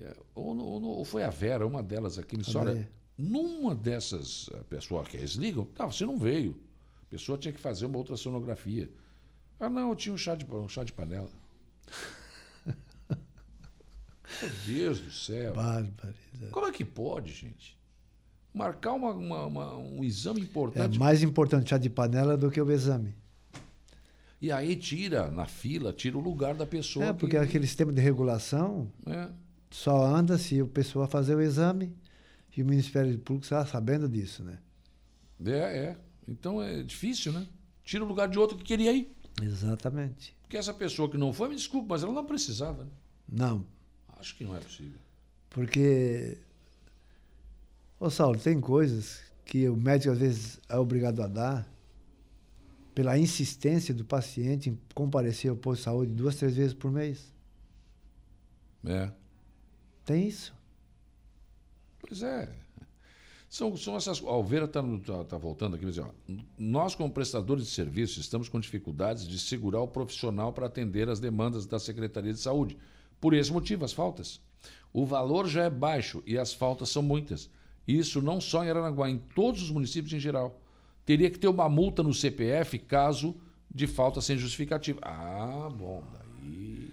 S1: é, ou, ou ou foi a Vera, uma delas aqui, me disse, olha, numa dessas eh, pessoas que eles ligam, tá, você não veio. A pessoa tinha que fazer uma ultrassonografia. Ah, não, eu tinha um chá de, um chá de panela. Meu Deus do céu.
S11: Barbaridade.
S1: Como é que pode, gente? Marcar uma, uma- uma- um exame
S11: É
S1: importante
S11: mais importante chá de panela do que o exame.
S1: E aí tira na fila, tira o lugar da pessoa.
S11: É,
S1: que-
S11: porque aquele sistema de regulação
S1: É.
S11: só anda se a pessoa fazer o exame e o Ministério Público está sabendo disso, né?
S1: É, é. Então é difícil, né? Tira o lugar de outro que queria ir.
S11: Exatamente.
S1: Porque essa pessoa que não foi, me desculpe, mas ela não precisava. Né?
S11: Não,
S1: Acho que não é possível.
S11: porque. Ô Saulo, tem coisas que o médico às vezes é obrigado a dar pela insistência do paciente em comparecer ao posto de saúde duas, três vezes por mês.
S1: É.
S11: Tem isso.
S1: Pois é. São, são essas. A Alveira está tá, tá voltando aqui, mas ó, nós, como prestadores de serviços, estamos com dificuldades de segurar o profissional para atender as demandas da Secretaria de Saúde. Por esse motivo, as faltas. O valor já é baixo e as faltas são muitas. Isso não só em Aranaguá, em todos os municípios em geral. Teria que ter uma multa no CPF caso de falta sem justificativa. Ah, bom, daí.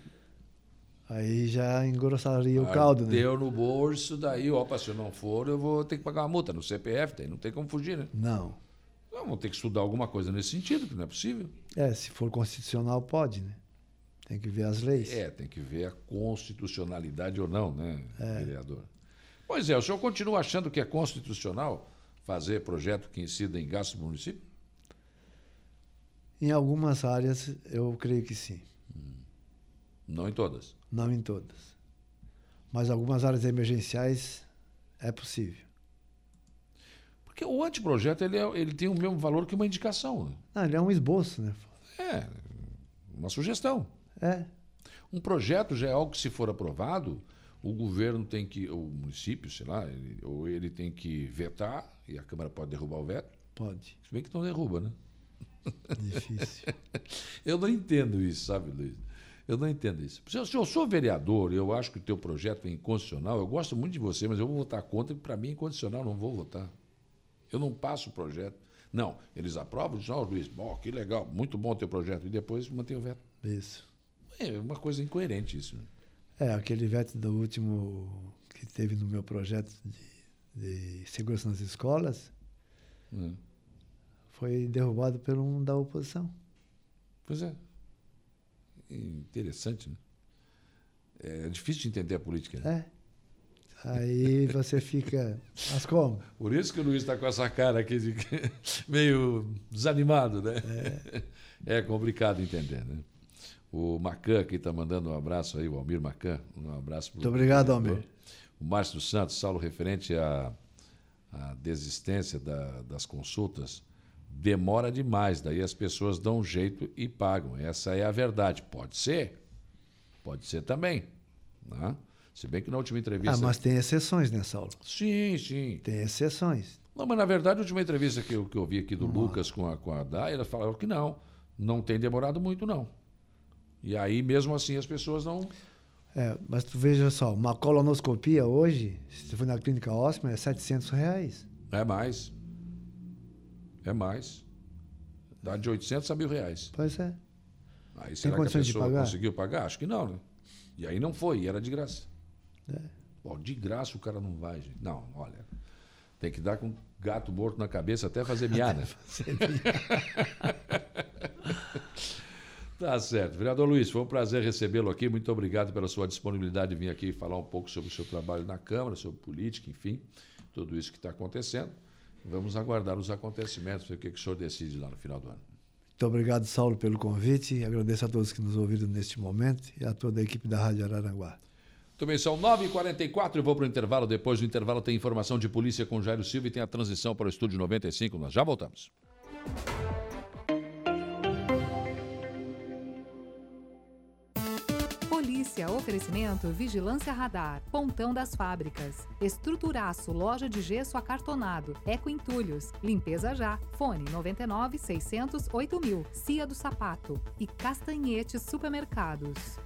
S11: Aí já engrossaria o caldo, né?
S1: Deu no bolso, daí, opa, se eu não for, eu vou ter que pagar uma multa no CPF, daí não tem como fugir, né?
S11: Não.
S1: Não, vou ter que estudar alguma coisa nesse sentido, que não é possível.
S11: É, se for constitucional, pode, né? Tem que ver as leis.
S1: É, tem que ver a constitucionalidade ou não, né,
S11: É.
S1: vereador? Pois é, o senhor continua achando que é constitucional fazer projeto que incida em gastos do município?
S11: Em algumas áreas, eu creio que sim.
S1: Não em todas.
S11: Não em todas. Mas algumas áreas emergenciais é possível.
S1: Porque o anteprojeto ele, é- ele tem o mesmo valor que uma indicação. né?
S11: Não, ele é um esboço, né?
S1: É, uma sugestão.
S11: É.
S1: Um projeto já é algo que, se for aprovado, o governo tem que, o município, sei lá, ele- ou ele tem que vetar, e a Câmara pode derrubar o veto.
S11: Pode.
S1: Se bem que não derruba, né?
S11: Difícil.
S1: Eu não entendo isso, sabe, Luiz? Eu não entendo isso. Se eu, se eu sou vereador, eu acho que o teu projeto é inconstitucional, eu gosto muito de você, mas eu vou votar contra, porque para mim é inconstitucional, não vou votar. Eu não passo o projeto. Não, eles aprovam, dizem, ó, Luiz, bom, que legal, muito bom o teu projeto, e depois mantém o veto.
S11: Isso.
S1: É uma coisa incoerente isso. né?
S11: É, aquele veto do último que teve no meu projeto de, de segurança nas escolas
S1: Hum.
S11: foi derrubado por um da oposição.
S1: Pois é. Interessante, né? É difícil de entender a política. Né?
S11: É. Aí você fica. Mas como?
S1: Por isso que o Luiz está com essa cara aqui de meio desanimado, né? É. complicado entender, né? O Macan aqui está mandando um abraço aí, o Almir Macan. Um abraço
S11: Muito obrigado. Almir.
S1: O Márcio dos Santos, Saulo, referente à, à desistência da- das consultas, demora demais, daí as pessoas dão um jeito e pagam. Essa é a verdade. Pode ser, pode ser também. Né? Se bem que na última entrevista.
S11: Ah, mas tem exceções, né, Saulo?
S1: Sim, sim.
S11: Tem exceções.
S1: Não, mas na verdade, a última entrevista que eu, que eu vi aqui do Lucas com a, com a Dai, ela falava que não, não tem demorado muito, não. E aí, mesmo assim, as pessoas não.
S11: É, mas tu veja só, uma colonoscopia hoje, se tu for na clínica Osmer, é 700 reais.
S1: É mais. É mais. Dá de 800 a mil reais.
S11: Pois é.
S1: Aí será que a pessoa
S11: pagar?
S1: conseguiu pagar? Acho que não, né? E aí não foi, era de graça.
S11: É.
S1: Pô, de graça o cara não vai, gente. Não, olha. Tem que dar com gato morto na cabeça até fazer miar, né? Tá certo. Vereador Luiz, foi um prazer recebê-lo aqui. Muito obrigado pela sua disponibilidade de vir aqui falar um pouco sobre o seu trabalho na Câmara, sobre política, enfim, tudo isso que está acontecendo. Vamos aguardar os acontecimentos, ver o que, que o senhor decide lá no final do ano.
S11: Muito obrigado, Saulo, pelo convite. Agradeço a todos que nos ouviram neste momento e a toda a equipe da Rádio Araranguá.
S1: Também são 9h44, eu vou para o intervalo. Depois do intervalo tem informação de polícia com Jairo Silva e tem a transição para o estúdio 95. Nós já voltamos.
S9: Polícia, oferecimento, vigilância radar, pontão das fábricas, estruturaço, loja de gesso acartonado, eco entulhos, limpeza já, fone 99 600 8000, Cia do Sapato e Castanhetes Supermercados.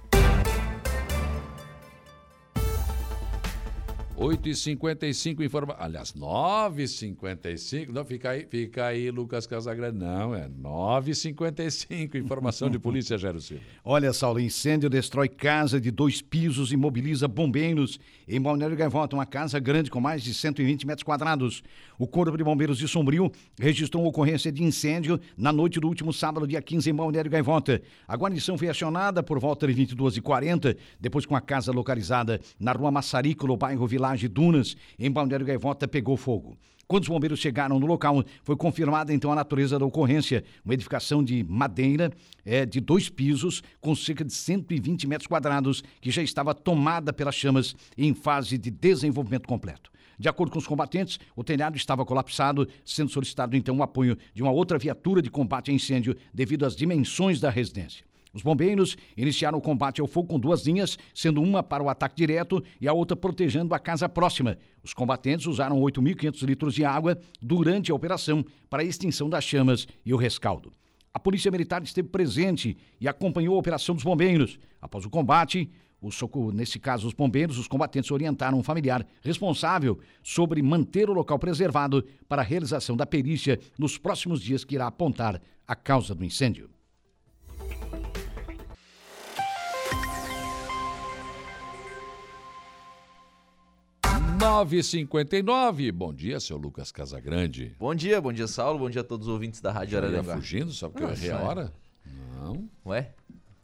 S1: 8h55, informa... aliás, 9h55. Não, fica aí, fica aí, Lucas Casagrande. Não, é 9h55. Informação de polícia, Jairo Silva.
S3: Olha, Saulo, incêndio destrói casa de dois pisos e mobiliza bombeiros em Balneário Gaivota, uma casa grande com mais de 120 metros quadrados. O Corpo de Bombeiros de Sombrio registrou uma ocorrência de incêndio na noite do último sábado, dia 15, em Balneário Gaivota. A guarnição foi acionada por volta de 22h40, depois com a casa localizada na rua Massarico, no bairro Village Dunas, em Balneário Gaivota, pegou fogo. Quando os bombeiros chegaram no local, foi confirmada então a natureza da ocorrência. Uma edificação de madeira é, de dois pisos, com cerca de 120 metros quadrados, que já estava tomada pelas chamas em fase de desenvolvimento completo. De acordo com os combatentes, o telhado estava colapsado, sendo solicitado então o apoio de uma outra viatura de combate a incêndio devido às dimensões da residência. Os bombeiros iniciaram o combate ao fogo com duas linhas, sendo uma para o ataque direto e a outra protegendo a casa próxima. Os combatentes usaram 8.500 litros de água durante a operação para a extinção das chamas e o rescaldo. A Polícia Militar esteve presente e acompanhou a operação dos bombeiros. Após o combate, o socorro, nesse caso, os bombeiros, os combatentes orientaram um familiar responsável sobre manter o local preservado para a realização da perícia nos próximos dias que irá apontar a causa do incêndio.
S1: Nove cinquenta e nove. Bom dia, seu Lucas Casagrande.
S12: Bom dia, bom dia, Saulo. Bom dia a todos os ouvintes da Rádio Araranguá.
S1: fugindo, só porque eu
S12: Nossa,
S1: errei a
S12: é.
S1: hora? Não.
S12: Ué?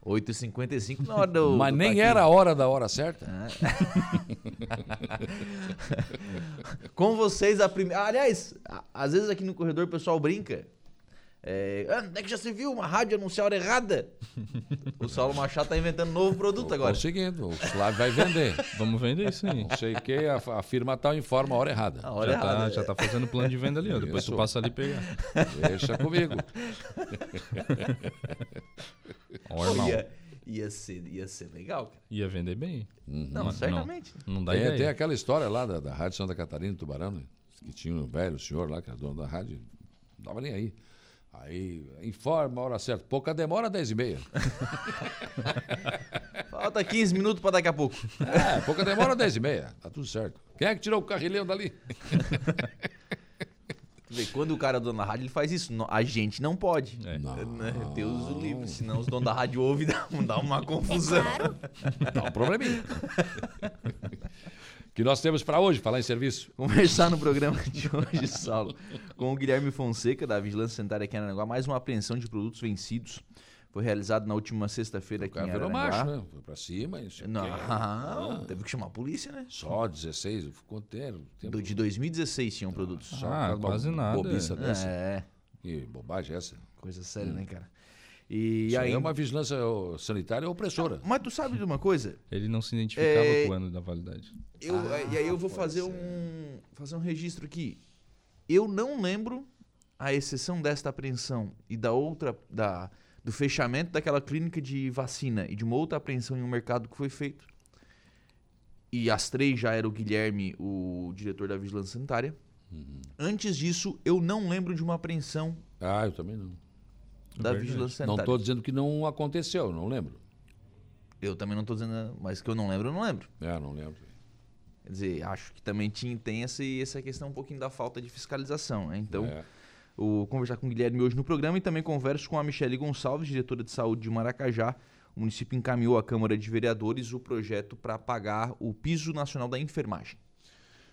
S12: 8h55 na hora do.
S1: Mas
S12: do
S1: nem era a hora da hora certa.
S12: Com vocês a primeira. Aliás, a- às vezes aqui no corredor o pessoal brinca. É, ah, onde é que já se viu uma rádio anunciar a hora errada? o Saulo Machado tá inventando um novo produto
S1: É
S12: agora.
S1: o seguinte, o Flávio vai vender.
S10: Vamos vender isso aí.
S1: Não sei o que, a, a firma tal informa a hora errada.
S12: A hora
S10: Já tá,
S12: errada.
S10: já tá fazendo plano de venda ali, ó. Depois
S1: Isso.
S10: tu passa ali e pegar.
S1: Deixa comigo.
S12: Pô,
S10: Normal.
S12: ia, ia, ser, ia ser legal, cara.
S10: Ia vender bem.
S12: Não,
S10: Mas
S12: certamente.
S10: Não, não dá
S1: Tem,
S10: ideia.
S1: tem aquela história lá da, da Rádio Santa Catarina, Tubarão, né? que tinha um velho senhor lá, que era dono da rádio, não tava nem aí. Aí, informa a hora certa. Pouca demora, 10 e meia.
S12: Falta 15 minutos pra daqui a pouco.
S1: É, pouca demora, 10 e meia. Tá tudo certo. Quem é que tirou o carrilhão dali?
S12: Quando o cara é dono da rádio, ele faz isso. A gente não pode.
S10: É.
S1: Não.
S12: Né? Deus o livre, senão os donos da rádio ouvem e dá, dá uma confusão.
S1: Dá um probleminha. Que nós temos para hoje, falar em serviço.
S12: Conversar no programa de hoje, Saulo, com o Guilherme Fonseca, da Vigilância Sanitária aqui em Aranaguá. Mais uma apreensão de produtos vencidos. Foi realizado na última sexta-feira aqui em
S1: cara virou
S12: Aranaguá.
S1: macho, né? Foi pra cima. Isso
S12: Não,
S1: aqui.
S12: não, teve que chamar a polícia, né?
S1: Só 16, quanto tempo? tempo
S12: de 2016 tinham produtos.
S1: só
S10: Ah,
S1: causa de uma
S10: quase nada.
S1: Bobiça dessa.
S12: É,
S1: Que bobagem é essa?
S12: coisa séria, né, cara? E
S1: Isso aí é uma vigilância sanitária opressora.
S12: Mas tu sabe de uma coisa?
S10: Ele não se identificava
S12: É,
S10: com o ano da validade.
S12: Eu, e aí eu vou fazer um, fazer um registro aqui. Eu não lembro, a exceção desta apreensão e da outra, da, do fechamento daquela clínica de vacina e de uma outra apreensão em um mercado que foi feito. E as três já era o Guilherme, o diretor da Vigilância Sanitária. Antes disso, eu não lembro de uma apreensão
S1: Ah, eu também não.
S12: Da
S10: verdade.
S12: Vigilância
S1: Não
S12: Sanitária.
S1: estou dizendo que não aconteceu, não lembro.
S12: Eu também não estou dizendo, mas que eu não lembro, eu não lembro.
S1: É, não lembro.
S12: Quer dizer, acho que também tinha, tem essa, essa questão um pouquinho da falta de fiscalização. Né? Então,
S1: É.
S12: o conversar com o Guilherme hoje no programa e também converso com a Michele Gonçalves, diretora de saúde de Maracajá. O município encaminhou à Câmara de Vereadores o projeto para pagar o piso nacional da enfermagem.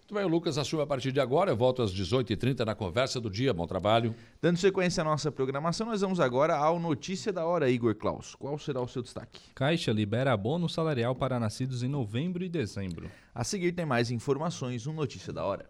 S1: Muito bem, o Lucas assume a partir de agora. Eu volto às 18h30 na conversa do dia. Bom trabalho.
S12: Dando sequência à nossa programação, nós vamos agora ao Notícia da Hora, Igor Klaus. Qual será o seu destaque?
S10: Caixa libera abono salarial para nascidos em novembro e dezembro.
S12: A seguir tem mais informações no Notícia da Hora.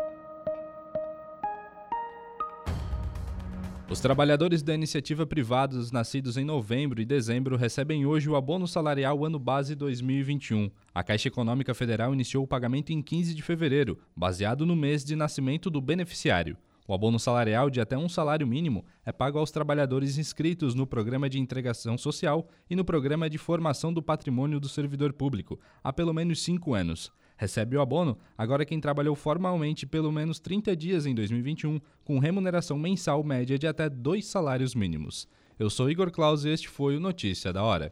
S10: Os trabalhadores da iniciativa privada nascidos em novembro e dezembro recebem hoje o abono salarial ano base 2021. A Caixa Econômica Federal iniciou o pagamento em 15 de fevereiro, baseado no mês de nascimento do beneficiário. O abono salarial de até um salário mínimo é pago aos trabalhadores inscritos no Programa de Integração Social e no Programa de Formação do Patrimônio do Servidor Público há pelo menos cinco anos. Recebe o abono agora quem trabalhou formalmente pelo menos 30 dias em 2021, com remuneração mensal média de até dois salários mínimos. Eu sou Igor Claus e este foi o Notícia da Hora.